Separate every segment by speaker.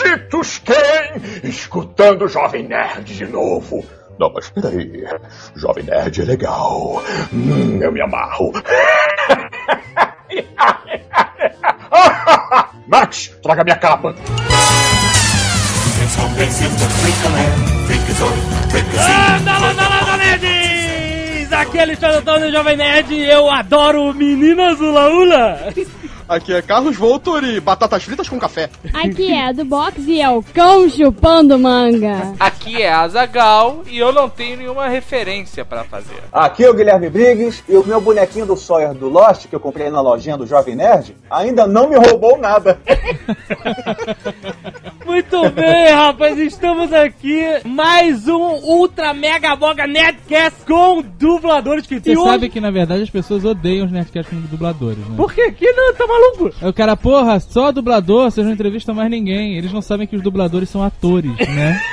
Speaker 1: malditos quem? Escutando o Jovem Nerd de novo. Não, mas peraí. Jovem Nerd é legal. Hum, eu me amarro. Max, traga minha capa.
Speaker 2: Anda, anda, anda, nerds! Aqui é Alexandre do Jovem Nerd e eu adoro meninas Ula Ula.
Speaker 3: Aqui é Carlos Voltor e batatas fritas com café.
Speaker 4: Aqui é a do box e é o cão chupando manga.
Speaker 5: Aqui é a Zagal e eu não tenho nenhuma referência pra fazer.
Speaker 6: Aqui é o Guilherme Briggs e o meu bonequinho do Sawyer do Lost, que eu comprei na lojinha do Jovem Nerd, ainda não me roubou nada.
Speaker 2: Muito bem, rapaz, estamos aqui mais um Ultra Mega Boga Nerdcast com dubladores que
Speaker 7: Você sabe que, na verdade, as pessoas odeiam os Nerdcasts com dubladores, né?
Speaker 2: Por que que não? Tá maluco?
Speaker 7: Aí o cara, porra, só dublador, vocês não entrevistam mais ninguém. Eles não sabem que os dubladores são atores, né?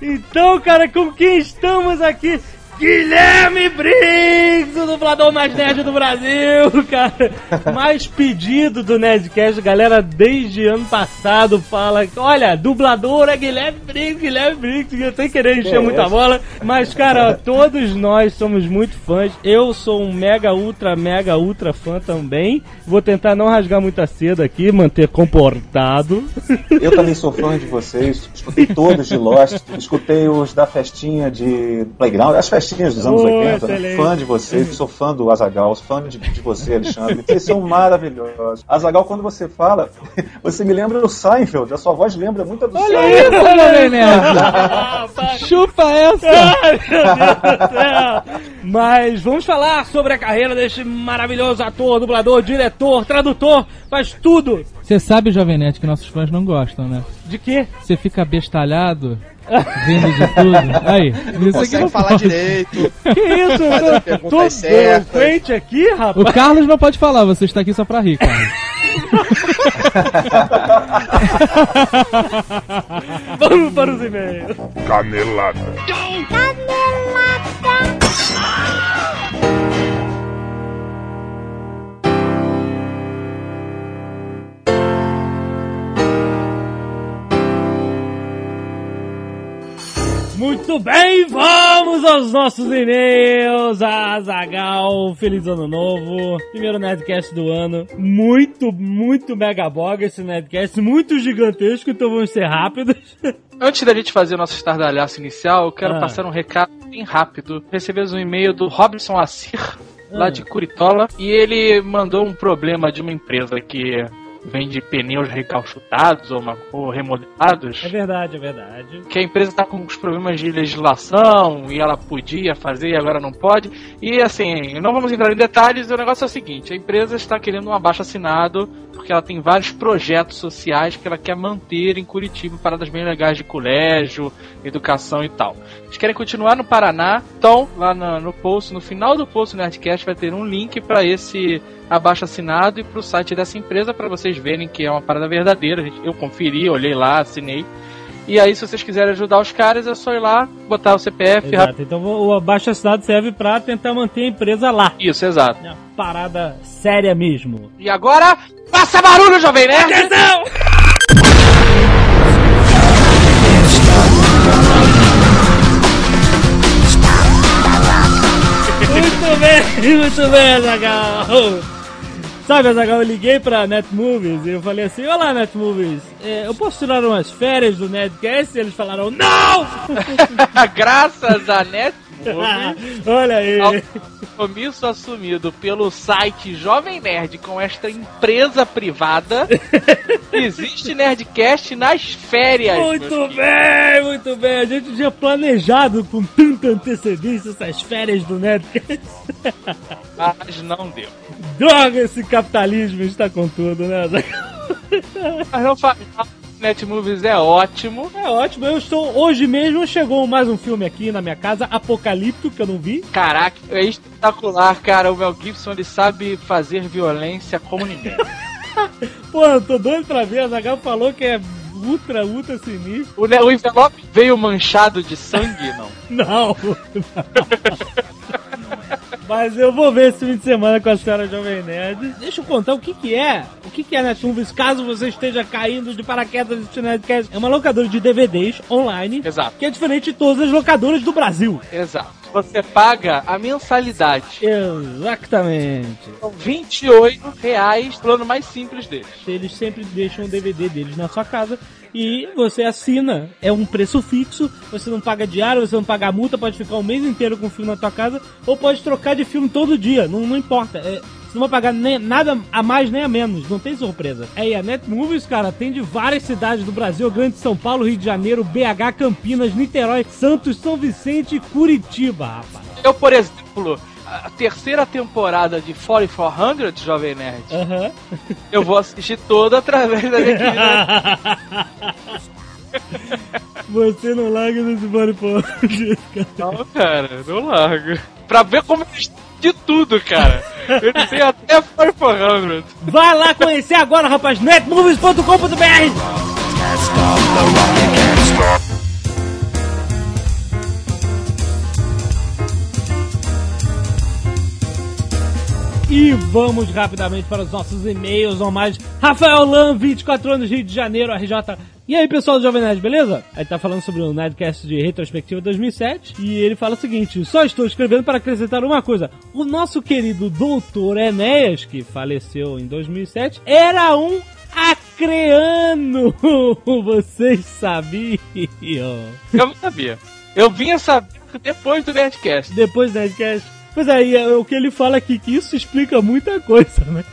Speaker 2: Então, cara, com quem estamos aqui? Guilherme Briggs, o dublador mais nerd do Brasil, cara. Mais pedido do Nerdcast, galera desde ano passado fala, olha, dublador é Guilherme Briggs, Guilherme Briggs, eu sem querer encher muita bola, mas cara, todos nós somos muito fãs. Eu sou um mega ultra mega ultra fã também. Vou tentar não rasgar muita seda aqui, manter comportado.
Speaker 6: Eu também sou fã de vocês, escutei todos de Lost, escutei os da festinha de Playground, as festinhas dos anos
Speaker 2: Oh,
Speaker 6: 80, né?
Speaker 2: excelente.
Speaker 6: fã de vocês, sou fã do Azagal, fã de, de você, Alexandre. Vocês são maravilhosos. Azagal, quando você fala, você me lembra do Seinfeld, a sua voz lembra muito a do
Speaker 7: Olha
Speaker 6: Seinfeld.
Speaker 7: isso, Jovem Nerd!
Speaker 2: Ah.
Speaker 7: Chupa essa!
Speaker 2: Ai, meu Deus do céu. Mas vamos falar sobre a carreira deste maravilhoso ator, dublador, diretor, tradutor, faz tudo.
Speaker 7: Você sabe, Jovem Nerd, que nossos fãs não gostam, né?
Speaker 2: De quê?
Speaker 7: Você fica bestalhado, vendo de tudo. Aí, isso
Speaker 3: Consegue
Speaker 7: não
Speaker 3: falar
Speaker 7: pode.
Speaker 3: direito.
Speaker 2: Que isso? Eu tô, tô aqui,
Speaker 7: O
Speaker 2: rapaz.
Speaker 7: Carlos não pode falar, você está aqui só pra rir, Carlos.
Speaker 2: Vamos para os e-mails.
Speaker 1: Canelada.
Speaker 2: Muito bem, vamos aos nossos e-mails. Azagal, feliz ano novo. Primeiro Nerdcast do ano. Muito, muito mega boga esse Nerdcast. Muito gigantesco, então vamos ser rápidos.
Speaker 5: Antes da gente fazer o nosso estardalhaço inicial, eu quero
Speaker 2: Ah.
Speaker 5: passar um recado bem rápido. Recebemos um e-mail do Robson Assir, lá
Speaker 2: Ah.
Speaker 5: de Curitola, e ele mandou um problema de uma empresa que vende pneus recalchutados ou, uma- ou remodelados.
Speaker 2: É verdade, é verdade.
Speaker 5: que a empresa está com uns problemas de legislação e ela podia fazer e agora não pode. E assim, não vamos entrar em detalhes, o negócio é o seguinte: a empresa está querendo um abaixo assinado porque ela tem vários projetos sociais que ela quer manter em Curitiba, paradas bem legais de colégio, educação e tal. Eles querem continuar no Paraná, então lá no, no post, no final do post do Nerdcast vai ter um link para esse abaixo assinado e para o site dessa empresa para vocês verem que é uma parada verdadeira. Eu conferi, olhei lá, assinei. E aí, se vocês quiserem ajudar os caras, é só ir lá, botar o CPF.
Speaker 2: Exato. Então o abaixo assinado serve pra tentar manter a empresa lá.
Speaker 5: Isso, exato.
Speaker 2: É uma parada séria mesmo.
Speaker 5: E agora, faça barulho, Jovem Nerd!
Speaker 2: Atenção! Muito bem, muito bem, Azagal. Sabe, Azagal, eu liguei pra Netmovies e eu falei assim, olá, Netmovies, é, eu posso tirar umas férias do Netcast? E eles falaram, não!
Speaker 5: Graças a Net
Speaker 2: Olha aí.
Speaker 5: compromisso assumido pelo site Jovem Nerd com esta empresa privada, existe Nerdcast nas férias.
Speaker 2: Muito bem, muito bem. A gente tinha planejado com tanta antecedência essas férias do Netcast.
Speaker 5: Mas não deu.
Speaker 2: Droga, esse capitalismo está com tudo, né?
Speaker 5: Mas não faz mal. Netmovies é ótimo.
Speaker 2: É ótimo, eu estou. Hoje mesmo chegou mais um filme aqui na minha casa, Apocalipto, que eu não vi.
Speaker 5: Caraca, é espetacular, cara. O Mel Gibson ele sabe fazer violência como ninguém.
Speaker 2: Pô, eu tô doido pra ver. A Zagal falou que é ultra, ultra sinistro.
Speaker 5: O, o envelope veio manchado de sangue, não?
Speaker 2: Não. Mas eu vou ver esse fim de semana com a senhora Jovem Nerd. Deixa eu contar o que que é. O que que é Netmovies, caso você esteja caindo de paraquedas do Nerdcast. É uma locadora de DVDs online.
Speaker 5: Exato.
Speaker 2: Que é diferente de todas as locadoras do Brasil.
Speaker 5: Exato. Você paga a mensalidade.
Speaker 2: Exatamente.
Speaker 5: São 28 reais, plano mais simples deles.
Speaker 2: Eles sempre deixam o DVD deles na sua casa e você assina. É um preço fixo, você não paga diário, você não paga multa, pode ficar o mês inteiro com o filme na tua casa ou pode trocar de filme todo dia, não, não importa. É, você não vai pagar nem, nada a mais nem a menos, não tem surpresa. É, e a Netmovies, cara, tem de várias cidades do Brasil, Grande São Paulo, Rio de Janeiro, BH, Campinas, Niterói, Santos, São Vicente e Curitiba, rapaz.
Speaker 5: Eu, por exemplo, a terceira temporada de 4400, Jovem Nerd,
Speaker 2: Aham.
Speaker 5: eu vou assistir toda através da minha querida
Speaker 2: Você não larga desse body cara.
Speaker 5: Não, cara, não largo. Pra ver como eles têm de tudo, cara. Eles têm até 4400.
Speaker 2: Vai lá conhecer agora, rapaz, netmovies.com.br. E vamos rapidamente para os nossos e-mails normais. Rafael Lam, 24 anos, Rio de Janeiro, RJ. E aí, pessoal do Jovem Nerd, beleza? Ele tá falando sobre o Nerdcast de retrospectiva 2007 e ele fala o seguinte: só estou escrevendo para acrescentar uma coisa. O nosso querido Doutor Enéas, que faleceu em 2007, era um acreano. Vocês sabiam?
Speaker 5: Eu não sabia. Eu vinha saber depois do Nerdcast.
Speaker 2: Depois do Nerdcast. Pois aí, é, o que ele fala aqui, que isso explica muita coisa, né?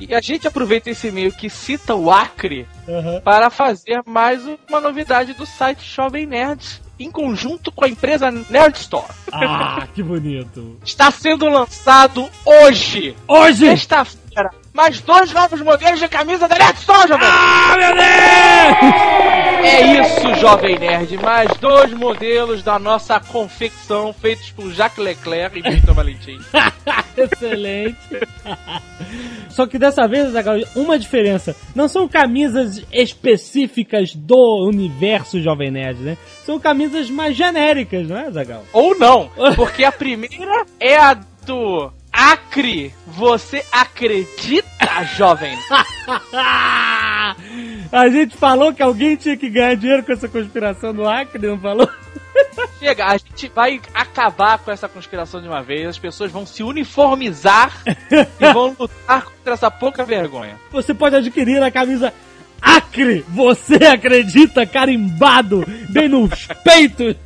Speaker 5: E a gente aproveita esse e-mail que cita o Acre
Speaker 2: Aham.
Speaker 5: para fazer mais uma novidade do site Jovem Nerd, em conjunto com a empresa Nerd Store.
Speaker 2: Ah, que bonito.
Speaker 5: Está sendo lançado hoje,
Speaker 2: Hoje!
Speaker 5: sexta-feira, mais dois novos modelos de camisa da Nerd Store, Jovem Nerd.
Speaker 2: Ah, meu Deus!
Speaker 5: É isso, Jovem Nerd, mais dois modelos da nossa confecção feitos por Jacques Leclerc e Victor Valentim.
Speaker 2: Excelente. Só que dessa vez, Azaghal, uma diferença. Não são camisas específicas do universo Jovem Nerd, né? São camisas mais genéricas, não é, Zagal?
Speaker 5: Ou não, porque a primeira é a do Acre. Você acredita, jovem?
Speaker 2: A gente falou que alguém tinha que ganhar dinheiro com essa conspiração do Acre, não falou?
Speaker 5: Chega, a gente vai acabar com essa conspiração de uma vez. As pessoas vão se uniformizar e vão lutar contra essa pouca vergonha.
Speaker 2: Você pode adquirir a camisa Acre, você acredita, carimbado, bem nos peitos.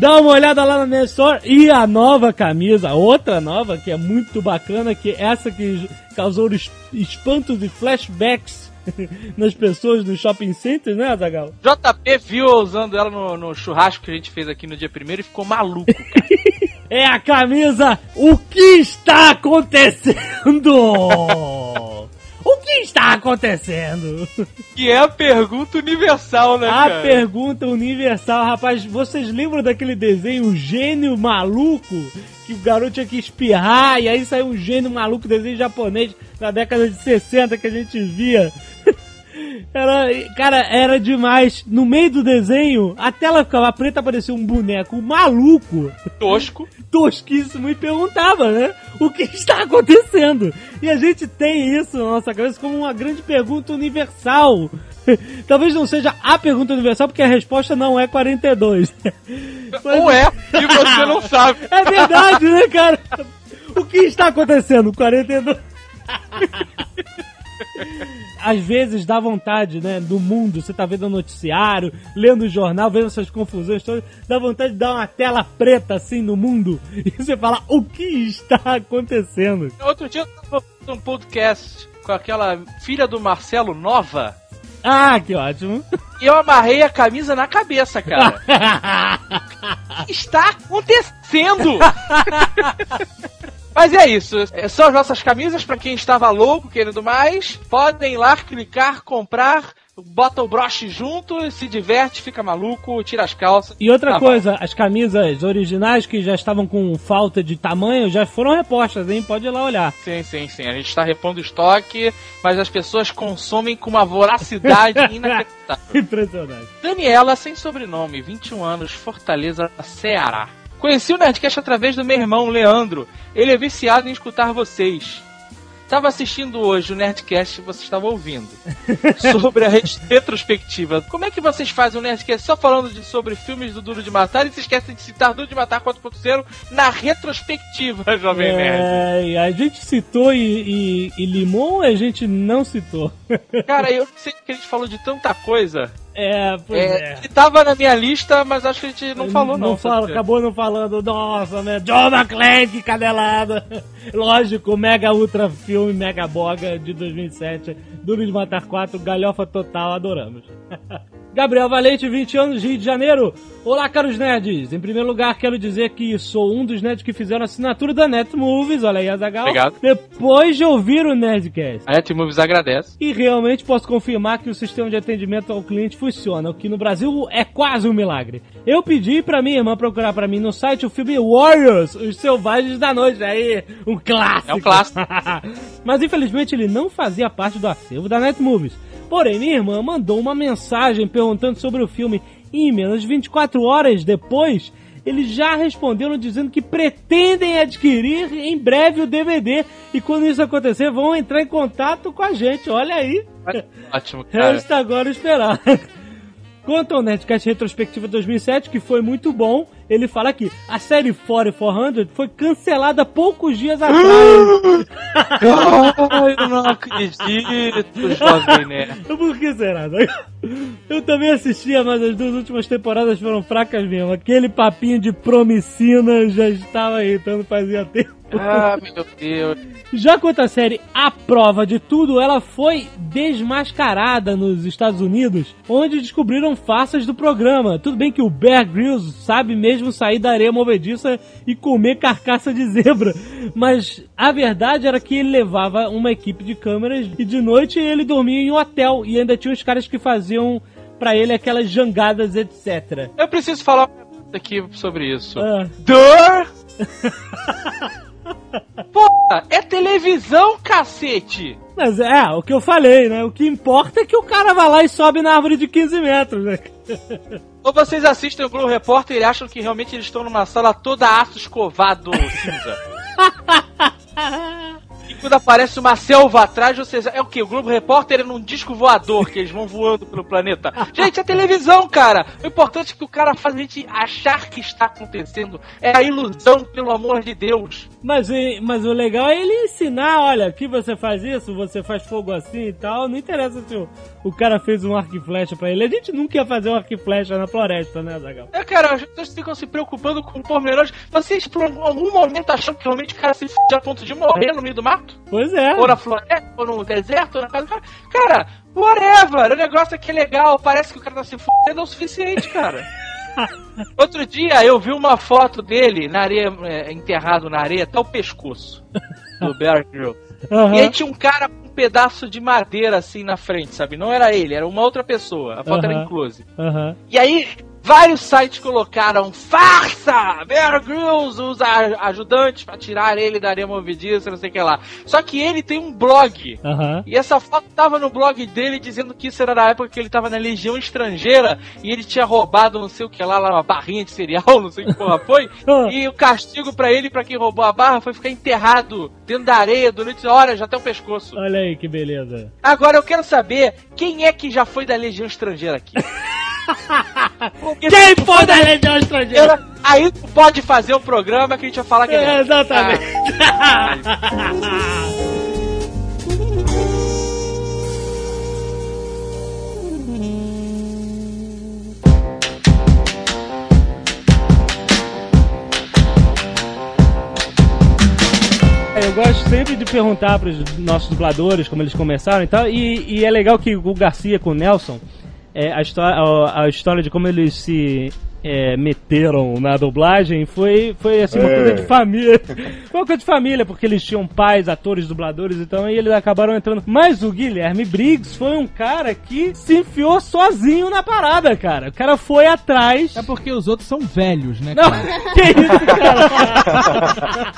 Speaker 2: Dá uma olhada lá na minha store e a nova camisa, outra nova que é muito bacana, que é essa que causou es- espantos e flashbacks nas pessoas do shopping center, né, Azagal?
Speaker 5: JP viu eu usando ela no, no churrasco que a gente fez aqui no dia primeiro e ficou maluco. cara.
Speaker 2: É a camisa O que está acontecendo? O que está acontecendo?
Speaker 5: que é a pergunta universal, né,
Speaker 2: A
Speaker 5: cara?
Speaker 2: pergunta universal, rapaz, vocês lembram daquele desenho um Gênio Maluco? Que o garoto tinha que espirrar e aí saiu um gênio maluco, desenho japonês na década de 60 que a gente via. Era, cara, era demais. No meio do desenho, a tela ficava preta, aparecia um boneco maluco,
Speaker 5: Tosco.
Speaker 2: tosquíssimo, e perguntava, né? O que está acontecendo? E a gente tem isso na nossa cabeça como uma grande pergunta universal. Talvez não seja a pergunta universal, porque a resposta não é 42. Mas-
Speaker 5: Ou é, e você não sabe.
Speaker 2: é verdade, né, cara? O que está acontecendo? 42. Às vezes dá vontade, né, do mundo, você tá vendo o noticiário, lendo o jornal, vendo essas confusões todas, dá vontade de dar uma tela preta assim no mundo e você fala, o que está acontecendo?
Speaker 5: Outro dia eu tava fazendo um podcast com aquela filha do Marcelo Nova
Speaker 2: Ah, que ótimo.
Speaker 5: e eu amarrei a camisa na cabeça, cara. O que está acontecendo? Mas é isso. É, São as nossas camisas pra quem estava louco, querendo mais. Podem ir lá clicar, comprar, bota o broche junto, se diverte, fica maluco, tira as calças.
Speaker 2: E outra
Speaker 5: Tá
Speaker 2: coisa, as camisas originais que já estavam com falta de tamanho já foram repostas, hein? Pode ir lá olhar.
Speaker 5: Sim, sim, sim. A gente está repondo o estoque, mas as pessoas consomem com uma voracidade inacreditável.
Speaker 2: Impressionante.
Speaker 5: Daniela, sem sobrenome, 21 anos, Fortaleza, Ceará. Conheci o Nerdcast através do meu irmão, Leandro. Ele é viciado em escutar vocês. Tava assistindo hoje o Nerdcast que você estava ouvindo. sobre a ret- retrospectiva. Como é que vocês fazem um Nerdcast só falando de, sobre filmes do Duro de Matar e se esquecem de citar Duro de Matar 4.0 na retrospectiva, Jovem Nerd?
Speaker 2: É, a gente citou e, e, e limou ou a gente não citou?
Speaker 5: Cara, eu não sei que a gente falou de tanta coisa.
Speaker 2: É, pois
Speaker 5: É,
Speaker 2: é.
Speaker 5: Ele tava na minha lista, mas acho que a gente não falou, não.
Speaker 2: Não fala, acabou não falando, nossa, né? John McClane, que canelada. Lógico, mega ultra filme, mega boga de 2007. Duro de Matar 4, galhofa total, adoramos. Gabriel Valente, 20 anos, Rio de Janeiro. Olá, caros nerds. Em primeiro lugar, quero dizer que sou um dos nerds que fizeram a assinatura da Netmovies. Olha aí, Azagal.
Speaker 5: Obrigado.
Speaker 2: Depois de ouvir o Nerdcast.
Speaker 5: A Netmovies agradece.
Speaker 2: E realmente posso confirmar que o sistema de atendimento ao cliente funciona, o que no Brasil é quase um milagre. Eu pedi pra minha irmã procurar pra mim no site o filme Warriors, Os Selvagens da Noite. Aí, um clássico.
Speaker 5: É um clássico.
Speaker 2: Mas infelizmente ele não fazia parte do acervo da Netmovies. Porém, minha irmã mandou uma mensagem perguntando sobre o filme e em menos de 24 horas depois, eles já responderam dizendo que pretendem adquirir em breve o DVD e quando isso acontecer vão entrar em contato com a gente. Olha aí.
Speaker 5: Ótimo, cara.
Speaker 2: Resta agora esperar. Quanto ao Nerdcast Retrospectiva 2007, que foi muito bom, ele fala aqui, a série 4400 foi cancelada poucos dias atrás.
Speaker 5: Eu não acredito, Jovem Nerd.
Speaker 2: Por que será? Eu também assistia, mas as duas últimas temporadas foram fracas mesmo. Aquele papinho de promicina já estava irritando fazia tempo.
Speaker 5: Ah, meu Deus.
Speaker 2: Já quanto à série A Prova de Tudo, ela foi desmascarada nos Estados Unidos, onde descobriram farsas do programa. Tudo bem que o Bear Grylls sabe mesmo sair da areia movediça e comer carcaça de zebra, mas a verdade era que ele levava uma equipe de câmeras e de noite ele dormia em um hotel e ainda tinha os caras que faziam pra ele aquelas jangadas, etc.
Speaker 5: Eu preciso falar aqui sobre isso.
Speaker 2: Ah,
Speaker 5: Dor! Porra, é televisão, cacete!
Speaker 2: mas é, o que eu falei, né? O que importa é que o cara vai lá e sobe na árvore de 15 metros, né?
Speaker 5: Ou vocês assistem o Blue Repórter e acham que realmente eles estão numa sala toda aço escovado cinza. E quando aparece uma selva atrás, vocês. É o que? O Globo Repórter é num disco voador que eles vão voando pelo planeta. Gente, é televisão, cara! O importante é que o cara faz a gente achar que está acontecendo. É a ilusão, pelo amor de Deus.
Speaker 2: Mas, mas o legal é ele ensinar, olha, aqui você faz isso, você faz fogo assim e tal. Não interessa se o, o cara fez um arco e flecha pra ele. A gente nunca ia fazer um arco e flecha na floresta, né, Zagal?
Speaker 5: É, cara, as pessoas ficam se preocupando com pormenores. Vocês, por algum momento, acham que realmente o cara se f a ponto de morrer no meio do mato?
Speaker 2: Pois é.
Speaker 5: Ou na floresta, ou no deserto, ou na casa do cara. Cara, whatever! O negócio aqui é legal, parece que o cara tá se fudendo o suficiente, cara. Outro dia eu vi uma foto dele na areia, é, enterrado na areia até o pescoço. Do Bear Grylls.
Speaker 2: Aham.
Speaker 5: E aí tinha um cara com um pedaço de madeira assim na frente, sabe? Não era ele, era uma outra pessoa. A foto era
Speaker 2: Aham.
Speaker 5: em close.
Speaker 2: Aham.
Speaker 5: E aí, vários sites colocaram farsa! Bear Grylls usa ajudantes pra tirar ele da areia movediça, não sei o que lá. Só que ele tem um blog.
Speaker 2: Aham.
Speaker 5: E essa foto tava no blog dele dizendo que isso era da época que ele tava na Legião Estrangeira e ele tinha roubado não sei o que lá, lá uma barrinha de cereal, não sei que porra foi. e o castigo pra ele, pra quem roubou a barra, foi ficar enterrado dentro da areia durante horas até o pescoço.
Speaker 2: Olha aí que beleza.
Speaker 5: Agora eu quero saber quem é que já foi da Legião Estrangeira aqui.
Speaker 2: Quem foi da Legião Estrangeira?
Speaker 5: Aí tu pode fazer um programa que a gente vai falar que
Speaker 2: É,
Speaker 5: é.
Speaker 2: exatamente. Eu gosto sempre de perguntar para os nossos dubladores como eles começaram e tal, e, e é legal que o Garcia com o Nelson, é, a, história, a, a história de como eles se é, meteram na dublagem foi, foi assim, uma
Speaker 1: É.
Speaker 2: coisa de família. Foi uma coisa de família, porque eles tinham pais, atores, dubladores, então e eles acabaram entrando. Mas o Guilherme Briggs foi um cara que se enfiou sozinho na parada, cara. O cara foi atrás.
Speaker 7: É porque os outros são velhos, né,
Speaker 2: Não,
Speaker 7: cara?
Speaker 2: que isso, cara?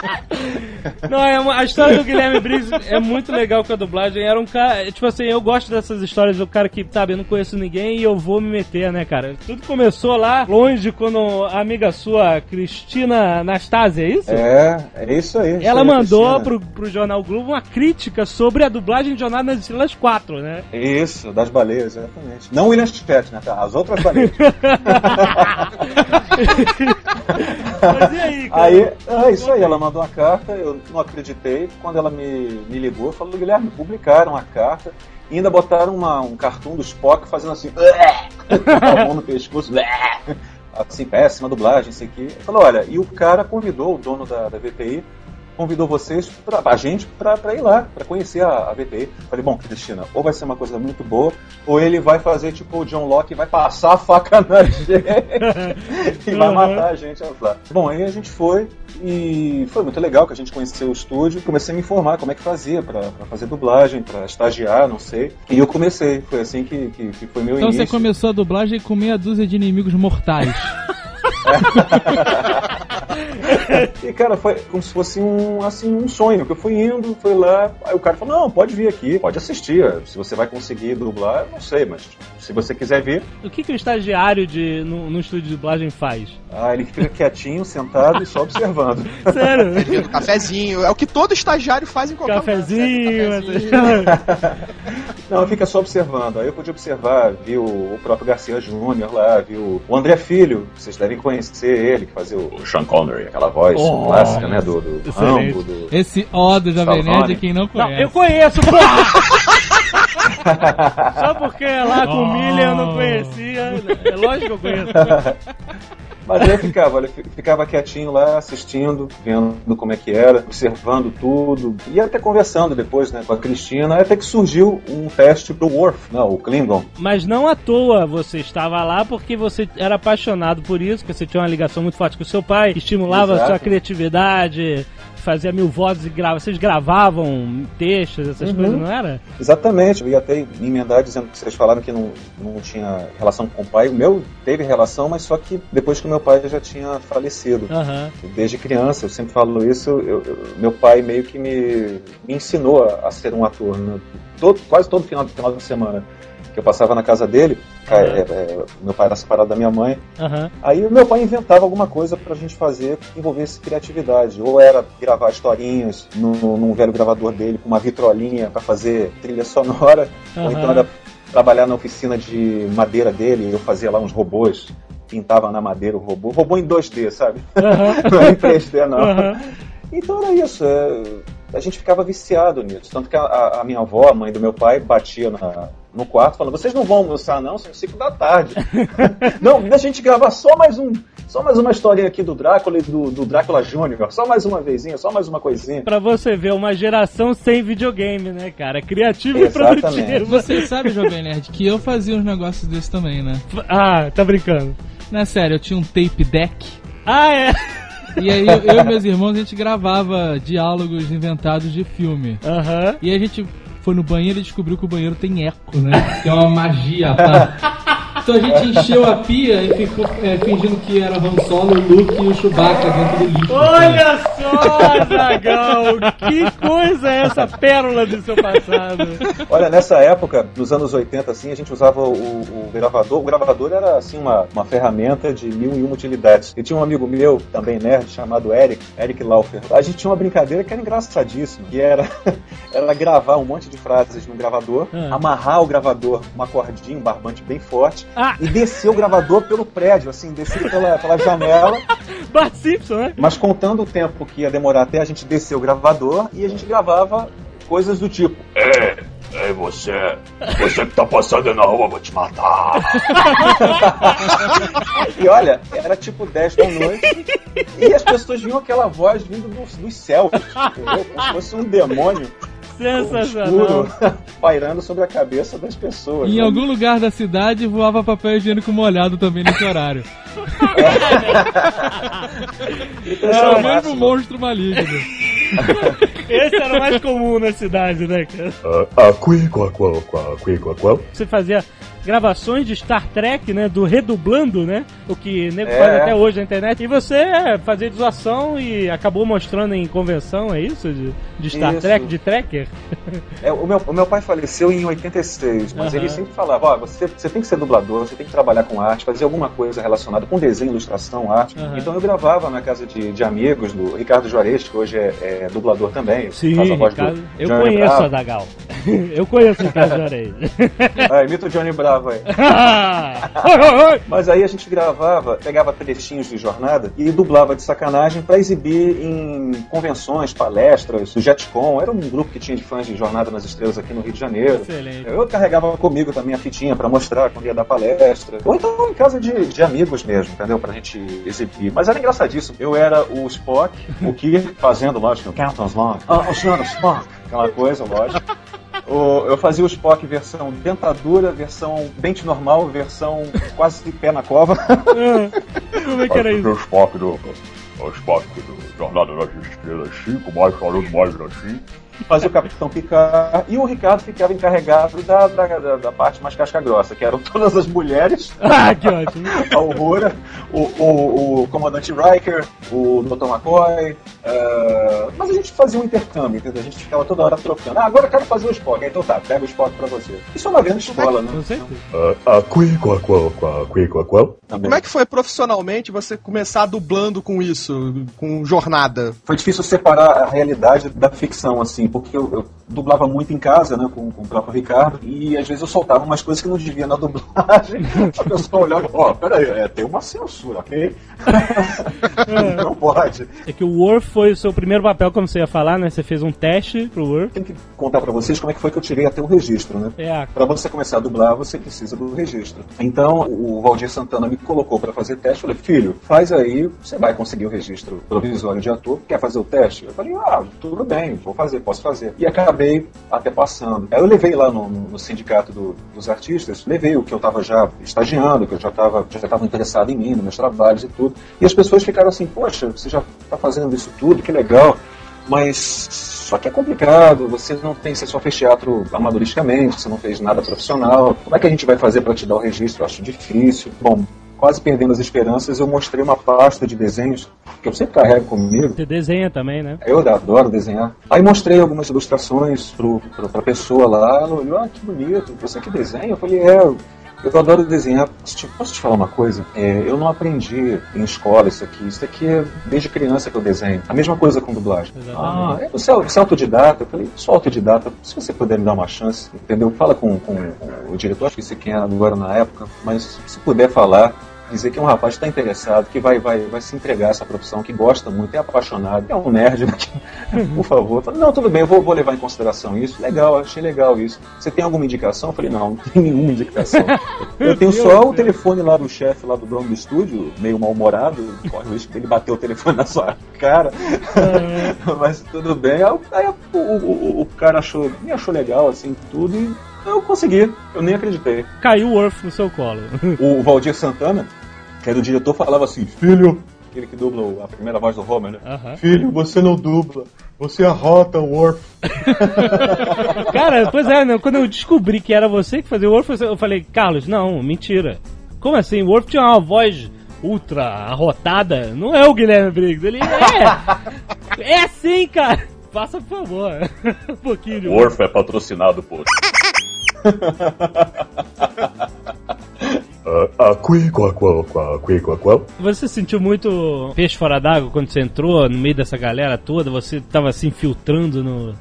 Speaker 2: Não, é uma- a história do Guilherme Briggs é muito legal com a dublagem. Era um cara, tipo assim, eu gosto dessas histórias do cara que, sabe, eu não conheço ninguém e eu vou me meter, né, cara? Tudo começou lá, longe de quando a amiga sua, Cristina Anastasia, é isso?
Speaker 6: É, é isso aí.
Speaker 2: Ela
Speaker 6: aí,
Speaker 2: mandou pro, pro Jornal Globo uma crítica sobre a dublagem de Jornada nas Estrelas 4, né?
Speaker 6: Isso, das baleias, exatamente. Não William Shatner, tá? As outras baleias.
Speaker 2: Mas e aí, cara?
Speaker 6: Aí, é isso aí, ela mandou uma carta, eu não acreditei. Quando ela me, me ligou, falou, Guilherme, publicaram a carta e ainda botaram uma, um cartoon do Spock fazendo assim, com a mão no pescoço, assim, péssima dublagem, isso aqui. Falou, olha, e o cara convidou, o dono da, da VTI, convidou vocês, pra, a gente, pra, pra ir lá, pra conhecer a, a VTI. Falei, bom, Cristina, ou vai ser uma coisa muito boa, ou ele vai fazer tipo o John Locke e vai passar a faca na gente e vai
Speaker 2: Uhum.
Speaker 6: matar a gente lá. Bom, aí a gente foi e foi muito legal que a gente conheceu o estúdio. Comecei a me informar como é que fazia pra, pra fazer dublagem, pra estagiar, não sei. E eu comecei, foi assim que, que, que foi meu
Speaker 7: Então
Speaker 6: início.
Speaker 7: você começou a dublagem com meia dúzia de inimigos mortais.
Speaker 6: E cara, foi como se fosse um, assim, um sonho, que eu fui indo, fui lá, aí o cara falou, não, pode vir aqui, pode assistir, se você vai conseguir dublar, eu não sei, mas se você quiser vir,
Speaker 2: O que, que o estagiário de, no, no estúdio de dublagem faz?
Speaker 6: ah, ele fica quietinho, sentado e só observando.
Speaker 2: Sério?
Speaker 3: Servindo cafezinho. É o que todo estagiário faz em qualquer lugar.
Speaker 2: Cafezinho.
Speaker 3: Um cafezinho.
Speaker 6: Não, fica só observando. Aí eu pude observar, vi o, o próprio Garcia Júnior lá, vi o, o André Filho, vocês devem conhecer ele, que fazia o,
Speaker 1: O Sean Connery.
Speaker 6: aquela voz
Speaker 2: Oh,
Speaker 6: clássica, né, do, do. Rambo, do...
Speaker 7: Esse ó do Jovem. Nerd, quem não
Speaker 2: Não,
Speaker 7: conhece.
Speaker 2: eu conheço, porra! Só porque lá com o Miller eu não conhecia. É lógico que eu conheço.
Speaker 6: Mas aí eu ficava, olha, ficava quietinho lá, assistindo, vendo como é que era, observando tudo, e até conversando depois, né, com a Cristina, até que surgiu um teste pro Worf, né, o Klingon.
Speaker 2: Mas não à toa você estava lá porque você era apaixonado por isso, que você tinha uma ligação muito forte com o seu pai, estimulava a
Speaker 6: Exato.
Speaker 2: sua criatividade, fazia mil vozes e grava. Vocês gravavam textos, essas
Speaker 6: Uhum.
Speaker 2: coisas, não era?
Speaker 6: Exatamente, eu ia até me emendar dizendo que vocês falaram que não, não tinha relação com o pai. O meu teve relação, mas só que depois que o meu pai já tinha falecido.
Speaker 2: Aham.
Speaker 6: Desde criança, eu sempre falo isso, eu- eu- meu pai meio que me, me ensinou a, a ser um ator. né? Todo- quase todo final, final de semana que eu passava na casa dele,
Speaker 2: Uhum.
Speaker 6: é, é, meu pai era separado da minha mãe,
Speaker 2: Aham.
Speaker 6: Aí o meu pai inventava alguma coisa pra gente fazer que envolvesse criatividade. Ou era gravar historinhas no, num velho gravador dele com uma vitrolinha pra fazer trilha sonora, ou
Speaker 2: Aham.
Speaker 6: então era trabalhar na oficina de madeira dele, eu fazia lá uns robôs, pintava na madeira o robô, robô em 2D, sabe? não é em 3D não.
Speaker 2: Aham.
Speaker 6: Então era isso. é, a gente ficava viciado nisso. Tanto que a- a minha avó, a mãe do meu pai, batia na- no quarto falando: vocês não vão almoçar, não, são 5 da tarde. não, deixa a gente gravar só mais um. Só mais uma historinha aqui do Drácula e do, do Drácula Júnior. Só mais uma vezinha, só mais uma coisinha.
Speaker 2: Pra você ver, uma geração sem videogame, né, cara? Criativo e
Speaker 6: Exatamente.
Speaker 2: produtivo.
Speaker 7: Você sabe, Jovem Nerd, que eu fazia uns negócios desses também, né?
Speaker 2: Ah, tá brincando.
Speaker 7: Não é sério, eu tinha um tape deck.
Speaker 2: Ah, é?
Speaker 7: E aí eu, eu e meus irmãos a gente gravava diálogos inventados de filme.
Speaker 2: Aham.
Speaker 7: E a gente foi no banheiro e descobriu que o banheiro tem eco, né? Que é uma magia, tá? Então a gente encheu a pia e ficou é, fingindo que era Han Solo, o Luke e o Chewbacca dentro do lixo.
Speaker 2: Olha só, Zagão! Que coisa é essa pérola do seu passado?
Speaker 6: Olha, nessa época, nos anos 80, assim, a gente usava o, o gravador. O gravador era, assim, uma, uma ferramenta de mil e uma utilidades. E tinha um amigo meu, também nerd, chamado Eric, Eric Laufer. A gente tinha uma brincadeira que era engraçadíssima, que era, era gravar um monte de frases no gravador,
Speaker 2: Ah.
Speaker 6: amarrar o gravador com uma cordinha, um barbante bem forte,
Speaker 2: Ah.
Speaker 6: e descer o gravador pelo prédio, assim, descer pela, pela janela,
Speaker 2: Bart Simpson, né?
Speaker 6: mas contando o tempo que ia demorar até a gente descer o gravador, e a gente gravava coisas do tipo,
Speaker 1: É, é você. Você que tá passando na rua, vou te matar.
Speaker 6: E olha, era tipo 10 da noite e as pessoas viam aquela voz vindo dos, dos céus, entendeu? Como se fosse um demônio
Speaker 2: Sensacional.
Speaker 6: escuro pairando sobre a cabeça das pessoas.
Speaker 7: Em
Speaker 6: né?
Speaker 7: algum lugar da cidade voava papel higiênico molhado também nesse horário.
Speaker 6: Então,
Speaker 7: Era
Speaker 6: era
Speaker 7: o
Speaker 6: o
Speaker 7: mesmo
Speaker 6: máximo.
Speaker 7: monstro maligno.
Speaker 2: Esse era o mais comum na cidade, né, cara?
Speaker 1: Ah, ah, qua.
Speaker 2: Você fazia gravações de Star Trek, né? Do redublando, né? O que nego
Speaker 6: É.
Speaker 2: faz até hoje na internet. E você fazia de zoação e acabou mostrando em convenção, é isso? De, de Star
Speaker 6: Isso.
Speaker 2: Trek, de Trekker?
Speaker 6: É, o, meu, o meu pai faleceu em 86, mas
Speaker 2: Aham.
Speaker 6: ele sempre falava: ó, você, você tem que ser dublador, você tem que trabalhar com arte, fazer alguma coisa relacionada com desenho, ilustração, arte.
Speaker 2: Aham.
Speaker 6: Então eu gravava na casa de, de amigos do Ricardo Juarez, que hoje é, é dublador também.
Speaker 2: Sim, Ricardo. Eu
Speaker 6: Johnny
Speaker 2: conheço
Speaker 6: Bravo.
Speaker 2: a Dagal. eu conheço o Ricardo Juarez.
Speaker 6: Ah, imita o Johnny Bravo aí. Mas aí a gente gravava, pegava trechinhos de jornada e dublava de sacanagem pra exibir em convenções, palestras, do Jetcom. Era um grupo que tinha de fãs de Jornada nas Estrelas aqui no Rio de Janeiro.
Speaker 2: Excelente.
Speaker 6: Eu carregava comigo também a fitinha pra mostrar quando ia dar palestra. Ou então em casa de, de amigos mesmo, entendeu? Pra gente exibir. Mas era engraçadíssimo. Eu era o Spock, o Kirk, fazendo, lógico, o Captain's Log. Ah, o senhor Spock. Aquela coisa, lógico. O- eu fazia o Spock versão dentadura, versão dente normal, versão quase de pé na cova.
Speaker 2: Como é que era
Speaker 1: o
Speaker 2: isso?
Speaker 1: meu Spock do. O Spock do Jornada nas Estrelas 5, mais falando mais assim.
Speaker 6: Fazia o Capitão Picard e o Ricardo ficava encarregado da, da, da- da parte mais casca grossa, que eram todas as mulheres,
Speaker 2: Ah, que ótimo.
Speaker 6: a Aurora, o, o, o Comandante Riker, o Dr. McCoy. eh, mas a gente fazia um intercâmbio, entendeu? A gente ficava toda hora trocando. Ah, agora eu quero fazer o Spock. Então tá, pega o Spock pra você. Isso é uma grande escola, né?
Speaker 2: Com certeza.
Speaker 1: A Qui, qual, qual, qual, Qui, qual, qual?
Speaker 6: Também.
Speaker 3: Como é que foi profissionalmente você começar dublando com isso, com jornada?
Speaker 6: Foi difícil separar a realidade da ficção, assim, porque eu, eu dublava muito em casa, né, com, com o próprio Ricardo, e às vezes eu soltava umas coisas que não devia na dublagem. A pessoa olhava, ó, peraí, é, tem uma censura, ok? não pode.
Speaker 2: É que o Worf foi o seu primeiro papel, como você ia falar, né? Você fez um teste pro Worf.
Speaker 6: Tem que contar pra vocês como é que foi que eu tirei até o registro, né?
Speaker 2: É
Speaker 6: Pra você começar a dublar, você precisa do registro. Então, o Valdir Santana me colocou pra fazer teste. Eu falei, filho, faz aí, você vai conseguir o registro provisório de ator. Quer fazer o teste? Eu falei, ah, tudo bem, vou fazer, posso fazer. E acabei até passando. Aí eu levei lá no, no sindicato do- dos artistas, levei o que eu tava já estagiando, que eu já tava, já tava interessado em mim, nos meus trabalhos e tudo. E as pessoas ficaram assim, poxa, você já tá fazendo isso tudo, que legal. Mas só que é complicado, você não tem, você só fez teatro amadoristicamente, você não fez nada profissional. Como é que a gente vai fazer para te dar o registro? Eu acho difícil. Bom, quase perdendo as esperanças, eu mostrei uma pasta de desenhos que eu sempre carrego comigo.
Speaker 2: Você desenha também, né?
Speaker 6: Eu adoro desenhar. Aí mostrei algumas ilustrações pro, pro, pra pessoa lá, ela olhou, ah, que bonito, você que desenha? Eu falei, é, eu adoro desenhar. Tipo, posso te falar uma coisa? É, eu não aprendi em escola isso aqui. Isso aqui é desde criança que eu desenho. A mesma coisa com dublagem. Ah,
Speaker 2: Exatamente.
Speaker 6: é, você, é, você é autodidata? Eu falei, sou autodidata. Se você puder me dar uma chance, entendeu? Fala com, com, com o diretor, acho que sei quem era agora na época, mas se puder falar, dizer que é um rapaz que está interessado, que vai, vai, vai se entregar a essa profissão, que gosta muito, é apaixonado, é um nerd, por favor. Falei, não, tudo bem, eu vou, vou levar em consideração isso. Legal, achei legal isso. Você tem alguma indicação? Eu falei, não, não tem nenhuma indicação. Eu tenho só o telefone lá do chefe, lá do dono do estúdio, meio mal-humorado, corre o risco dele bater o telefone na sua cara. Mas tudo bem. Aí, o, o, o- cara achou, me achou legal, assim, tudo, e eu consegui. Eu nem acreditei.
Speaker 2: Caiu o Worf no seu colo.
Speaker 6: O Valdir Santana, que era o diretor, falava assim: Filho, aquele que dubla a primeira voz do Homer, né? Filho, você não dubla, você arrota o Worf.
Speaker 2: Cara, pois é, né, quando eu descobri que era você que fazia o Worf, eu falei, Carlos, não, mentira. Como assim? O Worf tinha uma voz ultra arrotada. Não é o Guilherme Briggs. Ele é. É assim, cara. Faça, por favor. um pouquinho de
Speaker 1: O Orf é patrocinado por.
Speaker 2: Você sentiu muito peixe fora d'água quando você entrou no meio dessa galera toda? Você tava se infiltrando no,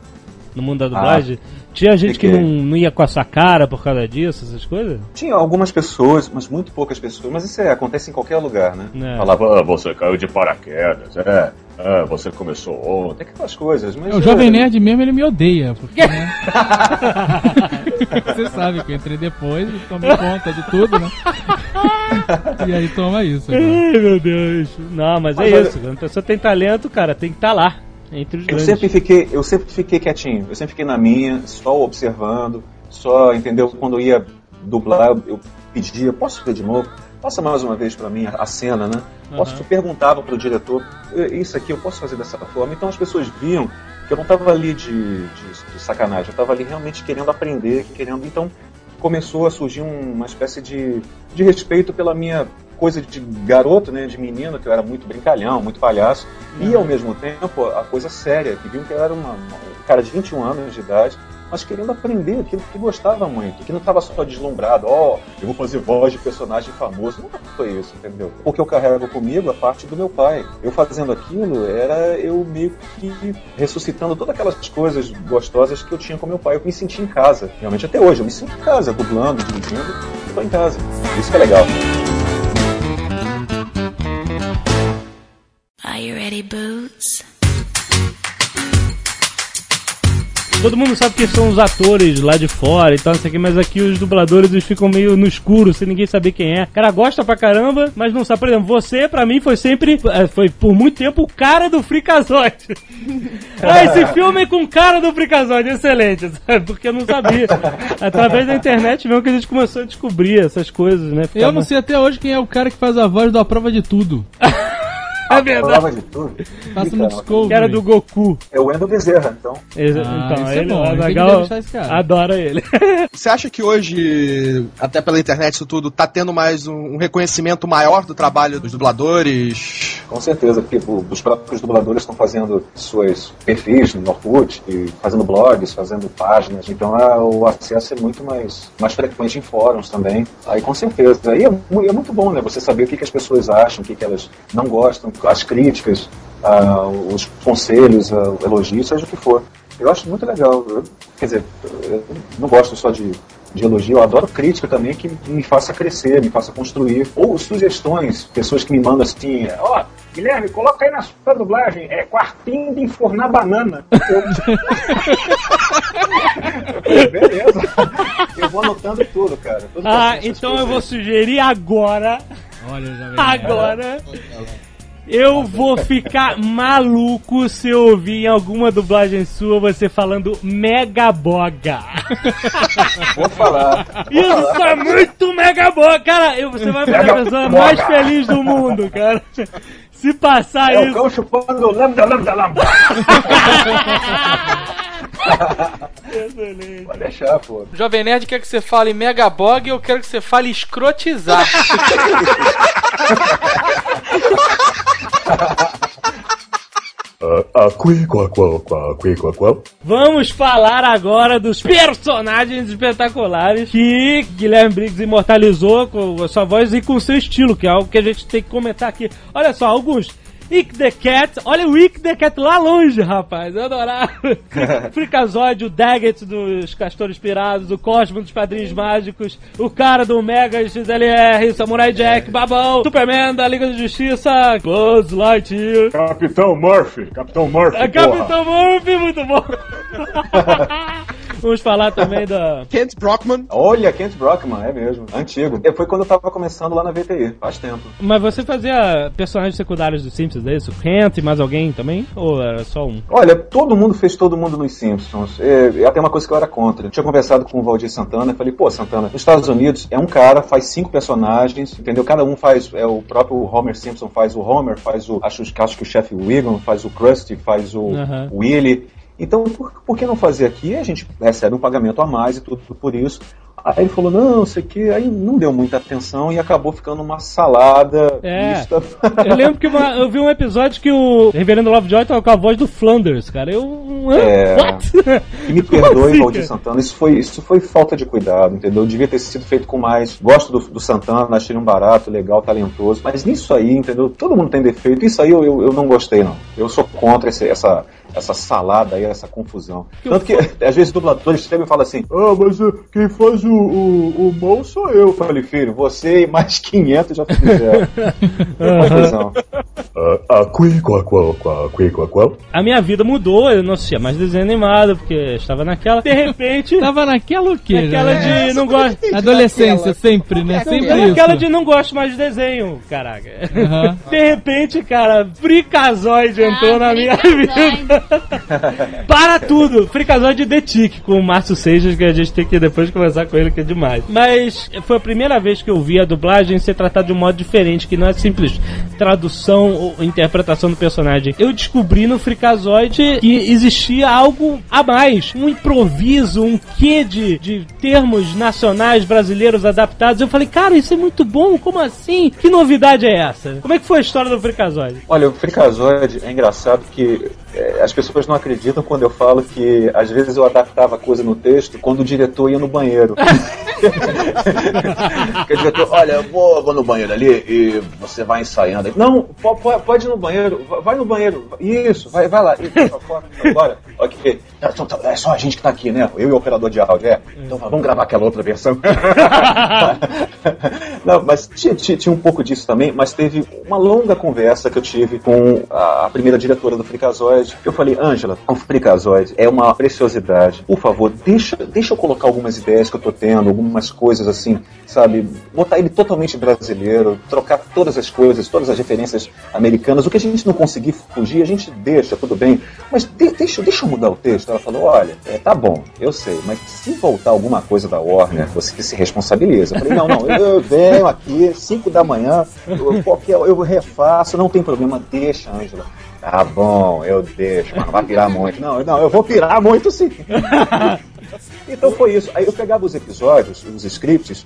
Speaker 2: no mundo da dublagem? Tinha gente que
Speaker 6: fiquei.
Speaker 2: não, não ia com a sua cara por causa disso, essas coisas?
Speaker 6: Tinha algumas pessoas, mas muito poucas pessoas, mas isso é, acontece em qualquer lugar, né?
Speaker 2: É.
Speaker 6: Falava,
Speaker 1: Ah, você caiu de paraquedas, é. É, você começou ontem.
Speaker 6: tem aquelas coisas, mas.
Speaker 7: O Jovem
Speaker 6: é,
Speaker 7: Nerd mesmo, ele me odeia. Porque, né? Você sabe que eu entrei depois e tomei conta de tudo, né? E aí toma isso. cara.
Speaker 2: Ai, meu Deus. Não, mas,
Speaker 6: Mas
Speaker 2: é
Speaker 6: olha-
Speaker 2: isso. Quando a pessoa tem talento, cara, tem que estar lá. Entre os
Speaker 6: Eu
Speaker 2: grandes.
Speaker 6: sempre fiquei, eu sempre fiquei quietinho, eu sempre fiquei na minha, só observando, só, entendeu? Quando eu ia dublar, eu- eu pedia, posso ver de novo? Passa mais uma vez pra mim a, a cena, né? Posso, eu perguntava pro diretor, "Eh, isso aqui eu posso fazer dessa forma? Então as pessoas viam eu não estava ali de, de, de sacanagem, eu estava ali realmente querendo aprender, querendo, então começou a surgir um- uma espécie de, de respeito pela minha coisa de garoto, né, de menino, que eu era muito brincalhão, muito palhaço, e ao mesmo tempo a coisa séria, que viam que eu era uma- um cara de 21 anos de idade, mas querendo aprender aquilo que gostava muito, que não estava só deslumbrado, ó, eu vou fazer voz de personagem famoso. Nunca foi isso, entendeu? Porque eu carrego comigo a parte do meu pai. Eu fazendo aquilo era eu meio que ressuscitando todas aquelas coisas gostosas que eu tinha com meu pai. Eu me senti em casa. Realmente até hoje, eu me sinto em casa, dublando, dirigindo, tô em casa. Isso que é legal.
Speaker 8: Are you ready, Boots?
Speaker 2: Todo mundo sabe que são os atores lá de fora e tal, não sei o que, mas aqui os dubladores eles ficam meio no escuro, sem ninguém saber quem é. O cara gosta pra caramba, mas não sabe. Por exemplo, você, pra mim, foi sempre, eh, foi por muito tempo o cara do Frikazoid. ah, esse filme é com o cara do Frikazoid, excelente, sabe? Porque eu não sabia. Através da internet mesmo que a gente começou a descobrir essas coisas, né?
Speaker 7: Eu não sei até hoje quem é o cara que faz a voz da prova de tudo.
Speaker 2: É verdade.
Speaker 6: De tudo.
Speaker 7: Passa no Discovery.
Speaker 2: Que era do Goku.
Speaker 6: É o Wendel Bezerra, então.
Speaker 2: Ex-
Speaker 7: Ah,
Speaker 2: então,
Speaker 7: isso é
Speaker 2: ele,
Speaker 7: bom, tem que
Speaker 2: Azaghal adora ele.
Speaker 3: Você acha que hoje, até pela internet isso tudo, tá tendo mais um, um reconhecimento maior do trabalho dos dubladores?
Speaker 6: Com certeza, porque os próprios dubladores estão fazendo suas perfis no Orkut, e fazendo blogs, fazendo páginas, então o acesso é muito mais, mais frequente em fóruns também. Aí com certeza. Aí é, é muito bom, né? Você saber o que, que as pessoas acham, o que, que elas não gostam, as críticas, ah, os conselhos, ah, elogios, seja o que for. Eu acho muito legal. Eu- quer dizer, eu não gosto só de, de elogio, eu adoro crítica também que me faça crescer, me faça construir. Ou sugestões, pessoas que me mandam assim, ó, Guilherme, coloca aí na sua dublagem, é quartinho de enfornar banana. Beleza. Eu vou anotando tudo, cara. Tudo
Speaker 2: Ah, então eu vou sugerir agora,
Speaker 7: Olha, já vem.
Speaker 2: agora, eu vou ficar maluco se eu ouvir em alguma dublagem sua você falando megaboga.
Speaker 6: Vou falar.
Speaker 2: Isso é muito megaboga, cara. Eu, você vai ser a pessoa mais feliz do mundo, cara. Se passar
Speaker 6: É o
Speaker 2: isso.
Speaker 6: cão chupando lambda, lambda, lambda.
Speaker 2: Excelente.
Speaker 6: Pode deixar, pô.
Speaker 5: Jovem Nerd quer que você fale megabog e eu quero que você fale escrotizar.
Speaker 2: Vamos falar agora dos personagens espetaculares que Guilherme Briggs imortalizou com a sua voz e com o seu estilo, que é algo que a gente tem que comentar aqui. Olha só, alguns. Ick the Cat, olha o Ick the Cat lá longe, rapaz, eu adorava. Fricazóide, o Daggett dos Castores Pirados, o Cosmo dos Padrinhos Mágicos, o cara do Mega XLR, Samurai Jack, Babão, Superman da Liga da Justiça, Buzz Lightyear,
Speaker 1: Capitão Murphy, Capitão Murphy, porra.
Speaker 2: Capitão Murphy, muito bom. Vamos falar também da.
Speaker 3: Kent Brockman,
Speaker 6: Olha, Kent Brockman, é mesmo. Antigo. Foi quando eu tava começando lá na VTI, faz tempo.
Speaker 2: Mas você fazia personagens secundários dos Simpsons, é isso? Kent e mais alguém também? Ou era só um?
Speaker 6: Olha, todo mundo fez todo mundo nos Simpsons. É, é até uma coisa que eu era contra. Eu tinha conversado com o Valdir Santana e falei, pô, Santana, nos Estados Unidos é um cara, faz cinco personagens, entendeu? Cada um faz, é o próprio Homer Simpson faz o Homer, faz o, acho, acho que o chefe Wiggum, faz o Krusty, faz o
Speaker 2: Aham.
Speaker 6: Willy. Então, por, por que não fazer aqui? A gente recebe um pagamento a mais e tudo por isso. Aí ele falou, não, sei que, aí não deu muita atenção e acabou ficando uma salada
Speaker 2: É.
Speaker 6: mista.
Speaker 2: Eu lembro que uma- eu vi um episódio que o Reverendo Lovejoy tava com a voz do Flanders, cara. Eu.
Speaker 6: É.
Speaker 2: What?
Speaker 6: E me perdoe,
Speaker 2: assim,
Speaker 6: Valdir? Santana, isso foi, isso foi falta de cuidado, entendeu? Devia ter sido feito com mais. Gosto do, do Santana, achei ele um barato, legal, talentoso. Mas nisso aí, entendeu? Todo mundo tem defeito. Isso aí eu, eu, eu não gostei, não. Eu sou contra esse- essa, essa salada aí, essa confusão. Tanto que, às vezes, dubladores chegam e falam assim: Ah, mas uh, quem faz o, o, o Mou sou eu. Eu falei, filho, você e mais 500 já fizeram. Confusão.
Speaker 1: Qua, qua.
Speaker 2: A minha vida mudou, eu não assistia mais desenho animado, porque estava naquela. De repente.
Speaker 7: Tava naquela o quê?
Speaker 2: Naquela
Speaker 7: né?
Speaker 2: de não gosto.
Speaker 7: Adolescência, sempre, né? Sempre
Speaker 2: É
Speaker 7: isso.
Speaker 2: naquela de não gosto mais de desenho, caraca.
Speaker 7: Aham.
Speaker 2: De repente, cara, Fricazoide entrou
Speaker 4: Ah,
Speaker 2: na minha vida. Para tudo! Freakazoid The Tick com o Márcio Seixas, que a gente tem que depois conversar com ele, que é demais. Mas foi a primeira vez que eu vi a dublagem ser tratada de um modo diferente, que não é simples tradução ou interpretação do personagem. Eu descobri no Freakazoid que existia algo a mais, um improviso, um quê de, de termos nacionais brasileiros adaptados. Eu falei, cara, isso é muito bom, como assim? Que novidade é essa? Como é que foi a história do Freakazoid?
Speaker 6: Olha, o Freakazoid é engraçado que é, as pessoas não acreditam quando eu falo que às vezes eu adaptava coisa no texto quando o diretor ia no banheiro. que o diretor, olha, eu vou, vou no banheiro ali e você vai ensaiando. Não, po- po- pode ir no banheiro, va- vai no banheiro. Isso, vai, vai lá. Agora, ok. Então tá, É só a gente que tá aqui, né? Eu e o operador de áudio, é. Então vamos gravar aquela outra versão. Não, mas tinha, tinha- um pouco disso também, mas teve uma longa conversa que eu tive com a, primeira diretora do Eu falei, Ângela, o Freakazoid é uma preciosidade. Por favor, deixa, deixa eu colocar algumas ideias que eu tô tendo, algumas coisas assim, sabe? Botar ele totalmente brasileiro, trocar todas as coisas, todas as referências americanas. O que a gente não conseguir fugir, a gente deixa, tudo bem. Mas de- deixa, deixa eu mudar o texto. Ela falou, olha, é, tá bom, eu sei, mas se voltar alguma coisa da Warner, você se responsabiliza. Eu falei, não, não, eu, eu venho aqui, 5 da manhã, eu, qualquer, eu refaço, não tem problema, deixa, Ângela. Tá bom, eu deixo, mas não vai pirar muito. Não, não, eu vou pirar muito sim. então foi isso. Aí eu pegava os episódios, os scripts,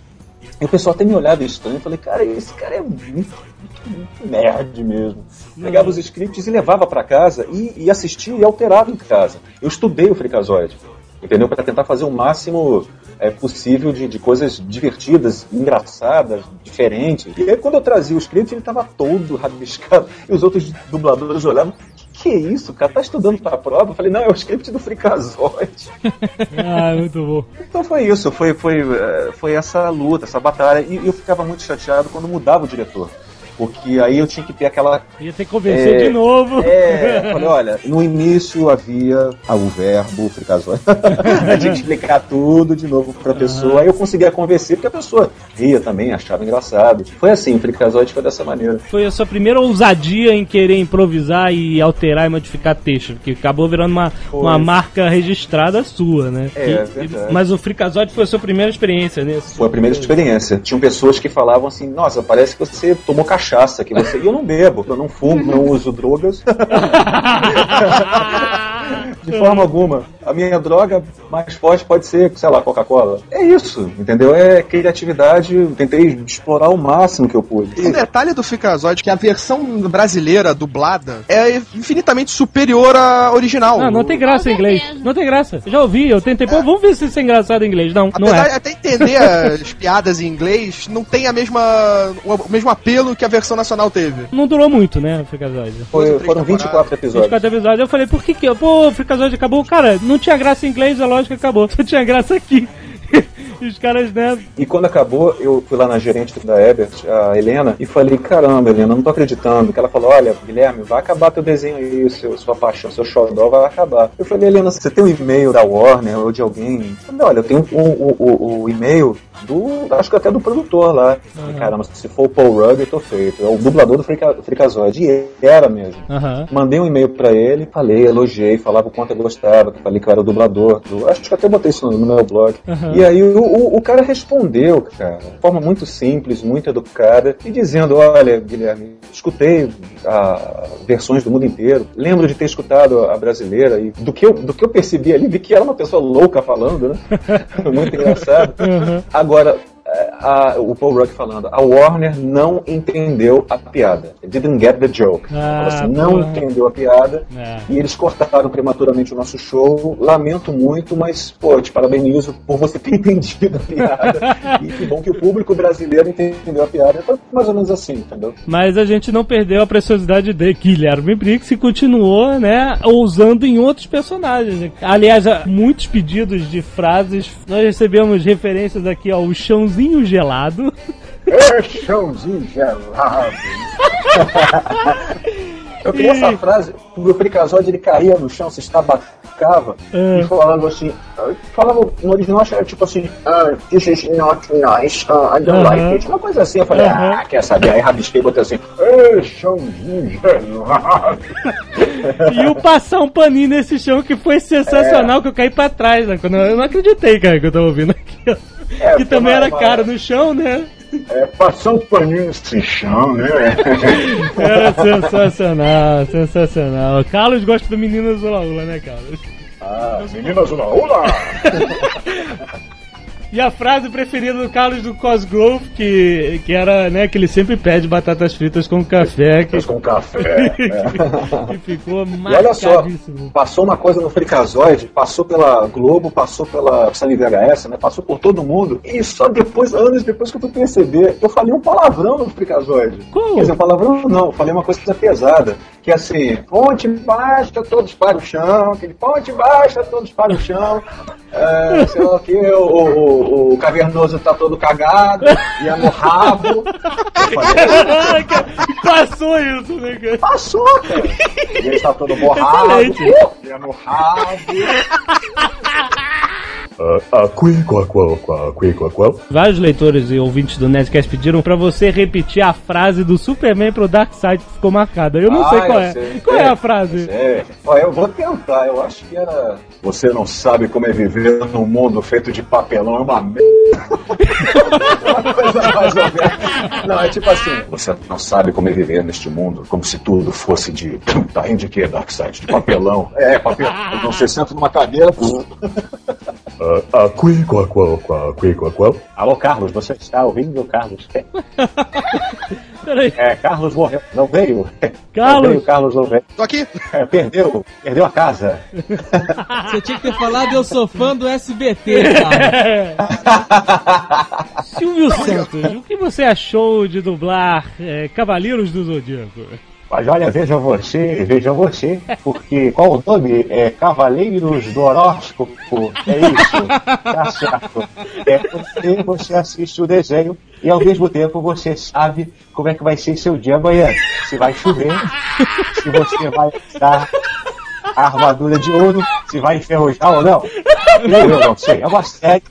Speaker 6: e o pessoal até me olhava estranho. Eu falei, cara, esse cara é muito, muito, muito nerd mesmo. Pegava os scripts e levava pra casa e, e assistia e alterava em casa. Eu estudei o Freakazoid, entendeu? Para tentar fazer o máximo é, possível de, de coisas divertidas, engraçadas, diferentes. E aí quando eu trazia o script, ele tava todo rabiscado. E os outros dubladores olhavam. Que isso, cara? Tá estudando pra prova? Eu falei, não, é o script do Freakazoid.
Speaker 2: Ah, muito bom.
Speaker 6: Então foi isso, foi, foi, eh, foi essa luta, essa batalha. E eu ficava muito chateado quando mudava o diretor. Porque aí eu tinha que ter aquela.
Speaker 2: Ia ter que convencer
Speaker 6: É,
Speaker 2: de novo.
Speaker 6: É, falei, olha, no início havia ah, o verbo, o fricazoide. eu tinha que explicar tudo de novo pra pessoa. Aí eu conseguia convencer, porque a pessoa ria também, achava engraçado. Foi assim, o fricazoide foi dessa maneira.
Speaker 2: Foi a sua primeira ousadia em querer improvisar e alterar e modificar texto, que acabou virando uma,
Speaker 6: Foi.
Speaker 2: uma marca registrada sua, né?
Speaker 6: É,
Speaker 2: E-
Speaker 6: verdade.
Speaker 2: mas o Freakazoid foi a sua primeira experiência nesse.
Speaker 6: Foi a primeira experiência. Tinham pessoas que falavam assim, nossa, parece que você tomou cachaça, que você. E eu não bebo, eu não fumo, não uso drogas. De forma alguma. A minha droga mais forte pode ser, sei lá, Coca-Cola. É isso, entendeu? É criatividade. Eu Tentei explorar o máximo que eu pude.
Speaker 3: Um detalhe do Freakazoid é que a versão brasileira dublada é infinitamente superior à original.
Speaker 2: Não, não tem graça em inglês. Não tem graça. Eu já ouvi, eu tentei. Pô, vamos ver se isso é engraçado em inglês. Não, não
Speaker 3: Apesar
Speaker 2: é.
Speaker 3: até entender as piadas em inglês, não tem a mesma, o mesmo apelo que a versão nacional teve.
Speaker 2: Não durou muito, né, o.
Speaker 6: Foi- foram 24 episódios.
Speaker 2: 24 episódios. Eu falei, por que que... Pô, o Freakazoid acabou. Cara, não tinha graça em inglês, é lógico que acabou. Só tinha graça aqui. E os caras, né...
Speaker 6: E quando acabou, eu fui lá na gerente da Ebert, a Helena, e falei, caramba, Helena, não tô acreditando. Que ela falou, olha, Guilherme, vai acabar teu desenho aí, seu, sua paixão, seu xodó vai acabar. Eu falei, Helena, você tem um e-mail da Warner ou de alguém? Eu falei, olha, eu tenho o, o, o, o e-mail do, acho que até do produtor lá. Eu falei, Caramba, se for o Paul Rugg, eu tô feito. É o dublador do Freaka- Freakazoid. E era mesmo.
Speaker 2: Aham.
Speaker 6: Mandei um e-mail pra ele, falei, elogiei, falava o quanto eu gostava, falei que eu era o dublador. do- acho que até botei isso no, no meu blog.
Speaker 2: Aham.
Speaker 6: E aí o, o, o cara respondeu, cara, de forma muito simples, muito educada, e dizendo, olha, Guilherme, escutei ah, versões do mundo inteiro, lembro de ter escutado a brasileira, e do que eu, do que eu percebi ali, vi que era uma pessoa louca falando, né? muito engraçado. Agora, é, a- o Paul Rudd falando, a Warner não entendeu a piada. Didn't get the joke.
Speaker 2: Ah,
Speaker 6: assim, não
Speaker 2: porra.
Speaker 6: entendeu a piada.
Speaker 2: É.
Speaker 6: E eles cortaram prematuramente o nosso show. Lamento muito, mas, pô, te parabenizo por você ter entendido a piada. e que bom que o público brasileiro entendeu a piada. Foi mais ou menos assim, entendeu?
Speaker 2: Mas a gente não perdeu a preciosidade de Guilherme Briggs e continuou, né, ousando em outros personagens. Aliás, muitos pedidos de frases. Nós recebemos referências aqui ao chãozinho gelado.
Speaker 6: É chãozinho gelado. Eu queria essa frase, o Freakazoid ele caía no chão, se estabacava
Speaker 2: É.
Speaker 6: e falava assim, falava no original era tipo assim, ah, this is not nice, ah, I don't
Speaker 2: Aham.
Speaker 6: like it, uma coisa assim, eu falei,
Speaker 2: Aham.
Speaker 6: ah, quer saber, aí rabisquei e botei assim, é chãozinho.
Speaker 2: E o passar um paninho nesse chão que foi sensacional, que eu caí pra trás, né? Quando eu, eu não acreditei, cara, que eu tava ouvindo aqui. ó.
Speaker 6: É,
Speaker 2: que também era
Speaker 6: uma-
Speaker 2: caro no chão, né?
Speaker 1: É, passar um paninho nesse chão, né?
Speaker 2: Era sensacional, sensacional. Carlos gosta do menino Zula Ula, né, Carlos?
Speaker 1: Ah, menina Zona Ula!
Speaker 2: E a frase preferida do Carlos do Cosgrove, que, que era, né, que ele sempre pede batatas fritas com café, que,
Speaker 1: com café.
Speaker 2: que ficou
Speaker 6: E olha só, passou uma coisa no Fricazoide, passou pela Globo, passou pela Sunny VHS, né? Passou por todo mundo. E só depois, anos depois que eu fui perceber, eu falei um palavrão no Fricazoide.
Speaker 2: Qual?
Speaker 6: Quer dizer, um palavrão não, eu falei uma coisa pesada. Que é assim, ponte baixa, todos para o chão, aquele ponte baixa, todos para o chão. É, sei lá o que, o, o, o cavernoso tá todo cagado, ia no rabo.
Speaker 2: Caraca, passou isso, né, cara?
Speaker 6: Passou, cara. E ele tá todo borrado, ia no rabo.
Speaker 1: Ah, ah.
Speaker 2: Vários leitores e ouvintes do Nerdcast pediram pra você repetir a frase do Superman pro Darkseid que ficou marcada. Eu não
Speaker 6: Ah,
Speaker 2: sei qual
Speaker 6: eu
Speaker 2: é.
Speaker 6: sei.
Speaker 2: Qual é
Speaker 6: É,
Speaker 2: a frase?
Speaker 6: É, ó, eu vou tentar, eu acho que era. Você não sabe como é viver num mundo feito de papelão, é uma merda. uma coisa mais ou menos. Não, é tipo assim. Você não sabe como é viver neste mundo, como se tudo fosse de. Tá rindo de quê, Darkseid? De papelão. É, papelão. Então você senta numa cadeira.
Speaker 1: Ah, ah, qui, qua, qua, qua, qui, qua, qua.
Speaker 6: Alô, Carlos, você está ouvindo, Carlos?
Speaker 2: Peraí.
Speaker 6: É, Carlos morreu. Não veio?
Speaker 2: Carlos.
Speaker 6: Não veio, Carlos não veio.
Speaker 3: Tô aqui.
Speaker 6: É, perdeu. Perdeu a casa.
Speaker 7: Você tinha que ter falado eu sou fã do SBT, cara.
Speaker 2: Silvio Santos, o que você achou de dublar é, Cavaleiros do Zodíaco?
Speaker 6: Mas olha, veja você, veja você, porque qual o nome? É Cavaleiros do Horóscopo. É isso, tá certo. É porque você assiste o desenho e ao mesmo tempo você sabe como é que vai ser seu dia amanhã. Se vai chover, se você vai usar a armadura de ouro, se vai enferrujar ou não. Eu não sei. É uma série,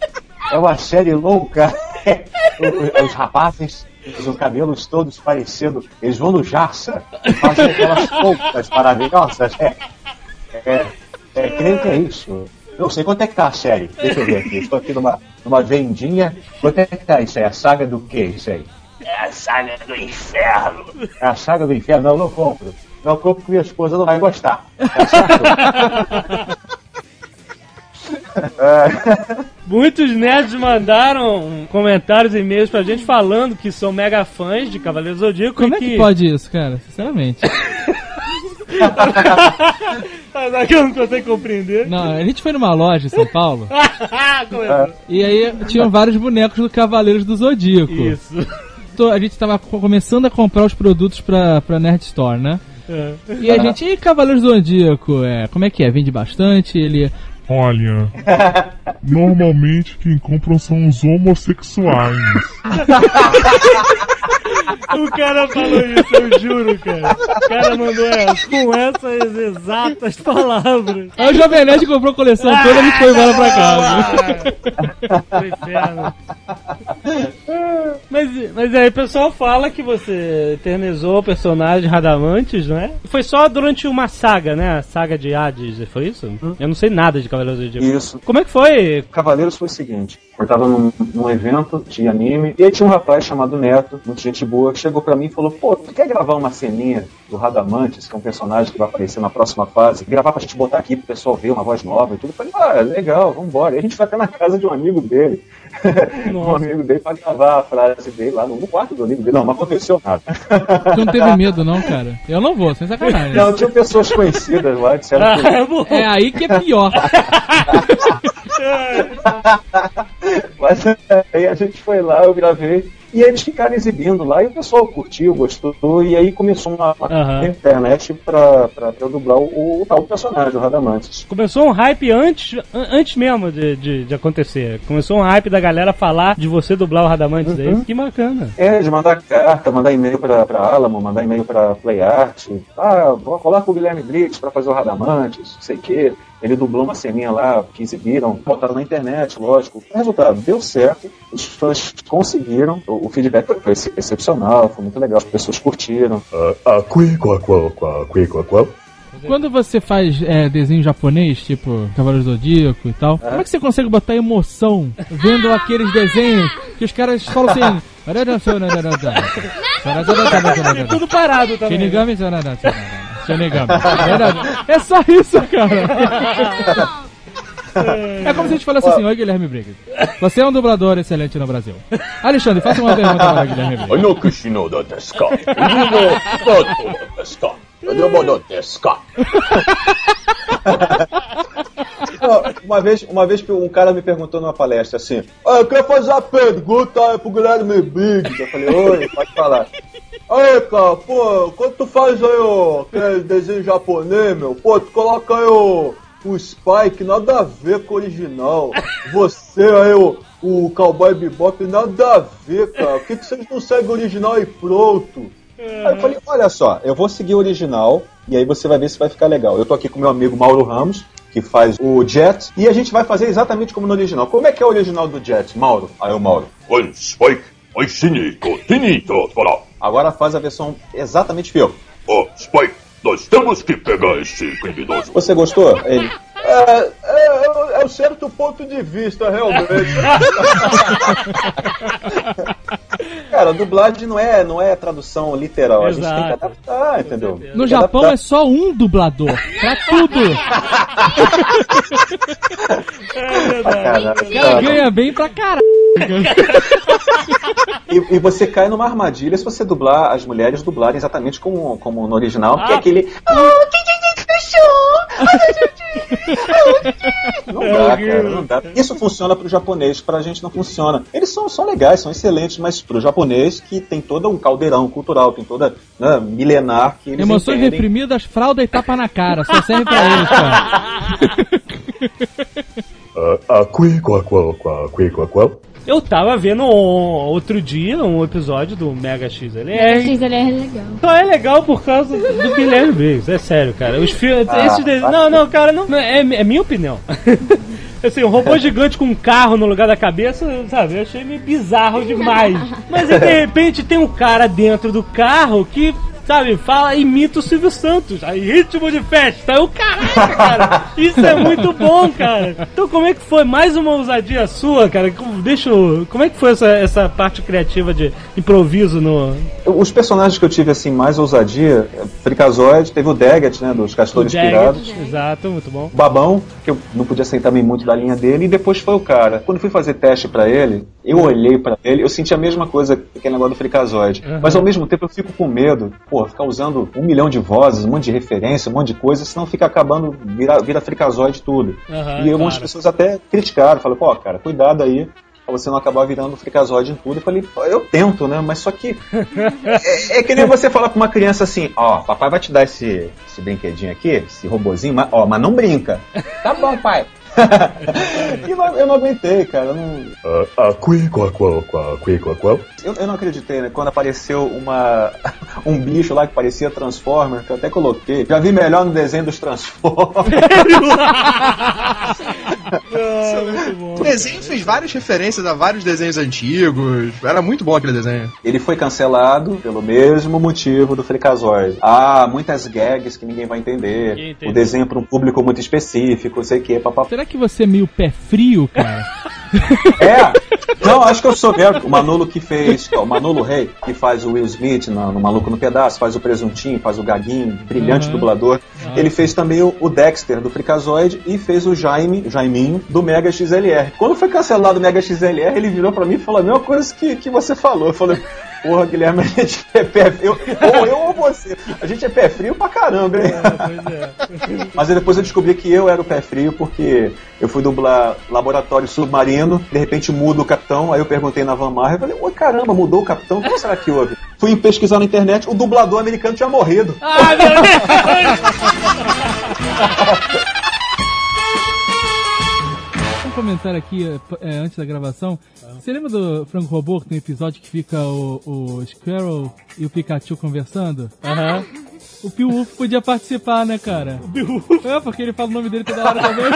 Speaker 6: é uma série louca. Os rapazes os cabelos todos parecendo. Eles vão no Jarça, fazem aquelas roupas maravilhosas. É, é, é, creio que é isso. Não sei quanto é que tá a série. Deixa eu ver aqui. Estou aqui numa, numa vendinha. Quanto é que tá isso aí? A saga do que isso aí?
Speaker 1: É a saga do inferno.
Speaker 6: É a saga do inferno? Não, não compro. Não compro porque minha esposa não vai gostar. Tá certo?
Speaker 2: Muitos nerds mandaram comentários e e-mails pra gente falando que são mega fãs de Cavaleiros do Zodíaco
Speaker 7: Como
Speaker 2: e
Speaker 7: é que pode isso, cara? Sinceramente.
Speaker 2: Que eu não consigo compreender.
Speaker 7: Não, a gente foi numa loja em São Paulo
Speaker 2: Como é?
Speaker 7: e aí tinham vários bonecos do Cavaleiros do Zodíaco.
Speaker 2: Isso.
Speaker 7: A gente tava co- começando a comprar os produtos pra, pra Nerd Store, né?
Speaker 2: É.
Speaker 7: E a gente, e Cavaleiros do Zodíaco, é, como é que é? Vende bastante? Ele.
Speaker 9: Olha, normalmente quem compram são os homossexuais.
Speaker 2: O cara falou isso, eu juro, cara. O cara mandou essa, com essas exatas palavras.
Speaker 7: Aí o Jovem Nerd comprou a coleção toda e a gente foi embora pra casa.
Speaker 2: Pro inferno. Mas, mas aí o pessoal fala que você eternizou o personagem Radamantes, não é? Foi só durante uma saga, né? A saga de Hades, foi isso? Eu não sei nada de Cavaleiros do Zodíaco.
Speaker 6: Isso.
Speaker 2: Como é que foi?
Speaker 6: Cavaleiros foi o seguinte: eu tava num, num evento de anime e aí tinha um rapaz chamado Neto, muita gente boa, que chegou pra mim e falou: Pô, tu quer gravar uma ceninha do Radamantes, que é um personagem que vai aparecer na próxima fase? Gravar pra gente botar aqui pro pessoal ver uma voz nova e tudo. Eu falei: Ah, legal, vambora. E a gente vai até na casa de um amigo dele. um amigo dele pra gravar a frase dele lá no, no quarto do amigo dele. Não, não aconteceu nada.
Speaker 7: Tu não teve medo, não, cara? Eu não vou, sem sacanagem.
Speaker 6: Não, tinha pessoas conhecidas lá, disseram que
Speaker 2: Ah, bom.
Speaker 7: É aí que é pior.
Speaker 6: Mas aí a gente foi lá, eu gravei, e eles ficaram exibindo lá, e o pessoal curtiu, gostou, e aí começou uma, uma
Speaker 2: Aham.
Speaker 6: internet pra, pra, pra eu dublar o, o tal personagem, o Radamantes.
Speaker 2: Começou um hype antes, an- antes mesmo de, de, de acontecer. Começou um hype da galera falar de você dublar o Radamantes aí. Que bacana.
Speaker 6: É, de mandar carta, mandar e-mail pra, pra Alamo, mandar e-mail pra PlayArt. Ah, vou colocar o Guilherme Briggs pra fazer o Radamantes, não sei o quê. Ele dublou uma ceninha lá que exibiram, botaram na internet, lógico. Resultado, deu certo, os fãs conseguiram, o, o feedback foi, foi excepcional, foi muito legal, as pessoas curtiram.
Speaker 1: Ah, ah, qui, qua, qua, qua, qui, qua, qua.
Speaker 7: Quando você faz é, desenho japonês, tipo Cavaleiro do Zodíaco e tal, como é que você consegue botar emoção vendo aqueles desenhos que os caras falam assim.
Speaker 2: É tudo parado também.
Speaker 7: Shinigami, Shinigami. É só isso, cara. É como se a gente falasse assim, oi Guilherme Briggs. Você é um dublador excelente no Brasil. Alexandre, faça uma pergunta para Guilherme Briggs.
Speaker 1: Eu mono
Speaker 6: uma vez, uma vez um cara me perguntou numa palestra assim: ah, Eu quero fazer uma pergunta pro Guilherme Biggs. Eu falei: Oi, pode falar. Aí, cara, pô, quando tu faz aí o desenho japonês, meu, pô, tu coloca aí o, o Spike, nada a ver com o original. Você aí, o, o Cowboy Bebop, nada a ver, cara. Por que, que vocês não seguem o original e pronto? Aí eu falei, olha só, eu vou seguir o original e aí você vai ver se vai ficar legal. Eu tô aqui com meu amigo Mauro Ramos, que faz o Jet, e a gente vai fazer exatamente como no original. Como é que é o original do Jet, Mauro? Aí o Mauro.
Speaker 1: Oi, Spike, oi, Sinito, Sinito.
Speaker 6: Agora faz a versão exatamente fiel.
Speaker 1: Ô, oh, Spike, nós temos que pegar esse criminoso.
Speaker 6: Você gostou? Ele. É, é, é, é um certo ponto de vista, realmente. Cara, dublagem não é, não é tradução literal. A gente tem que
Speaker 2: Exato.
Speaker 6: adaptar, entendeu?
Speaker 7: No Japão
Speaker 6: adaptar.
Speaker 7: é só um dublador. Pra tudo.
Speaker 2: É
Speaker 6: Cara,
Speaker 7: O cara ganha bem pra caralho.
Speaker 6: E, e você cai numa armadilha se você dublar as mulheres dublarem exatamente como, como no original, que é
Speaker 2: Ah.
Speaker 6: aquele. Não dá, cara, não dá. Isso funciona pro japonês, pra gente não funciona. Eles são, são legais, são excelentes, mas pro japonês que tem todo um caldeirão cultural, tem toda né, milenar que eles
Speaker 7: Emoções
Speaker 6: entendem.
Speaker 7: reprimidas, fralda e tapa na cara. Só serve pra eles, cara.
Speaker 1: Ah, ah, qui, qua, qua, qua, qui, qua, qua.
Speaker 2: Eu tava vendo um- outro dia um episódio do Mega XLR.
Speaker 4: X, ele é legal.
Speaker 2: Só é legal por causa do Guilherme Briggs, é sério, cara. Os filmes.
Speaker 6: Ah,
Speaker 2: esses desenhos. Não, não, cara, não, não, é, é minha opinião. Assim, um robô gigante com um carro no lugar da cabeça, sabe? Eu achei meio bizarro demais. Mas aí, de repente tem um cara dentro do carro que, sabe, fala, imita o Silvio Santos. Aí, ritmo de festa. Eu, caraca, cara, isso é muito bom, cara. Então, como é que foi? Mais uma ousadia sua, cara? Deixa eu. Como é que foi essa, essa parte criativa de improviso no.
Speaker 6: Os personagens que eu tive assim mais ousadia, Fricazoide, teve o Daggett, né, dos Castores? Pirados.
Speaker 2: Exato, muito bom.
Speaker 6: Babão, que eu não podia aceitar também muito da linha dele, e depois foi o cara. Quando fui fazer teste pra ele, eu olhei pra ele, eu senti a mesma coisa que aquele negócio do fricazoide.
Speaker 2: Uhum.
Speaker 6: Mas ao mesmo tempo eu fico com medo, pô, ficar usando um milhão de vozes, um monte de referência, um monte de coisa, senão fica acabando, vira, vira fricazoide tudo.
Speaker 2: Aham,
Speaker 6: e algumas
Speaker 2: claro.
Speaker 6: pessoas até criticaram, falaram, pô, cara, cuidado aí. Pra você não acabar virando fricazoide em tudo. Eu falei, pô, eu tento, né? Mas só que. É, é que nem você falar pra uma criança assim: ó, papai vai te dar esse, esse brinquedinho aqui, esse robozinho, mas, ó, mas não brinca. Tá bom, pai. e eu não, eu não aguentei, cara. Eu não, eu não acreditei, né? Quando apareceu uma, um bicho lá que parecia Transformer, que eu até coloquei. Já vi melhor no desenho dos Transformers.
Speaker 3: O desenho fez várias referências a vários desenhos antigos. Era muito bom aquele desenho.
Speaker 6: Ele foi cancelado pelo mesmo motivo do Freakazoid. Ah, muitas gags que ninguém vai entender. O desenho para um público muito específico, sei o que, papapá.
Speaker 7: Será que você é meio pé frio, cara?
Speaker 6: É! Não, acho que eu sou mesmo. O Manolo que fez, o Manolo Rey, que faz o Will Smith no, no Maluco no Pedaço, faz o Presuntinho, faz o Gaguinho, brilhante
Speaker 7: Uhum.
Speaker 6: dublador. Ele fez também o, o Dexter do Freakazoid e fez o Jaime, Jaiminho, do Mega XLR. Quando foi cancelado o Mega XLR, ele virou pra mim e falou a mesma coisa que, que você falou. Eu falei, porra, Guilherme, a gente é pé frio. Ou eu ou você. A gente é pé frio pra caramba, hein?
Speaker 2: Pois é.
Speaker 6: Mas aí depois eu descobri que eu era o pé frio porque eu fui dublar Laboratório Submarino, de repente muda o capitão, aí eu perguntei na Van Marra, eu falei, oi caramba, mudou o capitão, o que será que houve? Fui pesquisar na internet, o dublador americano tinha morrido.
Speaker 2: Ai, meu Deus!
Speaker 7: Um comentário aqui é, antes da gravação. Você lembra do Frango Robô que tem um episódio que fica o, o Squirrel e o Pikachu conversando?
Speaker 2: Aham.
Speaker 7: O Beowulf podia participar, né, cara? O Beowulf? É, porque ele fala o nome dele toda hora também.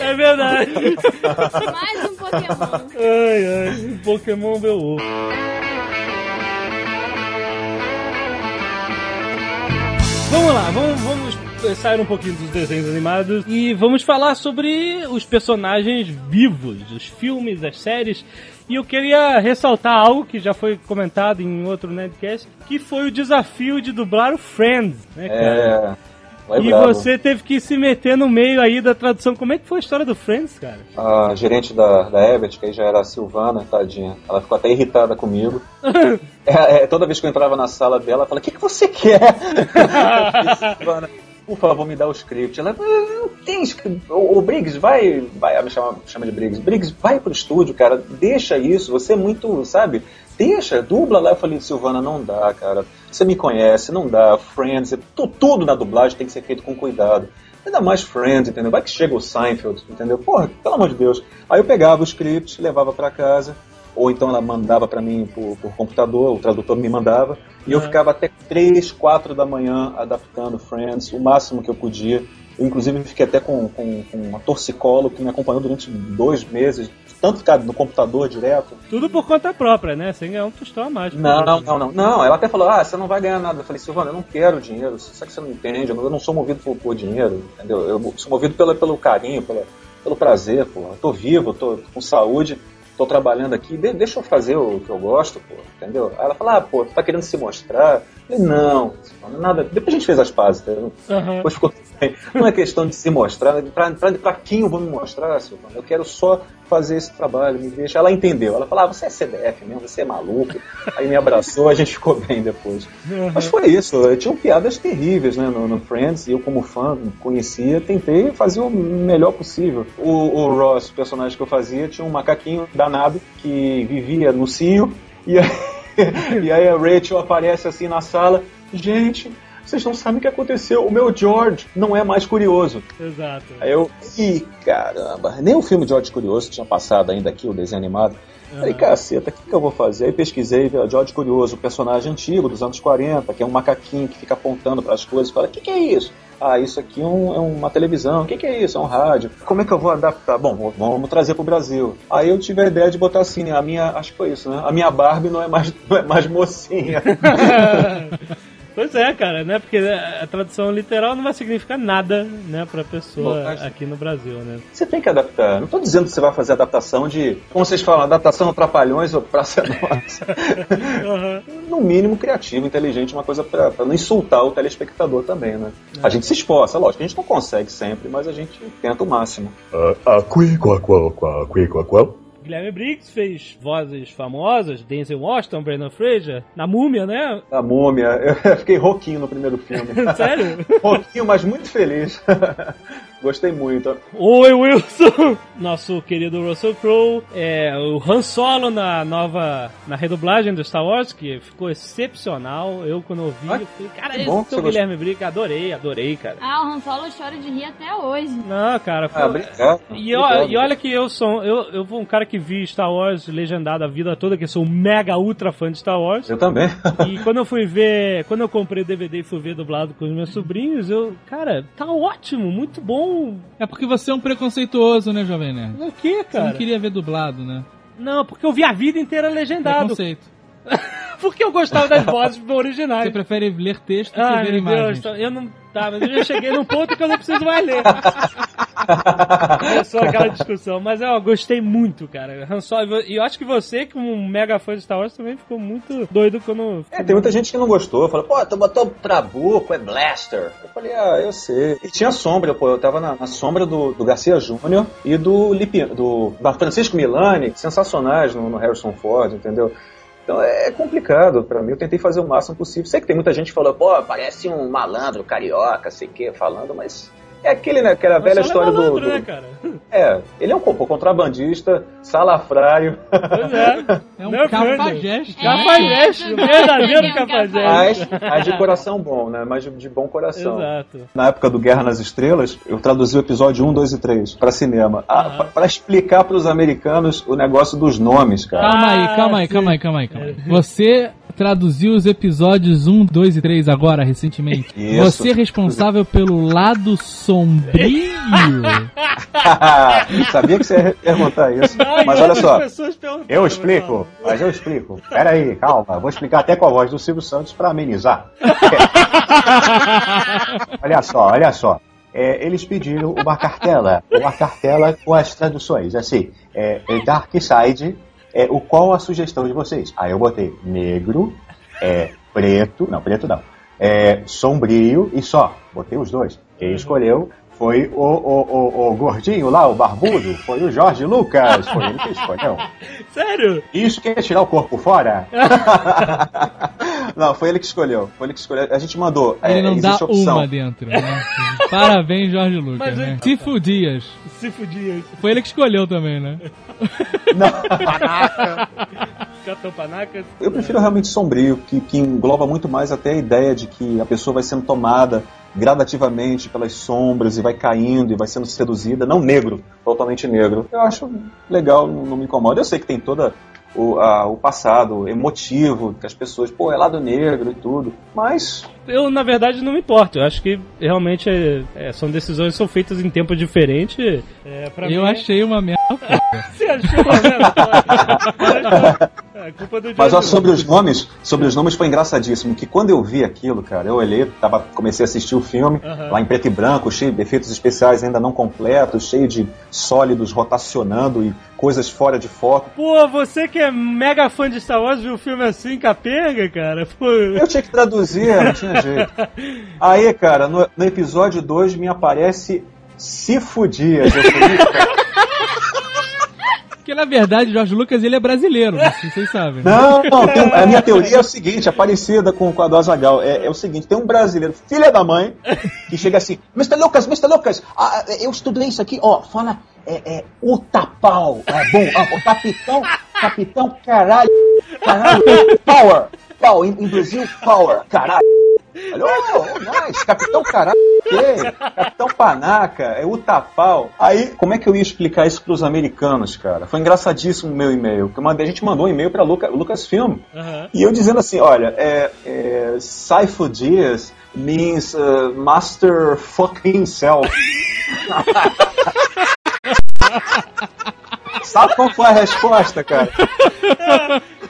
Speaker 2: É verdade.
Speaker 4: Mais um Pokémon.
Speaker 2: Ai, ai. Pokémon Beowulf. Vamos lá, vamos, vamos sair um pouquinho dos desenhos animados e vamos falar sobre os personagens vivos, os filmes, as séries. E eu queria ressaltar algo que já foi comentado em outro Nerdcast, que foi o desafio de dublar o Friends, né, cara?
Speaker 6: É. Vai
Speaker 2: E
Speaker 6: bravo.
Speaker 2: você teve que se meter no meio aí da tradução. Como é que foi a história do Friends, cara?
Speaker 6: A gerente da, da Everett, que aí já era a Silvana, tadinha, ela ficou até irritada comigo. É, é, toda vez que eu entrava na sala dela, ela falava, o que, que você quer? Eu disse, Silvana, por favor, me dá o script. Ela, "Ah, não tem script. O, o Briggs, vai, vai, ela me chama, chama de Briggs. Briggs, vai pro estúdio, cara, deixa isso, você é muito, sabe? Deixa, dubla lá. Eu falei, Silvana, não dá, cara. Você me conhece, não dá. Friends, tu- tudo na dublagem tem que ser feito com cuidado. Ainda mais Friends, entendeu? Vai que chega o Seinfeld, entendeu? Porra, pelo amor de Deus. Aí eu pegava o script, levava pra casa, ou então ela mandava pra mim por, por computador, o tradutor me mandava, e eu ficava até 3, 4 da manhã adaptando Friends, o máximo que eu podia. Eu, inclusive, fiquei até com, com, com uma torcicólogo que me acompanhou durante dois meses, tanto ficar no computador direto.
Speaker 2: Tudo por conta própria, né? Sem ganhar um tostão a mais.
Speaker 6: Não, não, não, não. Não, ela até falou, ah, você não vai ganhar nada. Eu falei, Silvana, eu não quero dinheiro. Sabe que você não entende? Eu não, sou movido por, por dinheiro, entendeu? Eu sou movido pela, pelo carinho, pela, pelo prazer, pô. Eu tô vivo, tô com saúde, tô trabalhando aqui, de- deixa eu fazer o que eu gosto, pô, entendeu? Aí ela falou, ah, pô, tu tá querendo se mostrar? Eu falei, não, nada. Depois a gente fez as pazes, entendeu?
Speaker 2: Aham.
Speaker 6: Depois ficou. Não é questão de se mostrar, pra, pra, pra quem eu vou me mostrar, Silvana? Eu quero só fazer esse trabalho, me deixa. Ela entendeu. Ela falou, ah, você é CDF mesmo, você é maluco. Aí me abraçou, a gente ficou bem depois. Mas foi isso, tinham piadas terríveis né, no, no Friends, e eu como fã conhecia, tentei fazer o melhor possível. O, o Ross, o personagem que eu fazia, tinha um macaquinho danado que vivia no cio, e aí, e aí a Rachel aparece assim na sala, gente, vocês não sabem o que aconteceu, o meu George não é mais curioso.
Speaker 2: Exato.
Speaker 6: Aí eu, ih, caramba, nem o filme George Curioso tinha passado ainda aqui, o desenho animado. Falei, caceta, o que, que eu vou fazer? Aí pesquisei, George Curioso, o personagem antigo dos anos 40, que é um macaquinho que fica apontando para as coisas e fala, o que, que é isso? Ah, isso aqui é, um- é uma televisão. O que, que é isso? É um rádio. Como é que eu vou adaptar? Bom, vamos trazer pro Brasil. Aí eu tive a ideia de botar assim, né, a minha, acho que foi isso, né? A minha Barbie não é mais, não é mais mocinha.
Speaker 2: Pois é, cara, né? Porque a tradução literal não vai significar nada, né, pra pessoa
Speaker 6: Lógico.
Speaker 2: aqui no Brasil, né?
Speaker 6: Você tem que adaptar. Não estou dizendo que você vai fazer adaptação de, como vocês falam, adaptação no Trapalhões ou Praça é Nossa.
Speaker 2: Aham.
Speaker 6: no mínimo criativo, inteligente, uma coisa para não insultar o telespectador também, né? A gente se esforça, lógico, a gente não consegue sempre, mas a gente tenta o máximo.
Speaker 1: Ah, ah, qui, qua, qua, qua, qui, qua, qua.
Speaker 2: Guilherme Briggs fez vozes famosas, Denzel Washington, Brandon Fraser, na Múmia, né?
Speaker 6: A múmia, eu fiquei rouquinho no primeiro filme.
Speaker 2: Sério?
Speaker 6: rouquinho, mas muito feliz. Gostei muito.
Speaker 2: Oi, Wilson! Nosso querido Russell Crowe, é, o Han Solo na nova, na redublagem do Star Wars, que ficou excepcional. Eu, quando ouvi,
Speaker 6: Ah,
Speaker 2: eu falei, cara, esse
Speaker 6: bom
Speaker 2: é o Guilherme Briggs, adorei, adorei, cara.
Speaker 4: Ah, o Han Solo chora de rir até hoje.
Speaker 2: Não, cara, foi...
Speaker 6: Ah, obrigado.
Speaker 2: E, ó- e olha que eu sou, eu, eu fui um cara que vi Star Wars legendado a vida toda, que sou um mega ultra fã de Star Wars.
Speaker 6: Eu também.
Speaker 2: E quando eu fui ver, quando eu comprei o DVD e fui ver dublado com os meus sobrinhos, eu, cara, tá ótimo, muito bom.
Speaker 7: É porque você é um preconceituoso, né, Jovem Nerd?
Speaker 2: O que,
Speaker 7: Você
Speaker 2: cara?
Speaker 7: não queria ver dublado, né?
Speaker 2: Não, porque eu vi a vida inteira legendado.
Speaker 7: Preconceito.
Speaker 2: Porque eu gostava das vozes
Speaker 7: Você
Speaker 2: originais.
Speaker 7: prefere ler texto do que ver imagens.
Speaker 2: Deus, eu não. Tá, mas eu já cheguei num ponto que eu não preciso mais ler. É só aquela discussão. Mas eu gostei muito, cara. Han Solo, e eu acho que você, como um mega fã de Star Wars, também ficou muito doido quando.
Speaker 6: É, tem muita gente que não gostou. Falou, pô, tu botou Trabuco, é Blaster. Eu falei, ah, eu sei. E tinha sombra, pô. Eu tava na, na sombra do, do Garcia Júnior e do, Lipi, do Francisco Milani, sensacionais no, no Harrison Ford, entendeu? Então é complicado pra mim. Eu tentei fazer o máximo possível. Sei que tem muita gente que falou, pô, parece um malandro carioca, sei o que, falando, mas. É aquele, né, aquela velha
Speaker 2: Solo é
Speaker 6: história do,
Speaker 2: malandro,
Speaker 6: do-
Speaker 2: né, cara?
Speaker 6: É, ele é um pô, contrabandista, salafrário.
Speaker 2: Pois é.
Speaker 7: É um
Speaker 2: Meu
Speaker 7: cafajeste.
Speaker 2: Cafajeste, o verdadeiro
Speaker 4: É
Speaker 2: cafajeste.
Speaker 6: Mas, mas de coração bom, né? Mas de, de bom coração.
Speaker 2: Exato.
Speaker 6: Na época do Guerra nas Estrelas, eu traduzi o episódio 1, 2 e 3 pra cinema. Ah,
Speaker 2: Aham.
Speaker 6: pra- pra explicar pros americanos o negócio dos nomes, cara.
Speaker 7: Calma aí,
Speaker 2: Ah,
Speaker 7: calma aí,
Speaker 2: sim.
Speaker 7: calma aí, calma aí, calma aí. Você traduziu os episódios 1, 2 e 3 agora, recentemente.
Speaker 6: Isso.
Speaker 7: Você é responsável pelo lado sombrio.
Speaker 6: Sabia que você ia perguntar isso.
Speaker 2: E
Speaker 6: Mas olha só, eu explico, mas eu explico. Pera aí, calma, vou explicar até com a voz do Silvio Santos pra amenizar.
Speaker 10: olha só, olha só. É, eles pediram uma cartela, uma cartela com as traduções, assim, é, é Dark Side, é, o qual a sugestão de vocês? Aí eu botei negro, é, preto, não, preto não, é, sombrio e só, botei os dois. Quem escolheu foi o, o, o, o gordinho lá, o barbudo, foi o Jorge Lucas, foi ele que escolheu.
Speaker 2: Sério?
Speaker 10: Isso quer tirar o corpo fora? não, foi ele que escolheu. Foi ele que escolheu. A gente mandou.
Speaker 7: Ele
Speaker 10: é,
Speaker 7: não dá
Speaker 10: opção.
Speaker 7: uma dentro, né? Parabéns, Jorge Lucas,
Speaker 2: Mas
Speaker 7: né? Dias.
Speaker 2: Se fudia.
Speaker 7: Foi ele que escolheu também, né?
Speaker 3: Panaca.
Speaker 2: Capitão Panaca.
Speaker 6: Eu prefiro realmente sombrio, que, que engloba muito mais até a ideia de que a pessoa vai sendo tomada gradativamente pelas sombras e vai caindo e vai sendo seduzida, não negro, totalmente negro. Eu acho legal, não, não me incomoda. Eu sei que tem toda o, a- o passado emotivo, que as pessoas, pô, é lado negro e tudo, mas
Speaker 2: Eu, na verdade, não me importo. Eu acho que realmente é- é, são decisões que são feitas em tempo diferente. É, pra
Speaker 7: Eu
Speaker 2: mim,
Speaker 7: achei uma merda.
Speaker 2: Você achou, culpa do
Speaker 6: Mas ó, sobre os nomes, sobre os nomes foi engraçadíssimo, que quando eu vi aquilo, cara, eu olhei, tava, comecei a assistir o filme, lá em preto e branco, cheio de efeitos especiais ainda não completos, cheio de sólidos rotacionando e coisas fora de foco.
Speaker 2: Pô, você que é mega fã de Star Wars, viu o filme assim, capenga, cara? Pô.
Speaker 6: Eu tinha que traduzir, não tinha jeito. Aí, cara, no, no episódio 2 me aparece se fudia.
Speaker 7: Porque na verdade, Jorge Lucas ele é brasileiro, sei se vocês sabem.
Speaker 6: Não, não, tem a minha teoria é o seguinte, é parecida com, com a do Azagal. É, é o seguinte, tem um brasileiro, filha da mãe, que chega assim, Mr. Lucas, Mr. Lucas, ah, eu estudei isso aqui, ó, fala é, é, o tapau, é bom, ah, o capitão, capitão, caralho, caralho, power, power, em, em Brasil, power, caralho. Olha, oh, oh, nice, Capitão Caralho. Capitão Panaca, é o Tapau. Aí, como é que eu ia explicar isso pros americanos, cara? Foi engraçadíssimo o meu e-mail. que eu mandei- A gente mandou um e-mail pra Luca, Lucasfilm. E eu dizendo assim, olha, é, é, Saifu Dias means uh, master fucking self. Sabe qual foi a resposta, cara?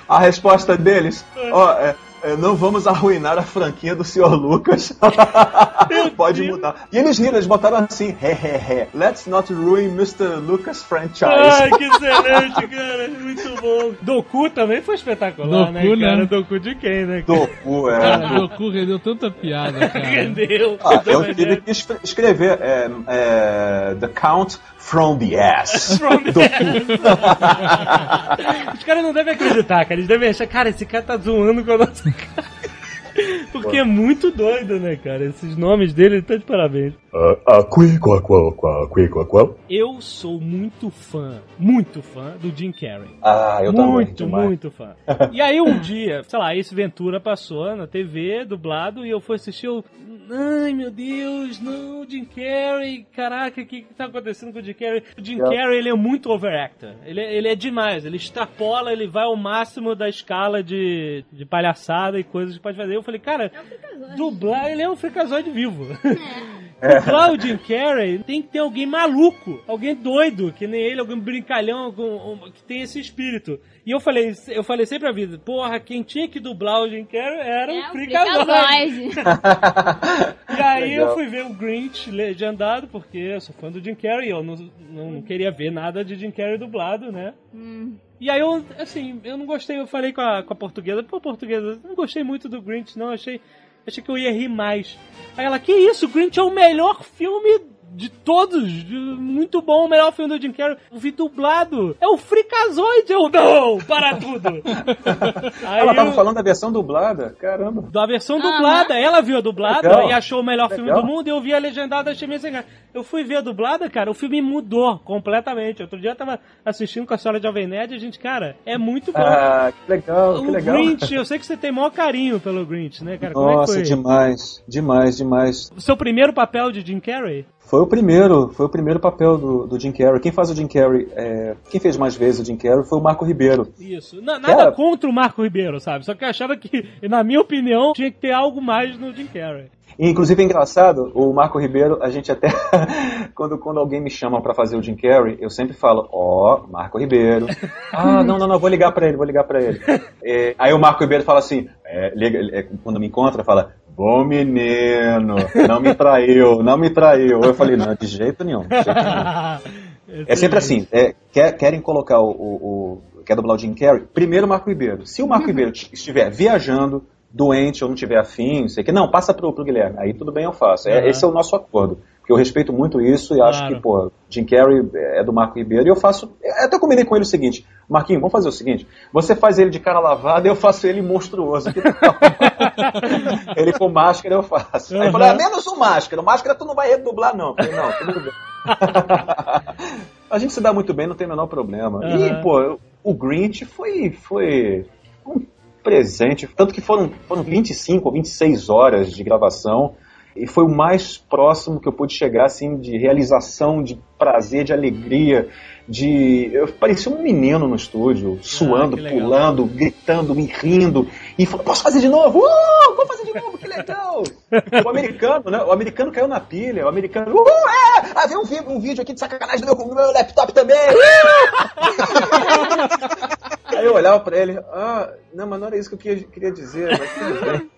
Speaker 6: A resposta deles, ó, é, é, não vamos arruinar a franquia do Sr. Lucas. Pode mudar. E eles riram, eles botaram assim, he, he, he. Let's not ruin Mr. Lucas franchise.
Speaker 2: Ai, que excelente, cara. Muito bom. Doku também foi espetacular,
Speaker 7: Doku,
Speaker 2: né, cara?
Speaker 7: né?
Speaker 2: Doku de quem, né?
Speaker 6: Doku, é.
Speaker 7: Cara, o Goku rendeu tanta piada, cara.
Speaker 2: Rendeu.
Speaker 6: Ah, eu
Speaker 2: merda.
Speaker 6: tive que es- escrever é, é, The Count from the Ass.
Speaker 2: From the Os caras não devem acreditar, cara. Eles devem achar, cara, esse cara tá zoando com a nossa cara. Porque é muito doido, né, cara? Esses nomes dele estão de parabéns.
Speaker 1: Ah, ah.
Speaker 2: Eu sou muito fã, muito fã do Jim Carrey.
Speaker 6: Ah, eu também.
Speaker 2: muito,
Speaker 6: demais.
Speaker 2: muito fã. E aí um dia, sei lá, esse Ventura passou na TV, dublado, e eu fui assistir o. Ai meu Deus, não, Jim Carrey, caraca, o que, que tá acontecendo com o Jim Carrey? O Jim
Speaker 6: Yeah.
Speaker 2: Carrey, ele é muito overactor. Ele, é- ele é demais, ele extrapola, ele vai ao máximo da escala de, de palhaçada e coisas que pode fazer. Eu falei, cara, dublar, ele é um fricazoide vivo. Dublar o Jim Carrey tem que ter alguém maluco, alguém doido, que nem ele, alguém brincalhão, algum- um- que tem esse espírito. E eu falei, eu falei sempre a vida, porra, quem tinha que dublar o Jim Carrey era
Speaker 4: É
Speaker 2: o. Fricazoide. E aí
Speaker 6: Legal.
Speaker 2: eu fui ver o Grinch legendado, porque eu sou fã do Jim Carrey, eu não, não, queria ver nada de Jim Carrey dublado, né? E aí eu, assim, eu não gostei, eu falei com a, com a portuguesa, pô, portuguesa, não gostei muito do Grinch, não, achei, achei que eu ia rir mais. Aí ela, que isso, Grinch é o melhor filme de todos, de- muito bom, o melhor filme do Jim Carrey. Eu vi dublado, é o Fricazoide, eu não, para tudo. Aí
Speaker 6: Ela tava
Speaker 2: eu-
Speaker 6: falando da versão dublada? Caramba.
Speaker 2: da versão dublada. Ela viu a dublada
Speaker 6: Legal.
Speaker 2: e achou o melhor filme
Speaker 6: Legal.
Speaker 2: do mundo. E eu vi a legendada achei meio sem graça. Eu fui ver a dublada, cara, o filme mudou completamente. Outro dia eu tava assistindo com a senhora Jovem Nerd e a gente, cara, é muito bom.
Speaker 6: Ah, que legal, que
Speaker 2: o
Speaker 6: legal.
Speaker 2: Grinch, eu sei que você tem maior carinho pelo Grinch, né, cara? Como é que
Speaker 6: Nossa,
Speaker 2: foi?
Speaker 6: demais, demais, demais.
Speaker 2: O seu primeiro papel de Jim Carrey?
Speaker 6: Foi o primeiro, foi o primeiro papel do, do Jim Carrey. Quem faz o Jim Carrey, é, quem fez mais vezes o Jim Carrey foi o Marco Ribeiro.
Speaker 2: Isso. Na- nada
Speaker 6: Cara-
Speaker 2: contra o Marco Ribeiro, sabe? Só que eu achava que, na minha opinião, tinha que ter algo mais no Jim Carrey.
Speaker 6: Inclusive é engraçado, o Marco Ribeiro, a gente até quando, quando alguém me chama pra fazer o Jim Carrey, eu sempre falo, ó, Marco Ribeiro. Ah, não, não, não, vou ligar pra ele, vou ligar pra ele. É, aí o Marco Ribeiro fala assim, é, liga- é, quando me encontra, fala, Bom menino, não me traiu, não me traiu. Eu falei, não, de jeito nenhum. de jeito nenhum. É sempre assim, é, quer- querem colocar o, o, o- quer dublar o Jim Carrey, primeiro o Marco Ribeiro. Se o Marco Ribeiro t- estiver viajando, doente ou não tiver afim, não sei o que, não, passa pro, pro Guilherme. Aí tudo bem, eu faço. É,
Speaker 2: Aham.
Speaker 6: Esse é o nosso acordo. Eu respeito muito isso e acho
Speaker 2: Claro.
Speaker 6: que, pô, Jim Carrey é do Marco Ribeiro e eu faço. eu Até combinei com ele o seguinte: Marquinhos, vamos fazer o seguinte: você faz ele de cara lavada e eu faço ele monstruoso. Ele com máscara eu faço. Aí eu falei: ah, menos o máscara. O máscara tu não vai redublar, não. Eu falei: não, tudo bem. A gente se dá muito bem, não tem o menor problema.
Speaker 2: Aham.
Speaker 6: E, pô, o Grinch foi, foi um presente. Tanto que foram, foram 25 ou 26 horas de gravação. E foi o mais próximo que eu pude chegar, assim, de realização, de prazer, de alegria, de... Eu parecia um menino no estúdio, suando,
Speaker 2: Ah, que legal.
Speaker 6: pulando, gritando, me rindo. E falou, posso fazer de novo? Uh, vou fazer de novo, que legal! o americano, né? O americano caiu na pilha, o americano... Uh, é! Ah, vi um, um vídeo aqui de sacanagem do meu, meu laptop também! Aí eu olhava pra ele, ah, não, mas não era isso que eu queria, queria dizer, mas tudo bem.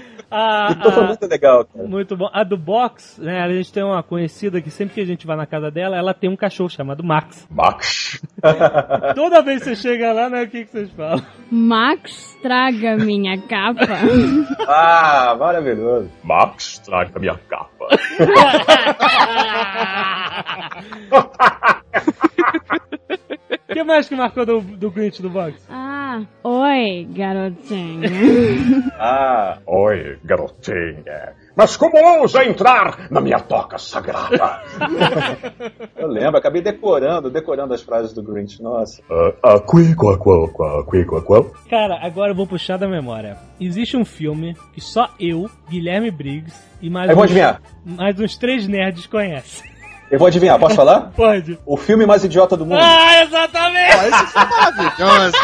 Speaker 2: Ah,
Speaker 6: Então foi
Speaker 2: ah,
Speaker 6: muito legal, cara.
Speaker 2: Muito bom. A do Box, né? A gente tem uma conhecida que sempre que a gente vai na casa dela, ela tem um cachorro chamado Max.
Speaker 1: Max.
Speaker 2: Toda vez que você chega lá, né? O que, que vocês falam?
Speaker 4: Max traga minha capa.
Speaker 6: Ah, maravilhoso.
Speaker 1: Max, traga minha capa.
Speaker 2: O que mais que marcou do, do Grinch do Box?
Speaker 4: Ah, oi, garotinho.
Speaker 6: Ah,
Speaker 1: Oi, garotinha. Mas como ousa entrar na minha toca sagrada?
Speaker 6: eu lembro, acabei decorando, decorando as frases do Grinch, nossa.
Speaker 1: Ah, ah.
Speaker 2: Cara, agora eu vou puxar da memória. Existe um filme que só eu, Guilherme Briggs e mais, uns, mais uns três nerds conhecem.
Speaker 6: Eu vou adivinhar, posso falar?
Speaker 2: Pode.
Speaker 6: O filme mais idiota do mundo.
Speaker 2: Ah, exatamente!
Speaker 3: Esse foi maravilhoso.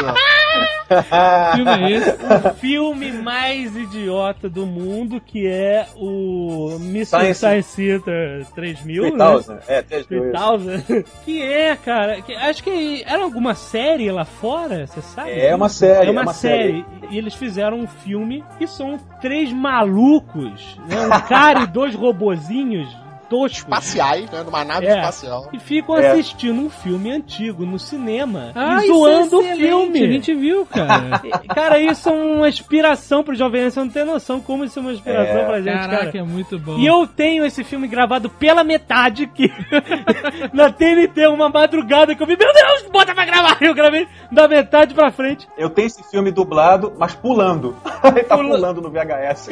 Speaker 7: filme é esse?
Speaker 2: o filme mais idiota do mundo, que é o Mr.
Speaker 6: Science-
Speaker 2: Science, Theater 3000, né?
Speaker 6: 3000, é, 3000,
Speaker 2: 3000, que é, cara, que, acho que era alguma série lá fora, você sabe?
Speaker 6: É uma série,
Speaker 2: É uma,
Speaker 6: é uma
Speaker 2: série. E eles fizeram um filme que são três malucos, né? Um cara e dois robozinhos toscos.
Speaker 3: Espaciais, né? Numa nave
Speaker 2: É.
Speaker 3: espacial.
Speaker 2: E ficam
Speaker 6: É.
Speaker 2: assistindo um filme antigo no cinema
Speaker 7: Ah,
Speaker 2: e
Speaker 7: isso
Speaker 2: zoando
Speaker 7: é
Speaker 2: o filme.
Speaker 7: A gente viu, cara.
Speaker 2: Cara, isso é uma inspiração pro Jovem Nerd. Você não tem noção como isso é uma inspiração
Speaker 6: É.
Speaker 2: pra gente,
Speaker 7: Caraca,
Speaker 2: cara.
Speaker 7: é muito bom.
Speaker 2: E eu tenho esse filme gravado pela metade que na TNT, uma madrugada que eu vi, meu Deus, bota pra gravar! Eu gravei da metade pra frente.
Speaker 6: Eu tenho esse filme dublado, mas pulando. Ele tá
Speaker 2: Pula-
Speaker 6: pulando no VHS.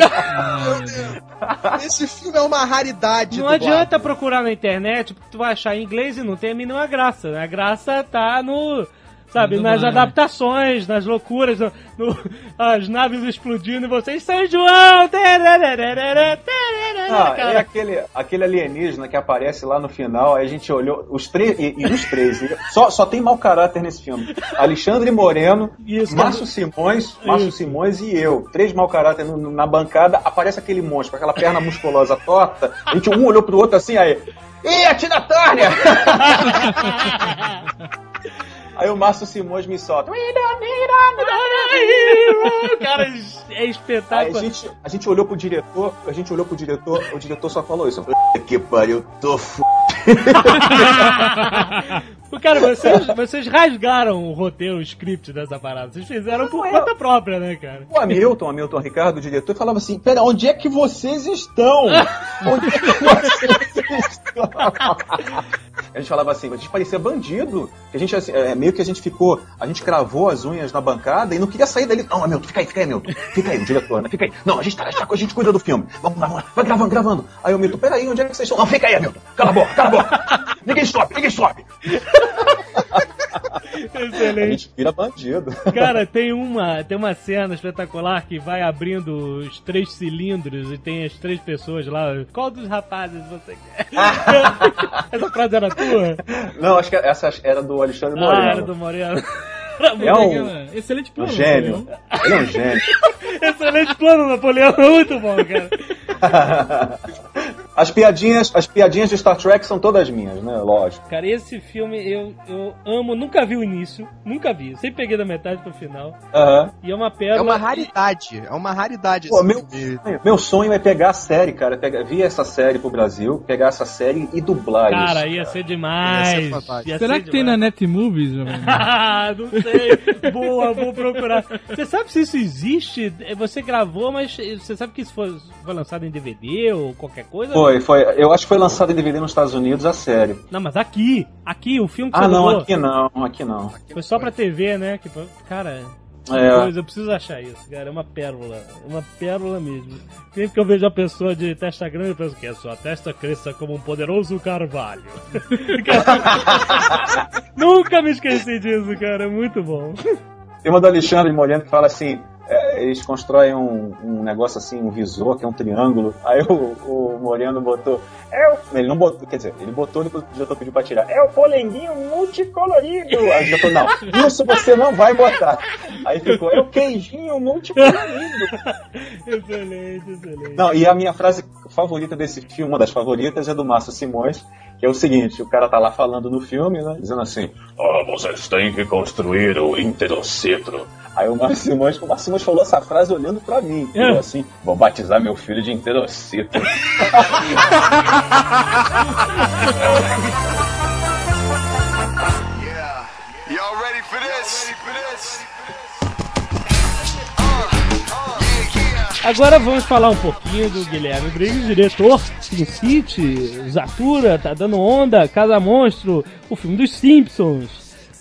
Speaker 3: Esse filme é uma raridade.
Speaker 2: Não. Adianta procurar na internet, porque tu vai achar em inglês e não tem a mínima graça. né? A graça tá no. Sabe, nas adaptações, nas loucuras, no, no- as naves explodindo e vocês São João!
Speaker 6: Ah, é aquele, aquele alienígena que aparece lá no final, aí a gente olhou, os três, e, e os três, só, só tem mau caráter nesse filme. Alexandre Moreno,
Speaker 2: Isso,
Speaker 6: Márcio Simões, Márcio
Speaker 2: Isso.
Speaker 6: Simões e eu. Três mau caráter no- na bancada, aparece aquele monstro com aquela perna musculosa torta, a gente um olhou pro outro assim, aí, Ih, a Tina Turner! Aí o Márcio Simões me solta.
Speaker 2: Cara, é
Speaker 6: Aí a
Speaker 2: espetáculo.
Speaker 6: gente, a gente olhou pro diretor, a gente olhou pro diretor, o diretor só falou isso. Que pariu, tô f...
Speaker 2: Cara, vocês, vocês rasgaram o roteiro, o script dessa parada. Vocês fizeram por conta própria, né, cara?
Speaker 6: O Hamilton, Hamilton Ricardo, o diretor, falava assim: Pera, onde é que vocês estão? Onde é que vocês estão? A gente falava assim, a gente parecia bandido. A gente, assim, é, meio que a gente ficou, a gente cravou as unhas na bancada e não queria sair dali. Não, Hamilton, fica aí, fica aí, Hamilton. Fica aí, o diretor, né? Fica aí. Não, a gente, tá, a gente, tá- a gente cuida do filme. Vamos lá, vamos lá. Vai gravando, gravando. Aí o Hamilton, peraí, onde é que vocês estão? Não, fica aí, Hamilton. Cala a boca, cala a boca. Ninguém sobe, ninguém sobe. A
Speaker 2: Excelente.
Speaker 6: gente vira bandido.
Speaker 2: Cara, tem uma, tem uma cena espetacular que vai abrindo os três cilindros e tem as três pessoas lá. Qual dos rapazes você quer? Essa frase era tua?
Speaker 6: Não, acho que essa era do Alexandre Moreno.
Speaker 2: Ah, era do Moreno.
Speaker 6: É um-
Speaker 2: legal.
Speaker 7: Excelente
Speaker 6: Um
Speaker 7: plano.
Speaker 6: gênio. Ele é um gênio.
Speaker 2: Excelente plano, Napoleão. Muito bom, cara.
Speaker 6: As piadinhas, as piadinhas de Star Trek são todas minhas, né? Lógico.
Speaker 2: Cara, esse filme eu, eu amo, nunca vi o início, nunca vi. Sempre peguei da metade pro final.
Speaker 6: Aham.
Speaker 2: E é uma pérola.
Speaker 3: É uma raridade, é uma raridade.
Speaker 6: Pô,
Speaker 3: esse
Speaker 6: meu,
Speaker 3: filme.
Speaker 6: meu sonho é pegar a série, cara. Pegar, vir essa série pro Brasil, pegar essa série e dublar
Speaker 2: Cara,
Speaker 6: isso.
Speaker 2: ia ser demais.
Speaker 3: Ia ser
Speaker 7: Será
Speaker 2: ser
Speaker 7: que tem na
Speaker 2: demais.
Speaker 7: Netmovies, jovem?
Speaker 2: Ah, não sei. Boa, vou procurar. Você sabe se isso existe? É, Você gravou, mas você sabe que isso foi, foi lançado em DVD ou qualquer coisa?
Speaker 6: Foi, foi. Eu acho que foi lançado em DVD nos Estados Unidos a série.
Speaker 2: Não, mas aqui. Aqui, o filme que
Speaker 6: Ah, não, aqui não, aqui não.
Speaker 2: Foi só pra TV, né? Cara,
Speaker 6: É.
Speaker 2: coisa, eu preciso achar isso, cara. É uma pérola. É uma pérola mesmo. Sempre que eu vejo a pessoa de testa grande, eu penso que a sua testa cresça como um poderoso carvalho. Nunca me esqueci disso, cara. É muito bom.
Speaker 6: Tem uma do Alexandre Moreno que fala assim: é, eles constroem um, um negócio assim, um visor, que é um triângulo. Aí o, o Moreno botou. É o... Ele não botou, quer dizer, ele botou e depois o diretor pediu pra tirar. É o polenguinho multicolorido. Aí o diretor, não, isso você não vai botar. Aí ficou, é o queijinho multicolorido.
Speaker 2: excelente, excelente.
Speaker 6: Não, e a minha frase favorita desse filme, uma das favoritas, é do Márcio Simões, que é o seguinte: o cara tá lá falando no filme, né? Dizendo assim.
Speaker 1: Ah, vocês têm que construir o interocitro.
Speaker 6: Aí o Márcio Simões, o Márcio Simões falou essa frase olhando pra mim.
Speaker 2: É.
Speaker 6: Falou assim: vou batizar meu filho de interocitro.
Speaker 11: Y'all ready for this?
Speaker 2: Agora vamos falar um pouquinho do Guilherme Briggs, diretor, Sin City, Zatura, Tá Dando Onda, Casa Monstro, o filme dos Simpsons,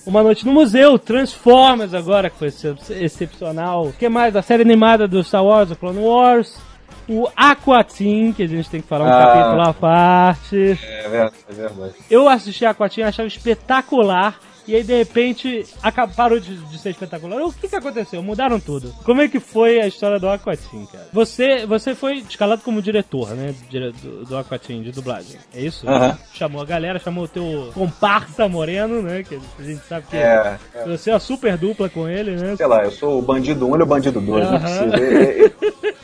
Speaker 2: Uma Noite no Museu, Transformers agora, que foi excep- excepcional. O que mais? A série animada do Star Wars, o Clone Wars, o Aquatim, que a gente tem que falar um
Speaker 6: Ah.
Speaker 2: capítulo à parte.
Speaker 6: É verdade, é verdade.
Speaker 2: Eu assisti Aquatim e achava espetacular. E aí, de repente, aca- parou de, de ser espetacular. O que que aconteceu? Mudaram tudo. Como é que foi a história do Aquatim, cara? Você, você foi escalado como diretor, né? Do, do Aquatim, de dublagem. É isso? Chamou a galera, chamou o teu comparsa moreno, né? Que a gente sabe que
Speaker 6: É, é.
Speaker 2: você é uma super dupla com ele, né?
Speaker 6: Sei lá, eu sou o bandido 1 e o bandido 2, não possível. Ele,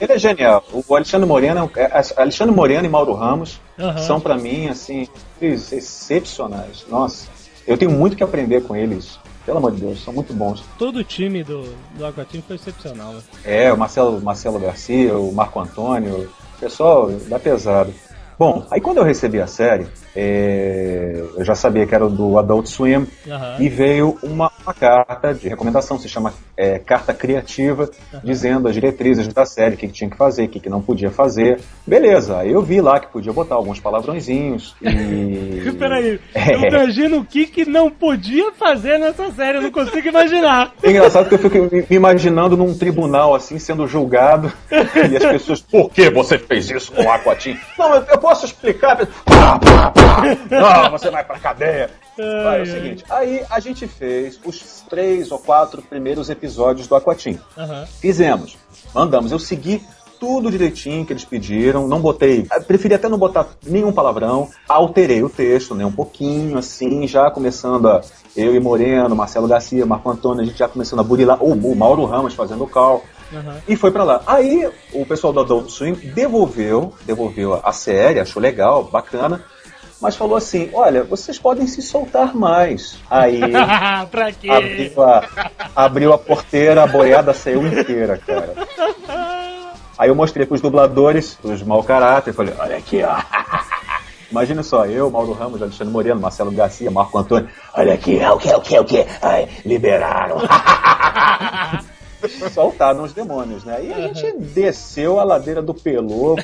Speaker 6: ele- é genial. O Alexandre Moreno, é é- Alexandre Moreno e Mauro Ramos são pra mim, assim, ex- excepcionais. Nossa, eu tenho muito que aprender com eles. Pelo amor de Deus, são muito bons.
Speaker 2: Todo o time do, do Aquatim foi excepcional. né?
Speaker 6: É, o Marcelo, Marcelo Garcia, o Marco Antônio, o pessoal da pesado. Bom, aí quando eu recebi a série, é, eu já sabia que era do Adult Swim,
Speaker 2: Aham.
Speaker 6: e veio uma, uma carta de recomendação, se chama é, Carta Criativa, dizendo as diretrizes da série, o que, que tinha que fazer, o que, que não podia fazer. Beleza, aí eu vi lá que podia botar alguns palavrõezinhos e...
Speaker 2: Peraí,
Speaker 6: É.
Speaker 2: eu imagino o que que não podia fazer nessa série, eu não consigo imaginar.
Speaker 6: É engraçado que eu fico me imaginando num tribunal assim, sendo julgado, e as pessoas, por que você fez isso com o Aquatim? Não, eu, eu posso explicar. Pá, pá, pá. Não, você vai pra cadeia. Vai, é o seguinte, aí a gente fez os três ou quatro primeiros episódios do Aquatim.
Speaker 2: Aham.
Speaker 6: Fizemos, mandamos, eu segui tudo direitinho que eles pediram, não botei, preferi até não botar nenhum palavrão, alterei o texto, né, um pouquinho assim, já começando a, eu e Moreno, Marcelo Garcia, Marco Antônio, a gente já começando a burilar, o, o Mauro Ramos fazendo o cal,
Speaker 2: Aham.
Speaker 6: e foi pra lá. Aí o pessoal do Adult Swim devolveu, devolveu a- a série, achou legal, bacana, mas falou assim, olha, vocês podem se soltar mais. Aí
Speaker 2: pra quê?
Speaker 6: abriu a, abriu a porteira, a boiada saiu inteira, cara. Aí eu mostrei pros dubladores, os mau caráter, falei, olha aqui, ó. Imagina só, eu, Mauro Ramos, Alexandre Moreno, Marcelo Garcia, Marco Antônio. Olha aqui, é o que, é o que, é o que? Ai, liberaram. Soltaram os demônios, né? E a gente desceu a ladeira do Pelô,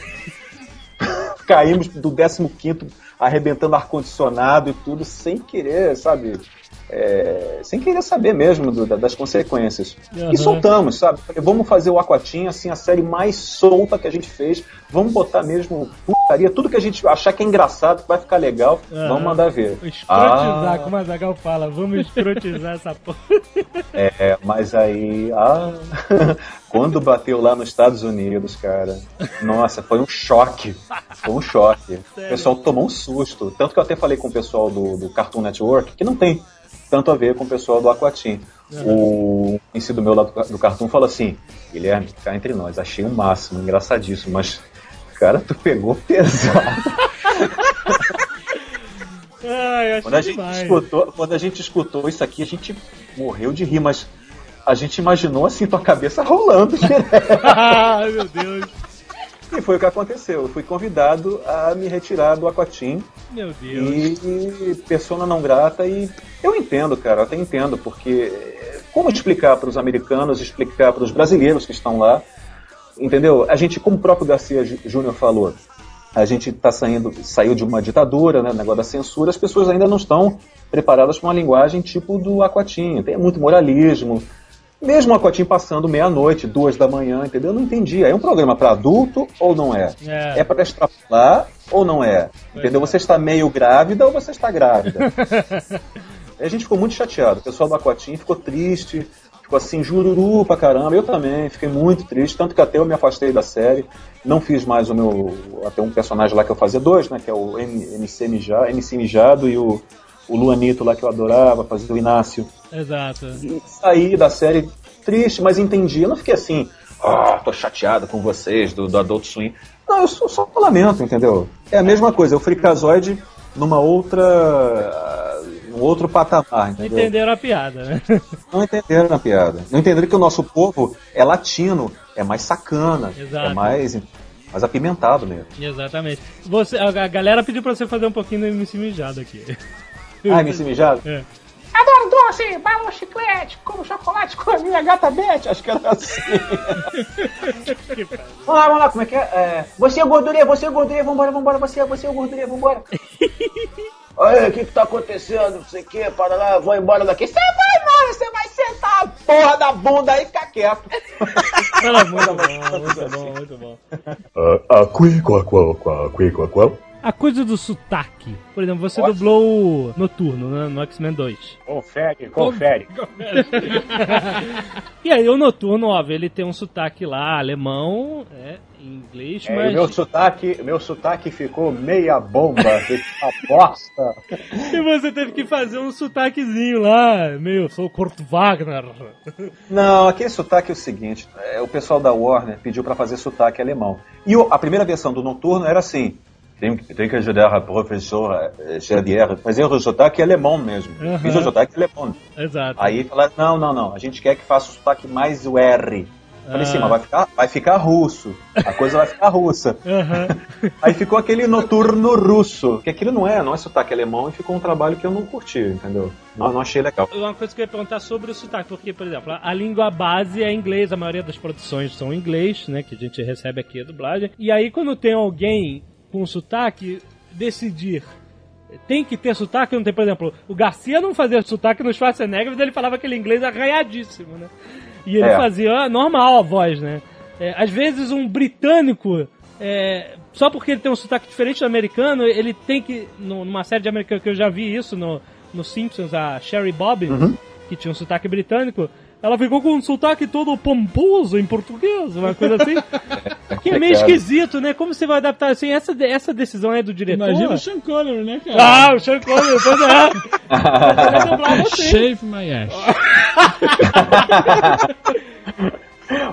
Speaker 6: caímos do 15 arrebentando ar-condicionado e tudo, sem querer, sabe? É, sem querer saber mesmo do- da- das consequências.
Speaker 2: Aham.
Speaker 6: E soltamos, sabe? Falei, Vamos fazer o Aquatim, assim, a série mais solta que a gente fez. Vamos botar mesmo tudo que a gente achar que é engraçado, que vai ficar legal,
Speaker 2: Aham.
Speaker 6: vamos mandar ver.
Speaker 2: Escrotizar,
Speaker 6: Ah.
Speaker 2: como a Zagal fala, vamos escrotizar essa porra.
Speaker 6: É, mas aí, ah, quando bateu lá nos Estados Unidos, cara, nossa, foi um choque. Foi um choque. O pessoal tomou um susto. Tanto que eu até falei com o pessoal do, do Cartoon Network, que não tem tanto a ver com o pessoal do Aquatim. O conhecido meu lá do, do Cartoon falou assim: Guilherme, cá entre nós, achei o máximo, engraçadíssimo, mas Cara, tu pegou pesado. Quando a, gente
Speaker 2: demais.
Speaker 6: escutou, quando a gente escutou isso aqui, a gente morreu de rir, mas a gente imaginou assim tua cabeça rolando direto.
Speaker 2: Ai, meu Deus.
Speaker 6: E foi o que aconteceu. Eu fui convidado a me retirar do Aquatim
Speaker 2: Meu Deus.
Speaker 6: e persona não grata. E eu entendo, cara, eu até entendo, porque como explicar para os americanos, explicar para os brasileiros que estão lá, entendeu? A gente, como o próprio Garcia Jú- Júnior falou, a gente tá saindo, saiu de uma ditadura, né, negócio da censura, as pessoas ainda não estão preparadas para uma linguagem tipo do Aquatim. Tem muito moralismo. Mesmo o Aquatim passando meia-noite, duas da manhã, entendeu? Eu não entendi. É um programa para adulto ou não é?
Speaker 2: É.
Speaker 6: É para extrapolar ou não é? Entendeu? Você está meio grávida ou você está grávida? a gente ficou muito chateado. O pessoal do Aquatim ficou triste, ficou assim, jururu pra caramba. Eu também fiquei muito triste, tanto que até eu me afastei da série. Não fiz mais o meu. Até um personagem lá que eu fazia dois, né? Que é o MC, Mijado, MC Mijado e o, o Luanito lá que eu adorava, fazia o Inácio.
Speaker 2: Exato.
Speaker 6: E saí da série triste, mas entendi. Eu não fiquei assim, ah, tô chateado com vocês do, do Adult Swim. Não, eu só, só lamento, entendeu? É a mesma coisa, é o Freakazoid numa outra. Num outro patamar, entendeu?
Speaker 2: Entenderam a piada, né?
Speaker 6: Não entenderam a piada. Não entenderam que o nosso povo é latino, é mais sacana,
Speaker 2: Exato.
Speaker 6: é mais, mais apimentado mesmo.
Speaker 2: Exatamente. Você, a, a galera pediu pra você fazer um pouquinho do MC Mijado aqui.
Speaker 6: Ah, MC Mijado?
Speaker 2: É.
Speaker 12: Adoro doce, bala chiclete, como chocolate com a minha gata Beth.
Speaker 6: Acho que era assim.
Speaker 12: Vamos lá, vamos lá, como é que é? é você é o gordurinha, você é o gordurinha, vambora, vambora, você, é- você é o gordurinha, vambora. Olha, o que que tá acontecendo, não sei o que, para lá, vou embora daqui. Você vai embora, você vai sentar a porra da bunda aí e ficar quieto.
Speaker 2: Ah, muito bom, muito bom, muito bom.
Speaker 1: Ah, a qui, qua, qua, qua, qui, qua, qua.
Speaker 2: A coisa do sotaque. Por exemplo, você dublou o Noturno né, no X-Men 2.
Speaker 12: Confere, confere.
Speaker 2: E aí, o Noturno, óbvio, ele tem um sotaque lá, alemão, é, em inglês,
Speaker 10: É,
Speaker 2: mas...
Speaker 10: meu sotaque, meu sotaque ficou meia bomba, uma bosta.
Speaker 2: E você teve que fazer um sotaquezinho lá, meio, sou Kurt Wagner.
Speaker 6: Não, aquele sotaque é o seguinte: é, o pessoal da Warner pediu pra fazer sotaque alemão. E o- a primeira versão do Noturno era assim. Tem, tem que ajudar a professora eh, Xavier fazer o sotaque alemão mesmo.
Speaker 2: Aham.
Speaker 6: Fiz o sotaque alemão.
Speaker 2: Exato.
Speaker 6: Aí falaram, não, não, não, a gente quer que faça o sotaque mais o R. Falei assim,
Speaker 2: Ah.
Speaker 6: mas vai ficar, vai ficar russo. A coisa vai ficar russa.
Speaker 2: Aham.
Speaker 6: Aí ficou aquele noturno russo, que aquilo não é, não é sotaque alemão, e ficou um trabalho que eu não curti, entendeu? Não, não achei legal.
Speaker 2: Uma coisa que eu ia perguntar sobre o sotaque, porque, por exemplo, a- a língua base é inglês, a maioria das produções são em inglês, né, que a gente recebe aqui a dublagem. E aí, quando tem alguém com sotaque, decidir tem que ter sotaque, não tem, por exemplo, o Garcia não fazia sotaque no Schwarzenegger, mas ele falava aquele inglês arranhadíssimo, né? E ele
Speaker 6: É.
Speaker 2: fazia normal a voz, né? É, às vezes um britânico, é, só porque ele tem um sotaque diferente do americano, ele tem que, numa série de americano que eu já vi isso no, no Simpsons, a Sherry Bobbins, que tinha um sotaque britânico, ela ficou com um sotaque todo pomposo em português, uma coisa assim. que é meio
Speaker 7: Cara.
Speaker 2: esquisito, né? Como você vai adaptar assim? Essa, essa decisão é do diretor?
Speaker 7: Imagina o Sean Connery, né, cara?
Speaker 2: Ah, o Sean Connery, pois é. Ele vai dublar você.
Speaker 7: Shave my ass.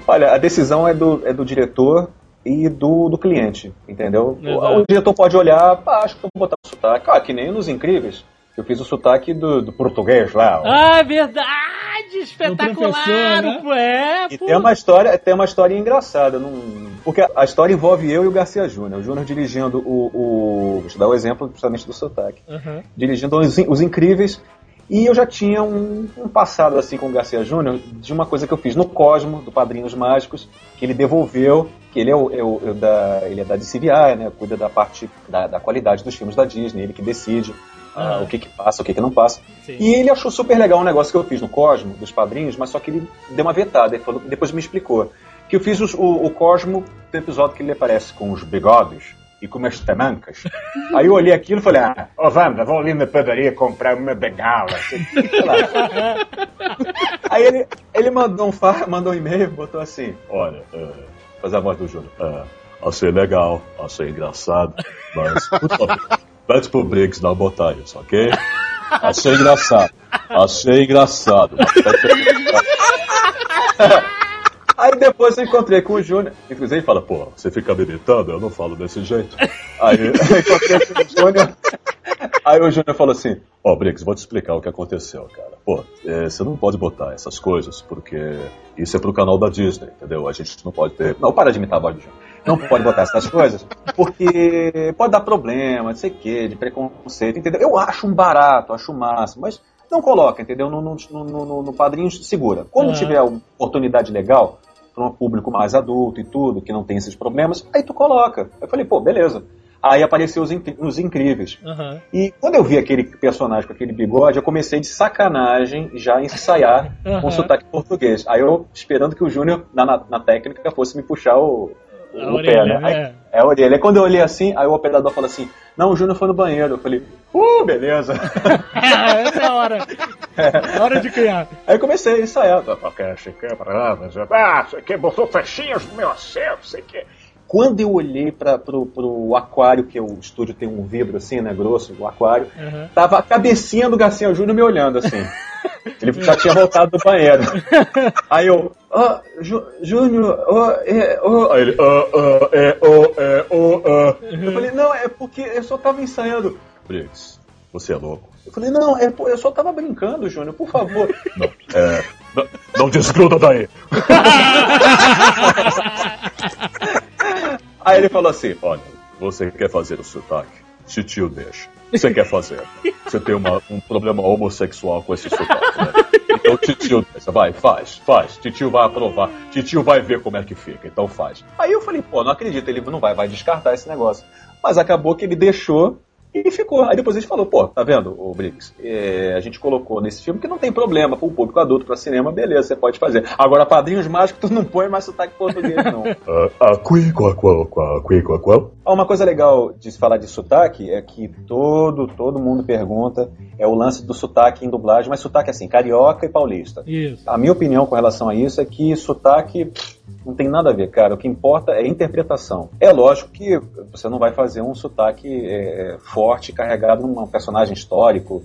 Speaker 6: Olha, a decisão é do, é do diretor e do, do cliente, entendeu? O, o diretor pode olhar, pá, acho que vou botar o sotaque. Ah, que nem nos Incríveis. Eu fiz o sotaque do, do português lá. ó.
Speaker 2: Ah, é verdade! Espetacular!
Speaker 6: né?
Speaker 2: É,
Speaker 6: E
Speaker 2: pô.
Speaker 6: tem uma história, tem uma história engraçada, não... porque a história envolve eu e o Garcia Júnior. O Júnior dirigindo o, o. Vou te dar o exemplo justamente do sotaque.
Speaker 2: Aham.
Speaker 6: Dirigindo os, os Incríveis. E eu já tinha um, um passado assim com o Garcia Júnior de uma coisa que eu fiz no Cosmo, do Padrinhos Mágicos, que ele devolveu, que ele é, o, é o- é o da, ele é da DCVI, né? Cuida da parte da, da qualidade dos filmes da Disney, ele que decide ah, o que, que passa, o que, que não passa.
Speaker 2: Sim.
Speaker 6: E ele achou super legal um negócio que eu fiz no Cosmo, dos padrinhos, mas só que ele deu uma vetada, ele falou, depois me explicou. Que eu fiz os- o, o Cosmo do episódio que ele aparece com os bigodes e com umas tamancas. Aí eu olhei aquilo e falei, ah,
Speaker 10: Ô, Wanda, vou ali na padaria comprar uma bengala.
Speaker 6: Aí ele, ele mandou um fa- mandou um e-mail, botou assim, olha, é, faz a voz do Júnior.
Speaker 1: É, achei legal, achei engraçado, mas, por favor, pede pro Briggs não botar isso, ok? Achei engraçado, achei engraçado.
Speaker 6: Aí depois eu encontrei com o Júnior. Inclusive ele fala, pô, você fica me imitando? Eu não falo desse jeito. Aí eu encontrei com o Júnior. Aí o Júnior falou assim, ó, Briggs, vou te explicar o que aconteceu, cara. Pô, é, você não pode botar essas coisas, porque isso é pro canal da Disney, entendeu? A gente não pode ter. Não, para de imitar a voz do Júnior. Não pode botar essas coisas, porque pode dar problema, não sei o quê, de preconceito, entendeu? Eu acho um barato, acho um máximo, mas não coloca, entendeu? No, no, no, no padrinho segura. Quando
Speaker 2: Aham.
Speaker 6: tiver uma oportunidade legal, para um público mais adulto e tudo, que não tem esses problemas, aí tu coloca. Eu falei, pô, beleza. Aí apareceu os, os incríveis.
Speaker 2: Aham.
Speaker 6: E quando eu vi aquele personagem com aquele bigode, eu comecei de sacanagem já a ensaiar com
Speaker 2: Aham.
Speaker 6: sotaque português. Aí eu esperando que o Júnior, na, na, na técnica, fosse me puxar o, o
Speaker 2: orelha,
Speaker 6: pé, né? Aí,
Speaker 2: é.
Speaker 6: é a orelha. Aí quando eu olhei assim, aí o operador falou assim: Não, o Júnior foi no banheiro. Eu falei: Uh, beleza.
Speaker 2: Essa é a hora. É hora de criar.
Speaker 6: Aí comecei a ensaiar.
Speaker 1: Ah, que botou fechinhas no meu assento, sei que.
Speaker 6: Quando eu olhei para pro, pro aquário, que o estúdio tem um vidro assim, né, grosso, o aquário,
Speaker 2: Aham.
Speaker 6: tava a cabecinha do Garcia Júnior me olhando assim. Ele já tinha voltado do banheiro. Aí eu, ó, Jú- Júnior, ó, é, ó. Aí ele, ó, ó, é, ó, é, ó, ó. Eu falei, não, é porque eu só tava ensaiando. Briggs, você é louco. Eu falei, não, é, pô, eu só tava brincando, Júnior, por favor. Não, é,
Speaker 1: Não, não desgruda daí.
Speaker 6: Aí ele falou assim: Olha, você quer fazer o sotaque? Titio deixa. Você quer fazer? Você tem uma- um problema homossexual com esse sotaque, né? Então titio deixa, vai, faz, faz. Titio vai aprovar. Titio vai ver como é que fica, então faz. Aí eu falei: Pô, não acredito, ele não vai, vai descartar esse negócio. Mas acabou que ele deixou e ficou. Aí depois a gente falou: Pô, tá vendo, o Briggs? É, a gente colocou nesse filme que não tem problema para o público adulto, para cinema, beleza, você pode fazer. Agora, padrinhos mágicos, tu não põe mais sotaque português, não.
Speaker 1: Ah.
Speaker 6: Ah, Uma coisa legal de se falar de sotaque é que todo, todo mundo pergunta é o lance do sotaque em dublagem, mas sotaque assim, carioca e paulista.
Speaker 2: Isso.
Speaker 6: A minha opinião com relação a isso é que sotaque pff, não tem nada a ver, cara. O que importa é a interpretação. É lógico que você não vai fazer um sotaque é, forte, carregado num personagem histórico.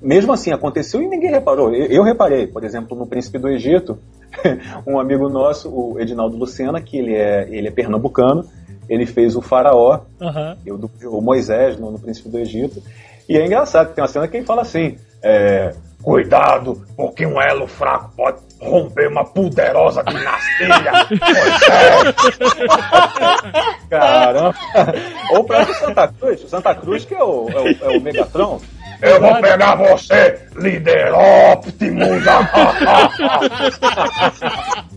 Speaker 6: Mesmo assim, aconteceu e ninguém reparou. Eu, eu reparei, por exemplo, no Príncipe do Egito, um amigo nosso, o Edinaldo Lucena, que ele é, ele é pernambucano, ele fez o faraó,
Speaker 2: Aham.
Speaker 6: eu, o Moisés no, no Príncipe do Egito. E é engraçado, tem uma cena que ele fala assim: é,
Speaker 1: Cuidado, porque um elo fraco pode romper uma poderosa dinastia.
Speaker 6: Caramba! Ou o próprio Santa Cruz, o Santa Cruz que é o, é o, é o Megatron.
Speaker 1: Eu vou pegar você, líder Optimus.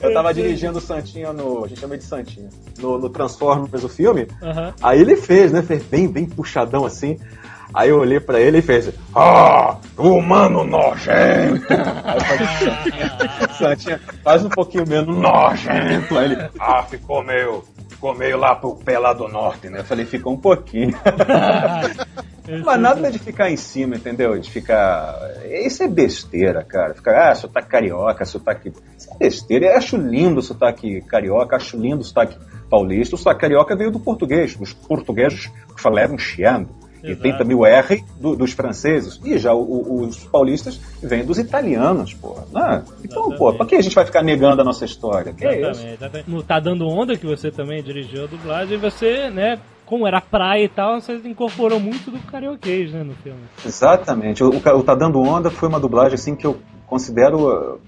Speaker 6: Eu tava dirigindo o Santinha no. A gente chama de Santinha. No, no Transformers, o filme.
Speaker 2: Aham.
Speaker 6: Aí ele fez, né? Fez bem, bem puxadão assim. Aí eu olhei pra ele e fez.
Speaker 1: Ah, humano nojento.
Speaker 6: Aí eu falei, Santinha, faz um pouquinho menos nojento. Aí ele.
Speaker 1: Ah, ficou meio, ficou meio lá pro pé lá do norte, né?
Speaker 6: Eu falei, fica um pouquinho. Mas nada de ficar em cima, entendeu? De ficar. Isso é besteira, cara. Ficar, ah, sotaque carioca, sotaque. Isso é besteira. Eu acho lindo o sotaque carioca, acho lindo o sotaque paulista. O sotaque carioca veio do português, dos portugueses que falavam chiando. E
Speaker 2: Exato.
Speaker 6: tem também o R do- dos franceses. E já o- o- os paulistas vêm dos italianos, porra. Né? Então, pô, pra que a gente vai ficar negando a nossa história? Que é isso?
Speaker 2: Exatamente, exatamente. No Tá Dando Onda, que você também dirigiu a dublagem, você, né, como era praia e tal, você incorporou muito do carioquês, né, no filme.
Speaker 6: Exatamente. O, o, Tá Dando Onda foi uma dublagem assim que eu considero uh,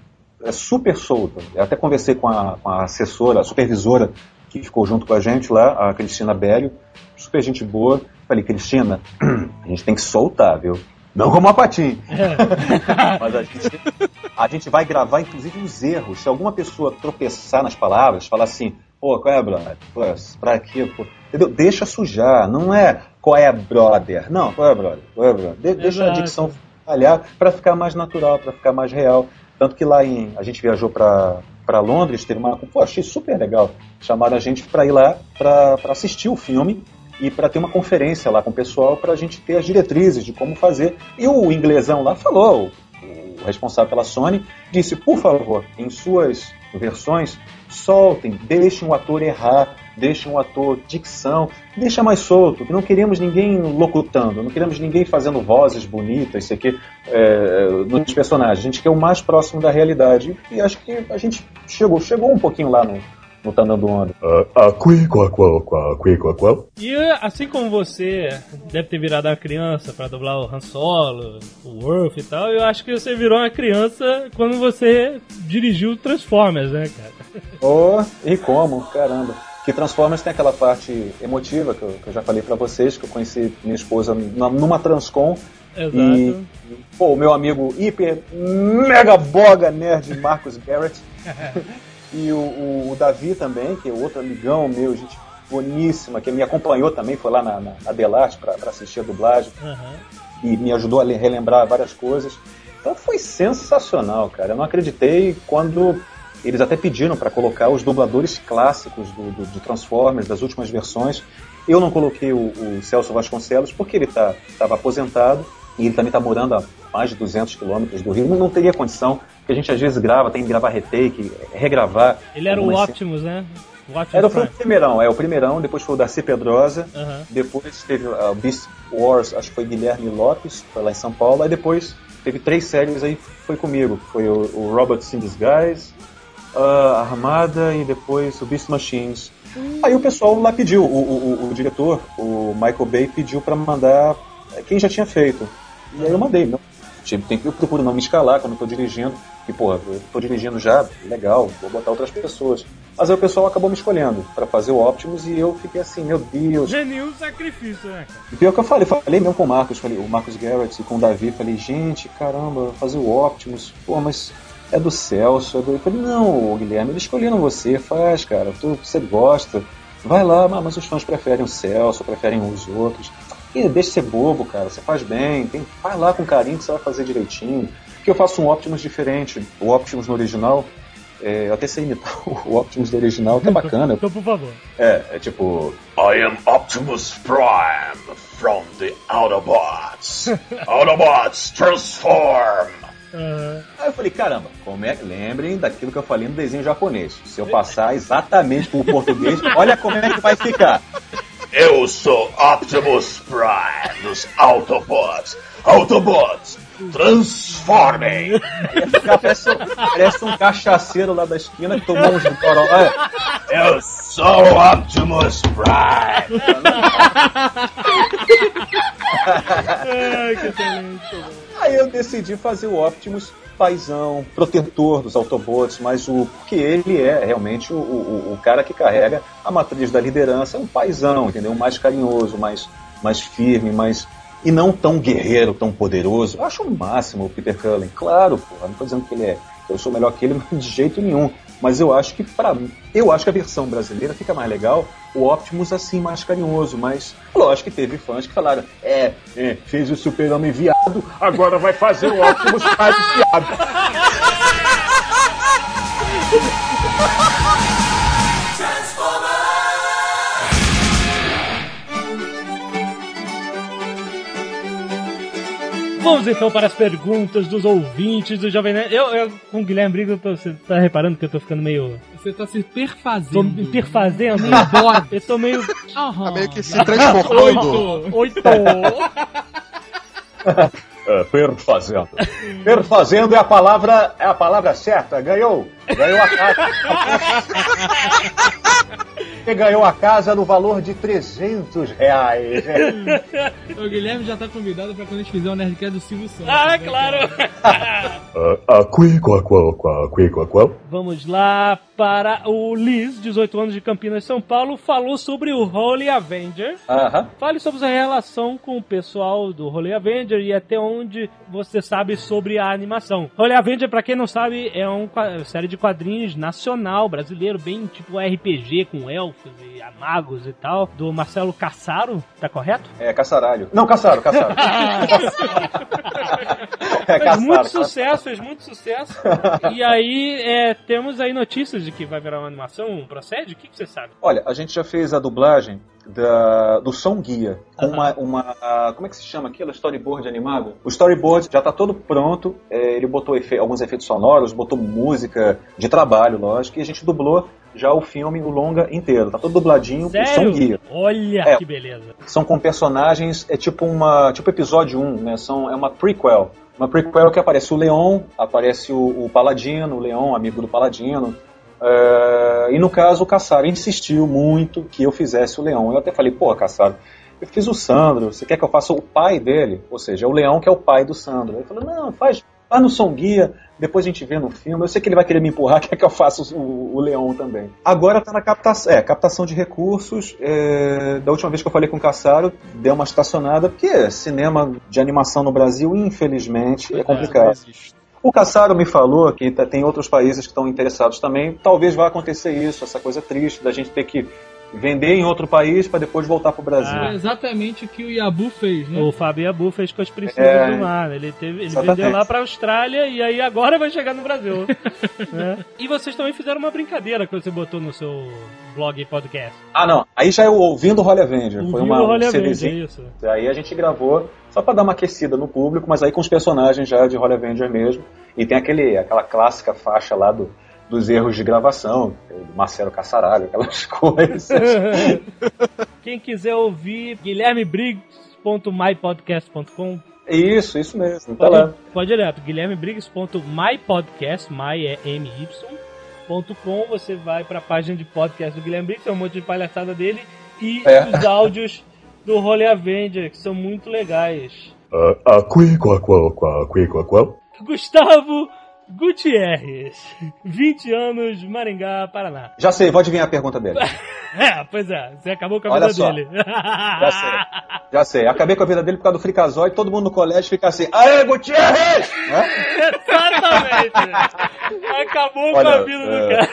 Speaker 6: é super solta. Eu até conversei com a, com a assessora, a supervisora que ficou junto com a gente lá, a Cristina Bélio, super gente boa. Falei, Cristina, a gente tem que soltar, viu? Não como a Patim. Mas a gente, a gente vai gravar, inclusive, os erros. Se alguma pessoa tropeçar nas palavras, falar assim, pô, qual é, brother? Pô, pra quê? Pô? Entendeu? Deixa sujar, não é qual é, brother. Não, qual é, brother? Qual é, brother? De- deixa a dicção falhar para ficar mais natural, para ficar mais real. Tanto que lá em. A gente viajou para para Londres, teve uma. Pô, achei super legal. Chamaram a gente para ir lá para assistir o filme e para ter uma conferência lá com o pessoal para a gente ter as diretrizes de como fazer. E o inglesão lá falou, o responsável pela Sony, disse: por favor, em suas versões, soltem, deixem o ator errar, deixem o ator dicção, deixa mais solto, que não queremos ninguém locutando, não queremos ninguém fazendo vozes bonitas, isso aqui, é, nos personagens. A gente quer o mais próximo da realidade. E acho que a gente chegou, chegou um pouquinho lá no, no Tá Dando Onda.
Speaker 1: Ah, ah.
Speaker 2: E assim como você deve ter virado uma criança pra dublar o Han Solo, o Worf e tal, eu acho que você virou uma criança quando você dirigiu Transformers, né, cara?
Speaker 6: Oh, e como, caramba. Que Transformers tem aquela parte emotiva que eu, que eu já falei pra vocês, que eu conheci minha esposa numa, numa Transcom.
Speaker 2: Exato.
Speaker 6: E, pô, o meu amigo hiper, mega boga nerd Marcos Garrett. e o, o- o Davi também, que é outro amigão meu, gente boníssima, que me acompanhou também, foi lá na, na, na Delarte pra, pra assistir a dublagem
Speaker 2: Aham.
Speaker 6: e me ajudou a le- relembrar várias coisas. Então foi sensacional, cara. Eu não acreditei quando eles até pediram para colocar os dubladores clássicos do, do- de Transformers, das últimas versões. Eu não coloquei o, o Celso Vasconcelos porque ele estava aposentado e ele também está morando a mais de 200 quilômetros do Rio. Não, não teria condição, porque a gente às vezes grava, tem que gravar retake, regravar.
Speaker 2: Ele era o Optimus, né? O Optimus
Speaker 6: era foi o
Speaker 2: Prime.
Speaker 6: primeirão, é o primeirão, depois foi o Darcy Pedrosa,
Speaker 2: Aham.
Speaker 6: depois teve a Beast Wars, acho que foi Guilherme Lopes, foi lá em São Paulo, aí depois teve três séries aí, foi comigo, foi o, o Robots in Disguise, a Armada e depois o Beast Machines. Aí o pessoal lá pediu, o, o, o- o diretor, o Michael Bay, pediu pra mandar quem já tinha feito. E aí eu mandei, não. Tipo, tem que eu procuro não me escalar quando eu tô dirigindo, que porra, eu tô dirigindo já, legal, vou botar outras pessoas. Mas aí o pessoal acabou me escolhendo pra fazer o Optimus e eu fiquei assim, meu Deus.
Speaker 2: Genil sacrifício, né, cara?
Speaker 6: E pior que eu falei, falei mesmo com o Marcos, falei, o Marcos Garrett e com o Davi, falei, gente, caramba, fazer o Optimus, pô, mas é do Celso, é do. Eu falei, não, Guilherme, eles escolheram você, faz, cara, tu, você gosta. Vai lá, mas mas os fãs preferem o Celso, preferem os outros. E deixa de ser bobo, cara, você faz bem, tem, vai lá com carinho que você vai fazer direitinho. Porque eu faço um Optimus diferente. O Optimus no original, é, eu até sei imitar o Optimus do original, que é bacana.
Speaker 2: Então, por favor.
Speaker 6: É, é tipo.
Speaker 1: I am Optimus Prime from the Autobots. Autobots transform.
Speaker 6: Aí eu falei, caramba, como é que lembrem daquilo que eu falei no desenho japonês. Se eu passar exatamente pro português, olha como é que vai ficar.
Speaker 1: Eu sou Optimus Prime dos Autobots. Autobots, transformem.
Speaker 6: Parece, parece um cachaceiro lá da esquina que tomou uns goró.
Speaker 1: Eu sou Optimus Prime.
Speaker 2: Ai, que excelente.
Speaker 6: Aí eu decidi fazer o Optimus paizão, protetor dos Autobots, mas o porque ele é realmente o, o, o cara que carrega a matriz da liderança, é um paizão, entendeu? Mais carinhoso, mais, mais firme, mais e não tão guerreiro, tão poderoso. Eu acho o máximo o Peter Cullen. Claro, porra, não tô dizendo que ele é, eu sou melhor que ele de jeito nenhum, mas eu acho que para eu acho que a versão brasileira fica mais legal, o Optimus assim mais carinhoso, mas lógico que teve fãs que falaram: "É, é fez o Super-Homem viado, agora vai fazer o Optimus mais viado".
Speaker 2: Vamos então para as perguntas dos ouvintes do Jovem Nerd. Eu, eu com o Guilherme tô- você tá reparando que eu tô ficando meio.
Speaker 7: Você tá se
Speaker 2: Tô
Speaker 7: perfazendo.
Speaker 2: me perfazendo?
Speaker 7: Meio bordo.
Speaker 2: Eu tô meio.
Speaker 7: Aham.
Speaker 3: Meio que se transformando.
Speaker 2: Oito!
Speaker 6: É, perfazendo. Perfazendo é a palavra, é a palavra certa. Ganhou. Ganhou a casa. Você ganhou a casa no valor de 300 reais.
Speaker 7: O Guilherme já tá convidado pra quando a gente fizer o Nerdcast do Silvio Santos.
Speaker 2: Ah,
Speaker 7: né,
Speaker 2: claro! Vamos lá para o Liz, 18 anos de Campinas, São Paulo, falou sobre o Holy Avenger.
Speaker 6: Aham.
Speaker 2: Fale sobre sua relação com o pessoal do Holy Avenger e até onde você sabe sobre a animação. Holy Avenger, pra quem não sabe, é uma série de quadrinhos nacional, brasileiro, bem tipo RPG, com e magos e tal, do Marcelo Cassaro, tá correto?
Speaker 6: É, caçaralho. Não, caçaro, caçaro. É,
Speaker 2: Fez
Speaker 6: caçaro.
Speaker 2: muito sucesso, fez muito sucesso. e aí, é, temos aí notícias de que vai virar uma animação, procede? O que, que você sabe?
Speaker 6: Olha, a gente já fez a dublagem da, do som guia. com Uma, uma. Como é que se chama aquilo? Storyboard animado? O storyboard já está todo pronto. é, ele botou efe- alguns efeitos sonoros, botou música de trabalho, lógico, e a gente dublou já o filme, o longa inteiro. Tá todo dubladinho, e são
Speaker 2: Sério?
Speaker 6: guia.
Speaker 2: Olha
Speaker 6: É.
Speaker 2: que beleza.
Speaker 6: São com personagens, é tipo uma. Tipo episódio 1, né? São, é uma prequel. Uma prequel que aparece o Leon, aparece o, o Paladino, o Leon, amigo do Paladino. É, e no caso, o Caçaro insistiu muito que eu fizesse o Leão. Eu até falei, pô, Caçaro, eu fiz o Sandro, você quer que eu faça o pai dele? Ou seja, o Leão que é o pai do Sandro. Ele falou, não, faz, vai no som guia, depois a gente vê no filme. Eu sei que ele vai querer me empurrar, quer que eu faça o, o Leão também. Agora tá na captação, é, captação de recursos. é, da última vez que eu falei com o Caçaro, deu uma estacionada, porque cinema de animação no Brasil, infelizmente, é complicado. O Caçaro me falou que tem outros países que estão interessados também. Talvez vá acontecer isso, essa coisa triste da gente ter que vender em outro país para depois voltar pro Brasil.
Speaker 7: É exatamente o que o Yabu fez, né?
Speaker 2: O Fábio Abu fez com as princesas
Speaker 6: É.
Speaker 2: do mar. Ele, teve, ele
Speaker 6: Exatamente.
Speaker 2: vendeu lá pra Austrália e aí agora vai chegar no Brasil. né? E vocês também fizeram uma brincadeira que você botou no seu blog e podcast.
Speaker 6: Ah, não. Aí já é o Ouvindo Holly Avenger. Foi uma,
Speaker 2: Holly Avenger,
Speaker 6: CDzinho.
Speaker 2: isso.
Speaker 6: Aí a gente gravou só pra dar uma aquecida no público, mas aí com os personagens já de Holly Avenger mesmo. E tem aquele, aquela clássica faixa lá do, dos erros de gravação, do Marcelo Caçaraga, aquelas coisas.
Speaker 2: Quem quiser ouvir, guilhermebriggs.mypodcast.com
Speaker 6: isso, isso mesmo. Tá lá.
Speaker 2: Pode, pode ir direto, guilhermebriggs.mypodcast, my é M-Y, ponto com, você vai pra página de podcast do Guilherme Briggs, tem um monte de palhaçada dele, e
Speaker 1: É.
Speaker 2: os áudios do Holy Avenger, que são muito legais.
Speaker 1: Ah, ah, qui, qua, qua, qua, qui, qua, qua.
Speaker 2: Gustavo Gutierrez, 20 anos, Maringá, Paraná.
Speaker 6: Já sei, vou adivinhar a pergunta dele.
Speaker 2: É, pois é, você acabou com a
Speaker 6: Olha
Speaker 2: vida
Speaker 6: só.
Speaker 2: dele.
Speaker 6: Já sei. Já sei. Acabei com a vida dele por causa do Frikazoid, todo mundo no colégio fica assim, aê, Gutierrez!
Speaker 2: Exatamente! Acabou com a
Speaker 1: Olha,
Speaker 2: vida do
Speaker 1: é,
Speaker 2: cara.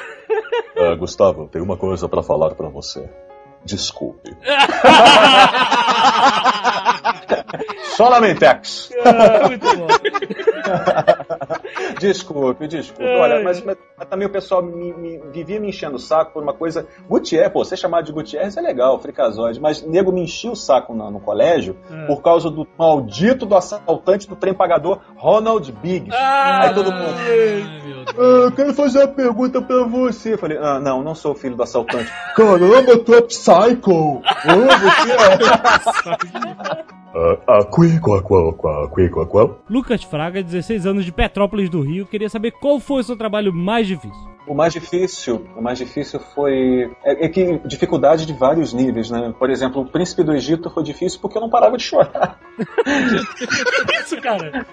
Speaker 1: ah, Gustavo, tenho uma coisa pra falar pra você. Desculpe.
Speaker 6: Solamentex.
Speaker 2: Ah, muito bom.
Speaker 6: Desculpe, desculpe. Olha, mas, mas- também o pessoal me, me- vivia me enchendo o saco por uma coisa. Gutierrez, pô, ser chamado de Gutierrez é legal, fricazoide, mas nego me enchia o saco na- no, colégio
Speaker 2: É.
Speaker 6: por causa do maldito do assaltante do trem pagador Ronald Biggs.
Speaker 2: Ah,
Speaker 6: Aí todo mundo. Ah, eu quero fazer uma pergunta pra você. Eu falei, ah, não, não sou filho do assaltante. Caramba, tu é psycho! Você
Speaker 1: qui, qua, qua.
Speaker 2: Lucas Fraga, 16 anos de Petrópolis do Rio, queria saber qual foi o seu trabalho mais difícil.
Speaker 6: O mais difícil, o mais difícil foi é, é que dificuldade de vários níveis, né? Por exemplo, o Príncipe do Egito foi difícil porque eu não parava de chorar.
Speaker 2: Isso, cara.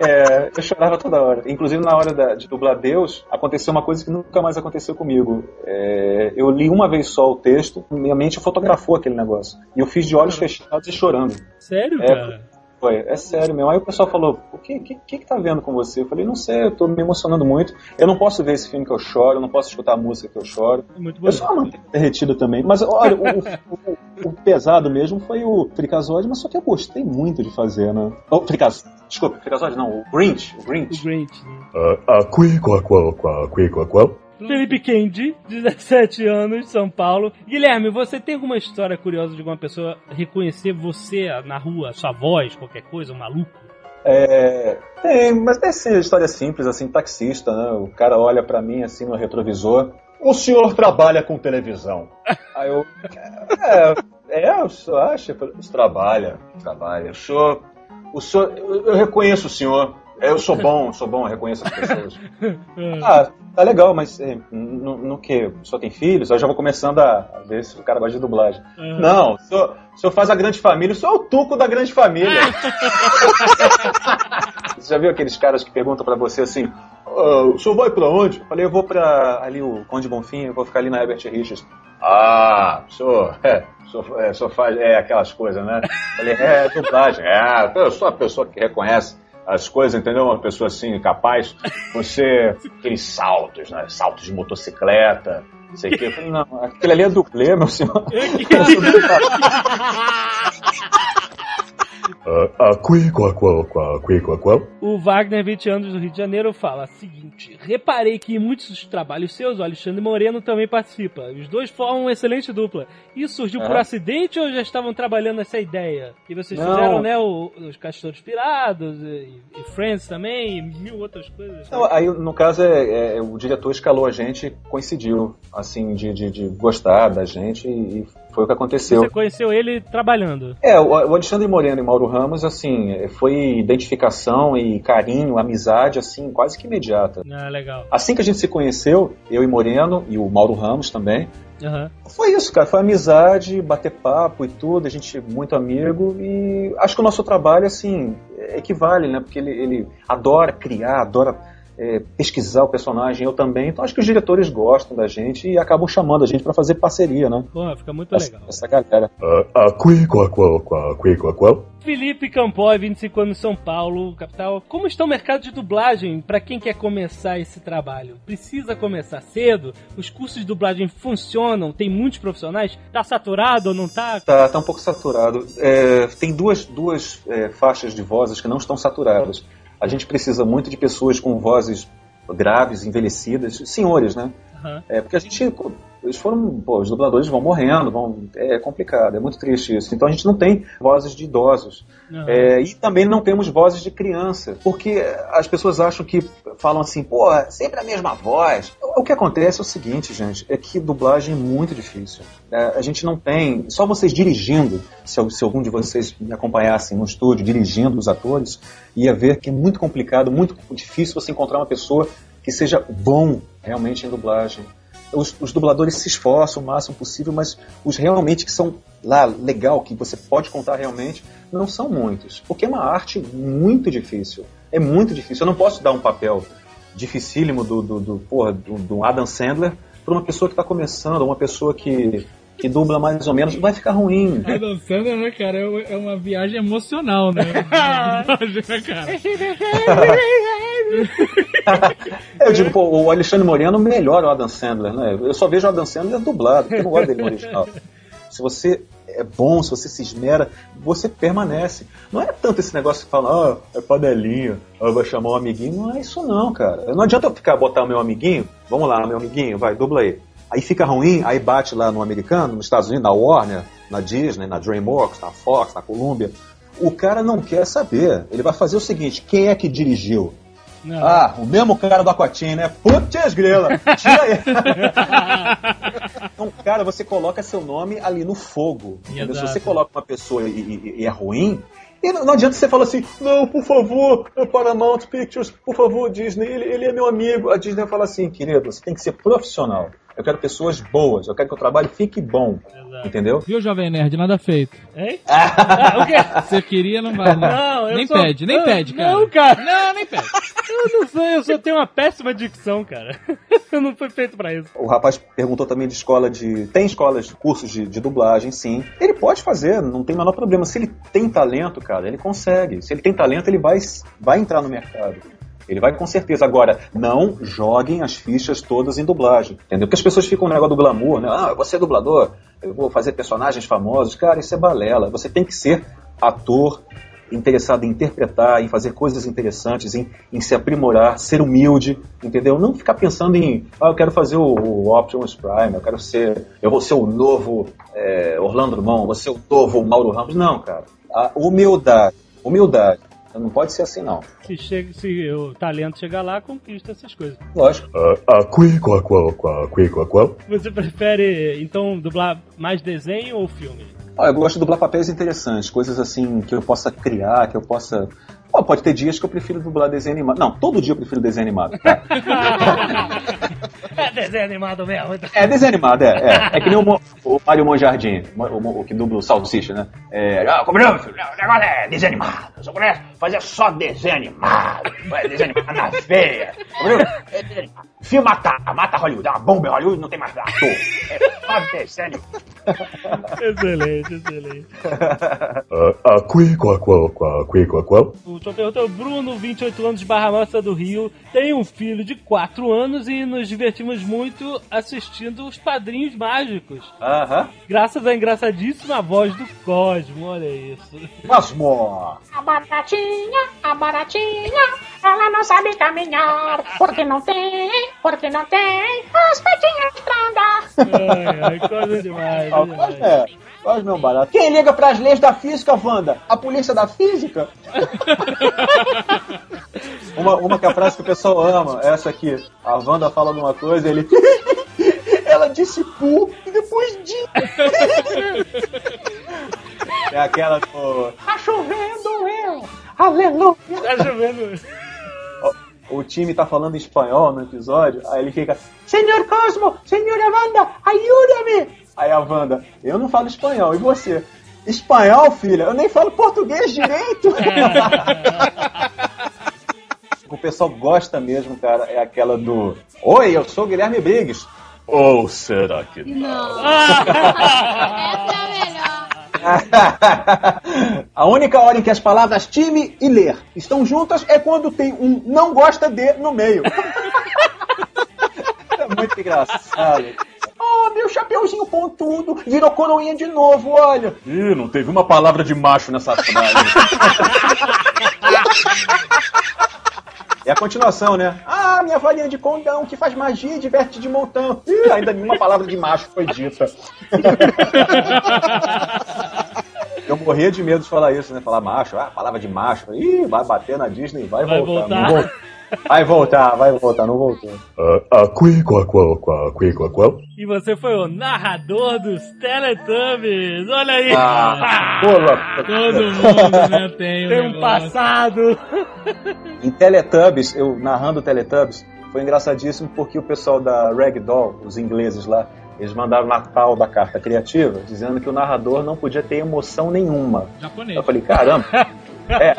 Speaker 6: É, eu chorava toda hora. Inclusive na hora da- de dublar Deus, aconteceu uma coisa que nunca mais aconteceu comigo. É, eu li uma vez só o texto, minha mente fotografou aquele negócio. E eu fiz de olhos fechados e chorando.
Speaker 2: Sério,
Speaker 6: É,
Speaker 2: cara?
Speaker 6: Foi, é sério mesmo. Aí o pessoal falou: o que, que, que que tá vendo com você? Eu falei: não sei, eu tô me emocionando muito. Eu não posso ver esse filme que eu choro, eu não posso escutar a música que eu choro.
Speaker 2: É muito
Speaker 6: Eu sou uma manteiga derretida também. Mas olha, o, o- o- o pesado mesmo foi o Frikazoid, mas só que eu gostei muito de fazer, né? Oh, Frikaz... Desculpa, Frikazoid não, o Grinch. O Grinch.
Speaker 2: O Grinch, né?
Speaker 1: Ah, ah, qui, qua, qua, qua, qui, qua, qua.
Speaker 2: Felipe Kendi, 17 anos, São Paulo. Guilherme, você tem alguma história curiosa de alguma pessoa reconhecer você na rua, sua voz, qualquer coisa, um maluco?
Speaker 6: É, tem, mas deve ser história simples, assim, taxista, né? O cara olha pra mim assim no retrovisor. O senhor trabalha com televisão. Aí eu. É, é o senhor acha? Eu falei, trabalha, trabalha. O senhor. O senhor. Eu, eu reconheço o senhor. Eu sou bom, sou bom, reconheço as pessoas. Ah, tá legal, mas é, no, no que? Senhor tem filhos? Aí eu já vou começando a, a ver se o cara gosta de dublagem.
Speaker 2: Uhum.
Speaker 6: Não, o senhor, o senhor faz a grande família, o senhor é o tuco da grande família. Você já viu aqueles caras que perguntam pra você assim: "Ah, o senhor vai pra onde? Eu falei, eu vou pra ali o Conde Bonfim, eu vou ficar ali na Herbert Richards. Ah, o senhor, é, o senhor, é, o senhor faz é, aquelas coisas, né? Eu falei, é, dublagem, é, eu sou a pessoa que reconhece as coisas, entendeu? Uma pessoa assim, capaz. Você, aqueles saltos, né? Saltos de motocicleta, não sei o quê. Eu falei, não, aquele ali é dublê, meu senhor.
Speaker 1: Ah, ah.
Speaker 2: O Wagner, 20 anos do Rio de Janeiro, fala o seguinte: Reparei que em muitos dos trabalhos seus, o Alexandre Moreno também participa. Os dois formam uma excelente dupla. Isso surgiu por
Speaker 6: É.
Speaker 2: acidente ou já estavam trabalhando essa ideia? E vocês
Speaker 6: Não.
Speaker 2: fizeram, né, o- os Castores Pirados, e, e Friends também, e mil outras coisas.
Speaker 6: Não, aí, no caso, é, é, o diretor escalou a gente, coincidiu, assim, de, de, de gostar da gente e foi o que aconteceu.
Speaker 2: Você conheceu ele trabalhando.
Speaker 6: É, o Alexandre Moreno e Mauro Ramos, assim, foi identificação e carinho, amizade, assim, quase que imediata.
Speaker 2: Ah, legal.
Speaker 6: Assim que a gente se conheceu, eu e Moreno, e o Mauro Ramos também,
Speaker 2: Aham.
Speaker 6: foi isso, cara. Foi amizade, bater papo e tudo, a gente muito amigo e acho que o nosso trabalho, assim, equivale, né? Porque ele, ele adora criar, adora é, pesquisar o personagem, eu também. Então acho que os diretores gostam da gente e acabam chamando a gente pra fazer parceria, né?
Speaker 2: Porra, fica muito
Speaker 6: Essa,
Speaker 2: legal.
Speaker 6: essa galera.
Speaker 1: Ah, ah.
Speaker 2: Felipe Campói, 25 anos, São Paulo, capital. Como está o mercado de dublagem para quem quer começar esse trabalho? Precisa começar cedo? Os cursos de dublagem funcionam? Tem muitos profissionais? Tá saturado ou não tá?
Speaker 6: Tá, tá um pouco saturado. É, tem duas, duas é, faixas de vozes que não estão saturadas. A gente precisa muito de pessoas com vozes graves, envelhecidas, senhores, né?
Speaker 2: Aham.
Speaker 6: É, porque a gente. Eles foram. Pô, os dubladores vão morrendo, vão. É complicado, é muito triste isso. Então a gente não tem vozes de idosos. É, e também não temos vozes de criança. Porque as pessoas acham que falam assim, pô, sempre a mesma voz. O que acontece é o seguinte, gente, é que dublagem é muito difícil. É, a gente não tem. Só vocês dirigindo, se, se algum de vocês me acompanhassem no estúdio, dirigindo os atores, ia ver que é muito complicado, muito difícil você encontrar uma pessoa que seja bom realmente em dublagem. Os, os dubladores se esforçam o máximo possível, mas os realmente que são lá legal, que você pode contar realmente, não são muitos. Porque é uma arte muito difícil. É muito difícil. Eu não posso dar um papel dificílimo do, do, do, porra, do, do Adam Sandler para uma pessoa que está começando, uma pessoa que, que dubla mais ou menos, vai ficar ruim.
Speaker 7: Adam Sandler, né, cara, é é uma viagem emocional, né?
Speaker 6: Eu digo, pô, o Alexandre Moreno melhora o Adam Sandler, né? Eu só vejo o Adam Sandler dublado, porque eu não gosto dele no original. Se você é bom, se você se esmera, você permanece. Não é tanto esse negócio que fala, ah, é panelinha, ah, vai chamar um amiguinho. Não é isso não, cara. Não adianta eu ficar botar o meu amiguinho, vamos lá, meu amiguinho, vai, dubla aí. Aí fica ruim, aí bate lá no americano, nos Estados Unidos, na Warner, na Disney, na DreamWorks, na Fox, na Columbia. O cara não quer saber. Ele vai fazer o seguinte: quem é que dirigiu?
Speaker 2: Não.
Speaker 6: Ah, o mesmo cara do Aquatim, né? Putz, grila! Tira aí! então, cara, você coloca seu nome ali no fogo. Se você coloca uma pessoa e, e- e é ruim, e não, não adianta você falar assim, não, por favor, Paramount Pictures, por favor, Disney, ele, ele é meu amigo. A Disney fala assim, querido, você tem que ser profissional. Eu quero pessoas boas, eu quero que o trabalho fique bom. Entendeu?
Speaker 7: Viu, Jovem Nerd? Nada feito.
Speaker 2: Hein? Ah, o quê?
Speaker 7: Você queria, não vai, né?
Speaker 2: Não, eu
Speaker 7: Nem
Speaker 2: sou-
Speaker 7: pede, nem
Speaker 2: eu-
Speaker 7: pede, cara.
Speaker 2: Não, cara.
Speaker 7: Não, nem pede.
Speaker 2: Eu não sei, eu só tenho uma péssima dicção, cara. Eu não fui feito pra isso.
Speaker 6: O rapaz perguntou também de escola de. Tem escolas, cursos de, de dublagem, sim. Ele pode fazer, não tem o menor problema. Se ele tem talento, cara, ele consegue. Se ele tem talento, ele vai, vai entrar no mercado. Ele vai com certeza. Agora, não joguem as fichas todas em dublagem. Entendeu? Porque as pessoas ficam no negócio do glamour, né? Ah, você é dublador, eu vou fazer personagens famosos. Cara, isso é balela. Você tem que ser ator, interessado em interpretar, em fazer coisas interessantes, em, em se aprimorar, ser humilde, entendeu? Não ficar pensando em, ah, eu quero fazer o, o Optimus Prime, eu quero ser, eu vou ser o novo é, Orlando Drummond, vou ser o novo Mauro Ramos. Não, cara. A humildade, humildade. Não pode ser assim, não.
Speaker 2: Se, chega, se o talento chegar lá, conquista essas coisas.
Speaker 6: Lógico.
Speaker 1: Ah, ah.
Speaker 2: Você prefere, então, dublar mais desenho ou filme?
Speaker 6: Ah, eu gosto de dublar papéis interessantes, coisas assim que eu possa criar, que eu possa. Pô, pode ter dias que eu prefiro dublar desenho animado. Não, todo dia eu prefiro desenho animado. tá?
Speaker 2: É desenho animado mesmo. então.
Speaker 6: É, desenho animado, é. É, é que nem o, Mo- o Mário Monjardim, o, o- o que dubla o Salsicha, né? É,
Speaker 12: como não, filho? O negócio é desenho animado. Só conhece fazer só desenho animado. Vai, desenho animado na veia. Entendeu? É desenho animado. Filme mata, mata Hollywood. Dá uma bomba em Hollywood, não tem mais ator. É só desenho
Speaker 2: excelente, excelente.
Speaker 1: Ah, ah,
Speaker 2: última pergunta é o Bruno, 28 anos, Barra Mansa do Rio. Tem um filho de 4 anos e nos divertimos muito assistindo os Padrinhos Mágicos.
Speaker 6: Aham.
Speaker 2: Graças à engraçadíssima voz do Cosmo, olha isso.
Speaker 6: Masmor.
Speaker 13: A baratinha, a baratinha, ela não sabe caminhar, porque não tem, porque não tem as patinhas pra andar.
Speaker 2: Ai, ai, coisa demais.
Speaker 6: Ah,
Speaker 2: demais.
Speaker 6: é. Quase meu barato. Quem liga pras leis da física, Wanda? A polícia da física? uma, uma que é a frase que o pessoal ama, é essa aqui. A Wanda fala de uma coisa e ele. Ela disse pu e depois di. é aquela do.
Speaker 13: Tá chovendo eu, aleluia.
Speaker 2: Tá chovendo.
Speaker 6: O time tá falando em espanhol no episódio, aí ele fica. Senhor Cosmo, senhora Wanda, ajuda-me! Aí a Wanda, eu não falo espanhol, e você? Espanhol, filha? Eu nem falo português direito! o pessoal gosta mesmo, cara, é aquela do. Oi, eu sou o Guilherme Briggs.
Speaker 1: Ou será que
Speaker 4: Não.
Speaker 13: Essa
Speaker 4: é a melhor.
Speaker 6: A única hora em que as palavras time e ler estão juntas é quando tem um não gosta de no meio. é muito engraçado. Oh, meu chapeuzinho pontudo virou coroinha de novo, olha.
Speaker 1: Ih, não teve uma palavra de macho nessa frase.
Speaker 6: É a continuação, né? Ah, minha varinha de condão que faz magia e diverte de montão. Ih, ainda nenhuma palavra de macho foi dita. Eu morria de medo de falar isso, né? Falar macho, ah, palavra de macho. Ih, vai bater na Disney, vai,
Speaker 2: Vai
Speaker 6: voltar.
Speaker 2: voltar.
Speaker 6: Vai voltar, vai voltar, não voltou.
Speaker 1: Aqui?
Speaker 2: E você foi o narrador dos Teletubbies. Olha aí.
Speaker 6: Ah, pula.
Speaker 7: Todo mundo, né, tem um,
Speaker 2: Tem um passado.
Speaker 6: Em Teletubbies, eu narrando Teletubbies, foi engraçadíssimo porque o pessoal da Ragdoll, os ingleses lá, eles mandaram na tal da carta criativa, dizendo que o narrador não podia ter emoção nenhuma.
Speaker 7: Japonês.
Speaker 6: Eu falei, caramba. É.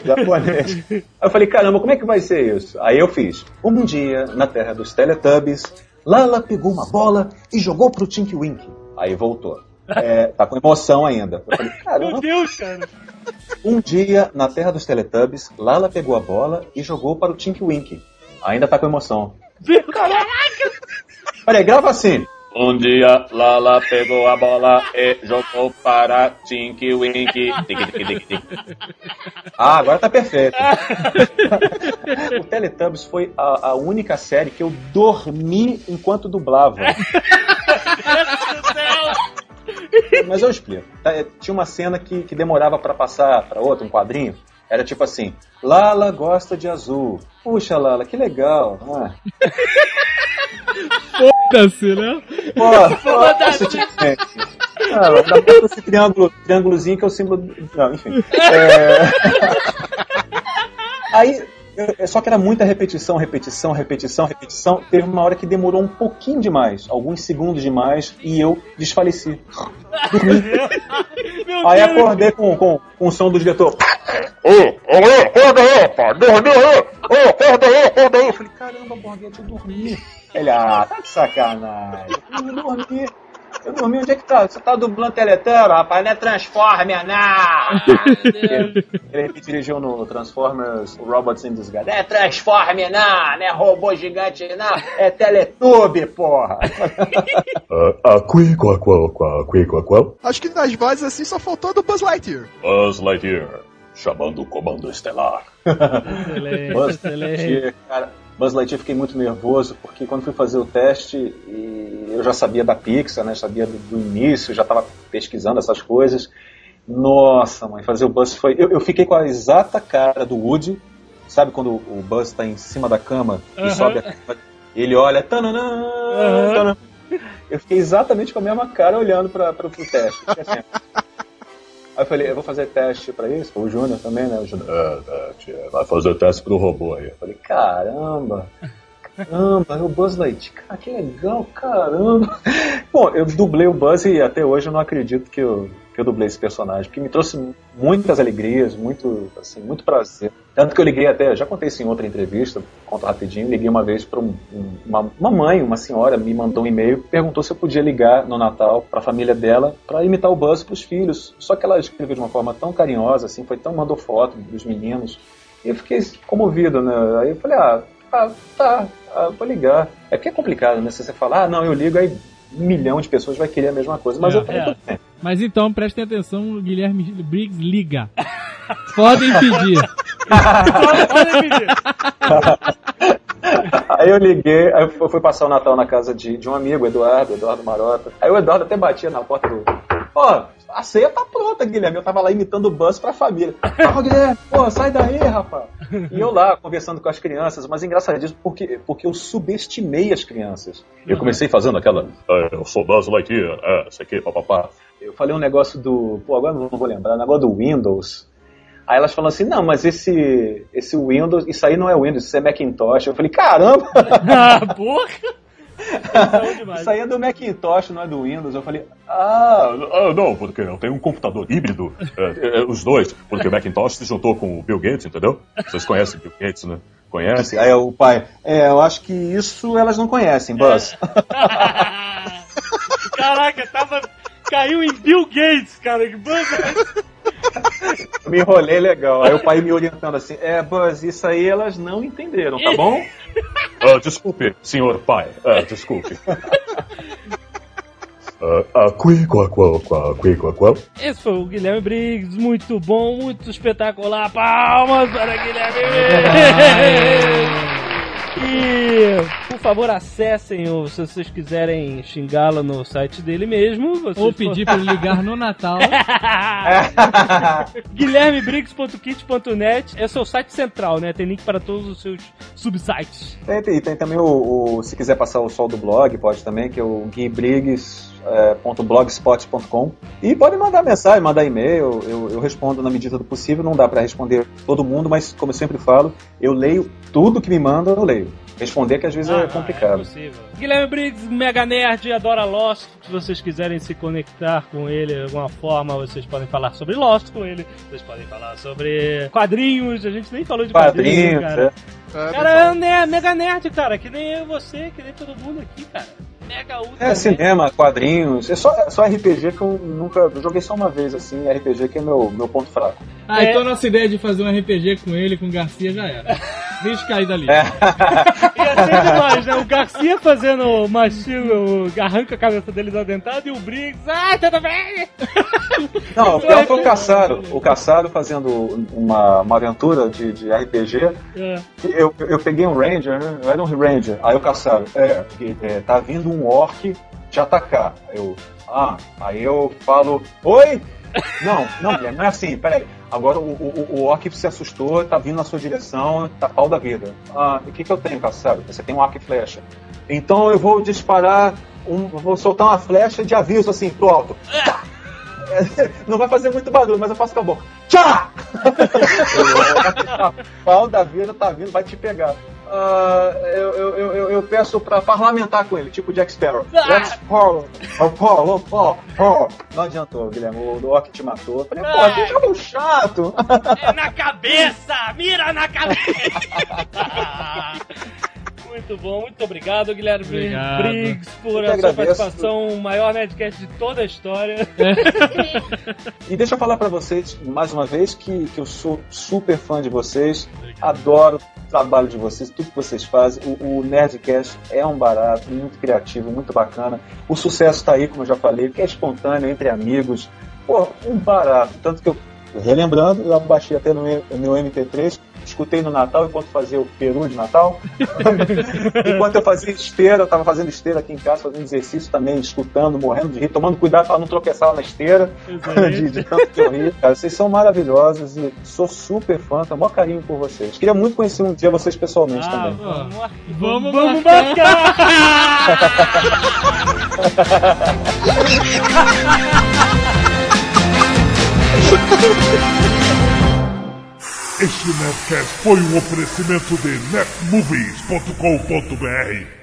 Speaker 6: Japonês. Aí eu falei, caramba, como é que vai ser isso? Aí eu fiz. Um dia, na terra dos Teletubbies, Lala pegou uma bola e jogou pro Tinky Winky. Aí voltou. É, tá com emoção ainda. Eu falei, caramba.
Speaker 2: Meu Deus, cara.
Speaker 6: Um dia, na terra dos Teletubbies, Lala pegou a bola e jogou para o Tinky Winky. Ainda tá com emoção.
Speaker 2: Caraca.
Speaker 6: Olha, grava assim.
Speaker 1: Um dia, Lala pegou a bola e jogou para tic, tic.
Speaker 6: Ah, agora tá perfeito. o Teletubbies foi a, a única série que eu dormi enquanto dublava. Mas eu explico. Tá, é, Tinha uma cena que, que demorava pra passar pra outra, um quadrinho. Era tipo assim: Lala gosta de azul. Puxa, Lala, que legal. Ah.
Speaker 7: Foda-se, né?
Speaker 6: Pô, foda-se. Ah, dá pra esse triângulo, triângulozinho que é o símbolo. do- Não, enfim. É... Aí, eu- só que era muita repetição, repetição, repetição, repetição. Teve uma hora que demorou um pouquinho demais, alguns segundos demais, e eu desfaleci.
Speaker 2: Meu
Speaker 6: Aí acordei com, com, com o som do diretor.
Speaker 1: Ô, ô, acorda aí, pá, dormiu aí. Ô, acorda aí, acorda aí.
Speaker 6: Caramba, Borghetti, eu dormi. Ele, ah, tá de sacanagem. Eu dormi. Eu dormi, onde é que tá? Você tá dublando Teletubbies, rapaz, não é Transformer, não! ele, ele me dirigiu no Transformers Robots in Disguise. É Transformer, não! Não é robô gigante, não! É Teletubby, porra!
Speaker 3: Acho que nas vozes assim só faltou do Buzz Lightyear.
Speaker 1: Buzz Lightyear, chamando o comando estelar.
Speaker 2: Excelente,
Speaker 6: Buzz
Speaker 2: excelente.
Speaker 6: Lightyear, cara, Buzz Lightyear fiquei muito nervoso, porque quando fui fazer o teste, e eu já sabia da Pixar, né? Sabia do, do início, já estava pesquisando essas coisas. Nossa, mãe, fazer o Buzz foi. Eu, eu fiquei com a exata cara do Woody. Sabe quando o Buzz está em cima da cama e
Speaker 2: Aham.
Speaker 6: sobe a cama, ele olha. Tananã,
Speaker 2: Aham.
Speaker 6: tananã. Eu fiquei exatamente com a mesma cara olhando para o teste. Aí eu falei, eu vou fazer teste pra isso, o Júnior também, né? O Júnior, é, é, vai fazer teste pro robô aí. Eu falei, caramba, Caramba, é o Buzz Lightyear. Cara, que legal, caramba. Bom, eu dublei o Buzz e até hoje eu não acredito que eu, que eu dublei esse personagem, porque me trouxe muitas alegrias, muito, assim, muito prazer. Tanto que eu liguei até, já contei isso em outra entrevista, conto rapidinho, liguei uma vez para um, um, uma, uma mãe, uma senhora, me mandou um e-mail, perguntou se eu podia ligar no Natal para a família dela para imitar o Buzz para os filhos. Só que ela escreveu de uma forma tão carinhosa, assim, foi tão mandou foto dos meninos. E eu fiquei comovido, né? Aí eu falei, ah, ah tá, ah, vou ligar. É porque é complicado, né? Se você falar, ah, não, eu ligo, aí um milhão de pessoas vai querer a mesma coisa. Mas
Speaker 7: É,
Speaker 6: eu falei,
Speaker 7: é.
Speaker 6: bem.
Speaker 7: Mas então, prestem atenção, Guilherme Briggs liga. Podem pedir.
Speaker 6: Aí eu liguei, aí eu fui passar o Natal na casa de, de um amigo, Eduardo, Eduardo Marota. Aí o Eduardo até batia na porta do. Ó, a ceia tá pronta, Guilherme. Eu tava lá imitando o Buzz pra família. Ó, Guilherme, pô, sai daí, rapaz. E eu lá, conversando com as crianças, mas engraçadíssimo porque, porque eu subestimei as crianças. Eu comecei fazendo aquela. "Ah, eu sou Buzz Lightyear, é, sei que, papapá. Eu falei um negócio do. Pô, agora não vou lembrar, um negócio do Windows. Aí elas falam assim, não, mas esse, esse Windows, isso aí não é Windows, isso é Macintosh. Eu falei, caramba!
Speaker 2: Ah, porra!
Speaker 6: Isso aí é do Macintosh, não é do Windows. Eu falei, ah,
Speaker 1: Ah, não, porque eu tenho um computador híbrido, é, é, os dois, porque o Macintosh se juntou com o Bill Gates, entendeu? Vocês conhecem o Bill Gates, né? Conhecem?
Speaker 6: Aí o pai, é, eu acho que isso elas não conhecem, Buzz.
Speaker 2: Caraca, tava. Caiu em Bill Gates, cara. Que banda.
Speaker 6: me enrolei legal. Aí o pai me orientando assim, é, Buzz, isso aí elas não entenderam, tá bom?
Speaker 1: Ah, desculpe, senhor pai, ah, desculpe.
Speaker 2: Esse foi o Guilherme Briggs, muito bom, muito espetacular. Palmas para Guilherme Briggs! Por favor, acessem o, se vocês quiserem xingá-lo no site dele mesmo. vocês
Speaker 7: Ou pedir pra ele ligar no Natal.
Speaker 2: guilhermebriggs.kit.net é seu site central, né? Tem link para todos os seus subsites.
Speaker 6: Tem, tem, tem também o, o- se quiser passar o sol do blog, pode também, que é o guibriggs.blogspot.com. E pode mandar mensagem, mandar e-mail, eu, eu respondo na medida do possível. Não dá para responder todo mundo, mas como eu sempre falo, eu leio tudo que me mandam, eu leio. Responder que às vezes é complicado.
Speaker 2: Guilherme Briggs, mega nerd, adora Lost. Se vocês quiserem se conectar com ele de alguma forma, vocês podem falar sobre Lost com ele. Vocês podem falar sobre quadrinhos. A gente nem falou de quadrinhos,
Speaker 6: Quadrinhos,
Speaker 2: cara.
Speaker 6: é.
Speaker 2: Cara, é um ne- mega nerd, cara. Que nem eu e você, que nem todo mundo aqui, cara. Mega ultra.
Speaker 6: É cinema, quadrinhos. É só, é só RPG que eu nunca. Eu joguei só uma vez, assim, RPG que é meu, meu ponto fraco.
Speaker 7: Ah,
Speaker 2: É.
Speaker 7: então nossa ideia de fazer um RPG com ele, com o Garcia, já era. Deixa cair dali.
Speaker 2: Ia ser demais, né? O Garcia fazendo macio, arranca a cabeça dele desdentada e o Briggs. Ai, tudo bem!
Speaker 6: Não, o pior foi o Caçaro. O Caçaro fazendo uma, uma aventura de, de RPG.
Speaker 2: É.
Speaker 6: Eu, eu peguei um Ranger, né? Eu era um Ranger. Aí o Caçaro, é, é, tá vindo um orc te atacar. Eu, ah, aí eu falo, oi! Não, não, não é assim, peraí. Agora o, o, o orc se assustou, tá vindo na sua direção, tá pau da vida. Ah, o que, que eu tenho, Caçaro? Você tem um arco e flecha. Então eu vou disparar, um, vou soltar uma flecha de aviso assim pro alto. Não vai fazer muito barulho, mas eu faço com a boca. Tchá! Pau da vida tá vindo, vai te pegar. Ah, eu, eu, eu, eu- peço pra parlamentar com ele, tipo Jack Sparrow. Let's Paul, oh, Paul, oh, Paul, Paul. Não adiantou, Guilherme, o Orc te matou. Eu falei, pô, que jogo chato.
Speaker 2: É na cabeça! Mira na cabeça! Muito bom, muito obrigado, Guilherme
Speaker 7: Obrigado.
Speaker 2: Briggs, por a sua participação, o maior Nerdcast de toda a história.
Speaker 6: E deixa eu falar pra vocês, mais uma vez, que, que eu sou super fã de vocês, adoro o trabalho de vocês, tudo que vocês fazem. O, o Nerdcast é um barato, muito criativo, muito bacana. O sucesso tá aí, como eu já falei, que é espontâneo, entre amigos. Pô, um barato. Tanto que eu, relembrando, eu baixei até no meu meu MP3, escutei no Natal enquanto fazia o peru de Natal. enquanto eu fazia esteira, eu tava fazendo esteira aqui em casa, fazendo exercício também, escutando, morrendo de rir, tomando cuidado para não tropeçar na esteira, de, de tanto que eu ri. Cara, vocês são maravilhosos e sou super fã, tenho o maior carinho por vocês. Queria muito conhecer um dia vocês pessoalmente
Speaker 2: Ah,
Speaker 6: também.
Speaker 2: vamos,
Speaker 7: Vamos,
Speaker 2: vamos
Speaker 7: marcar.
Speaker 2: marcar!
Speaker 9: Este Nerdcast foi um oferecimento de netmovies.com.br.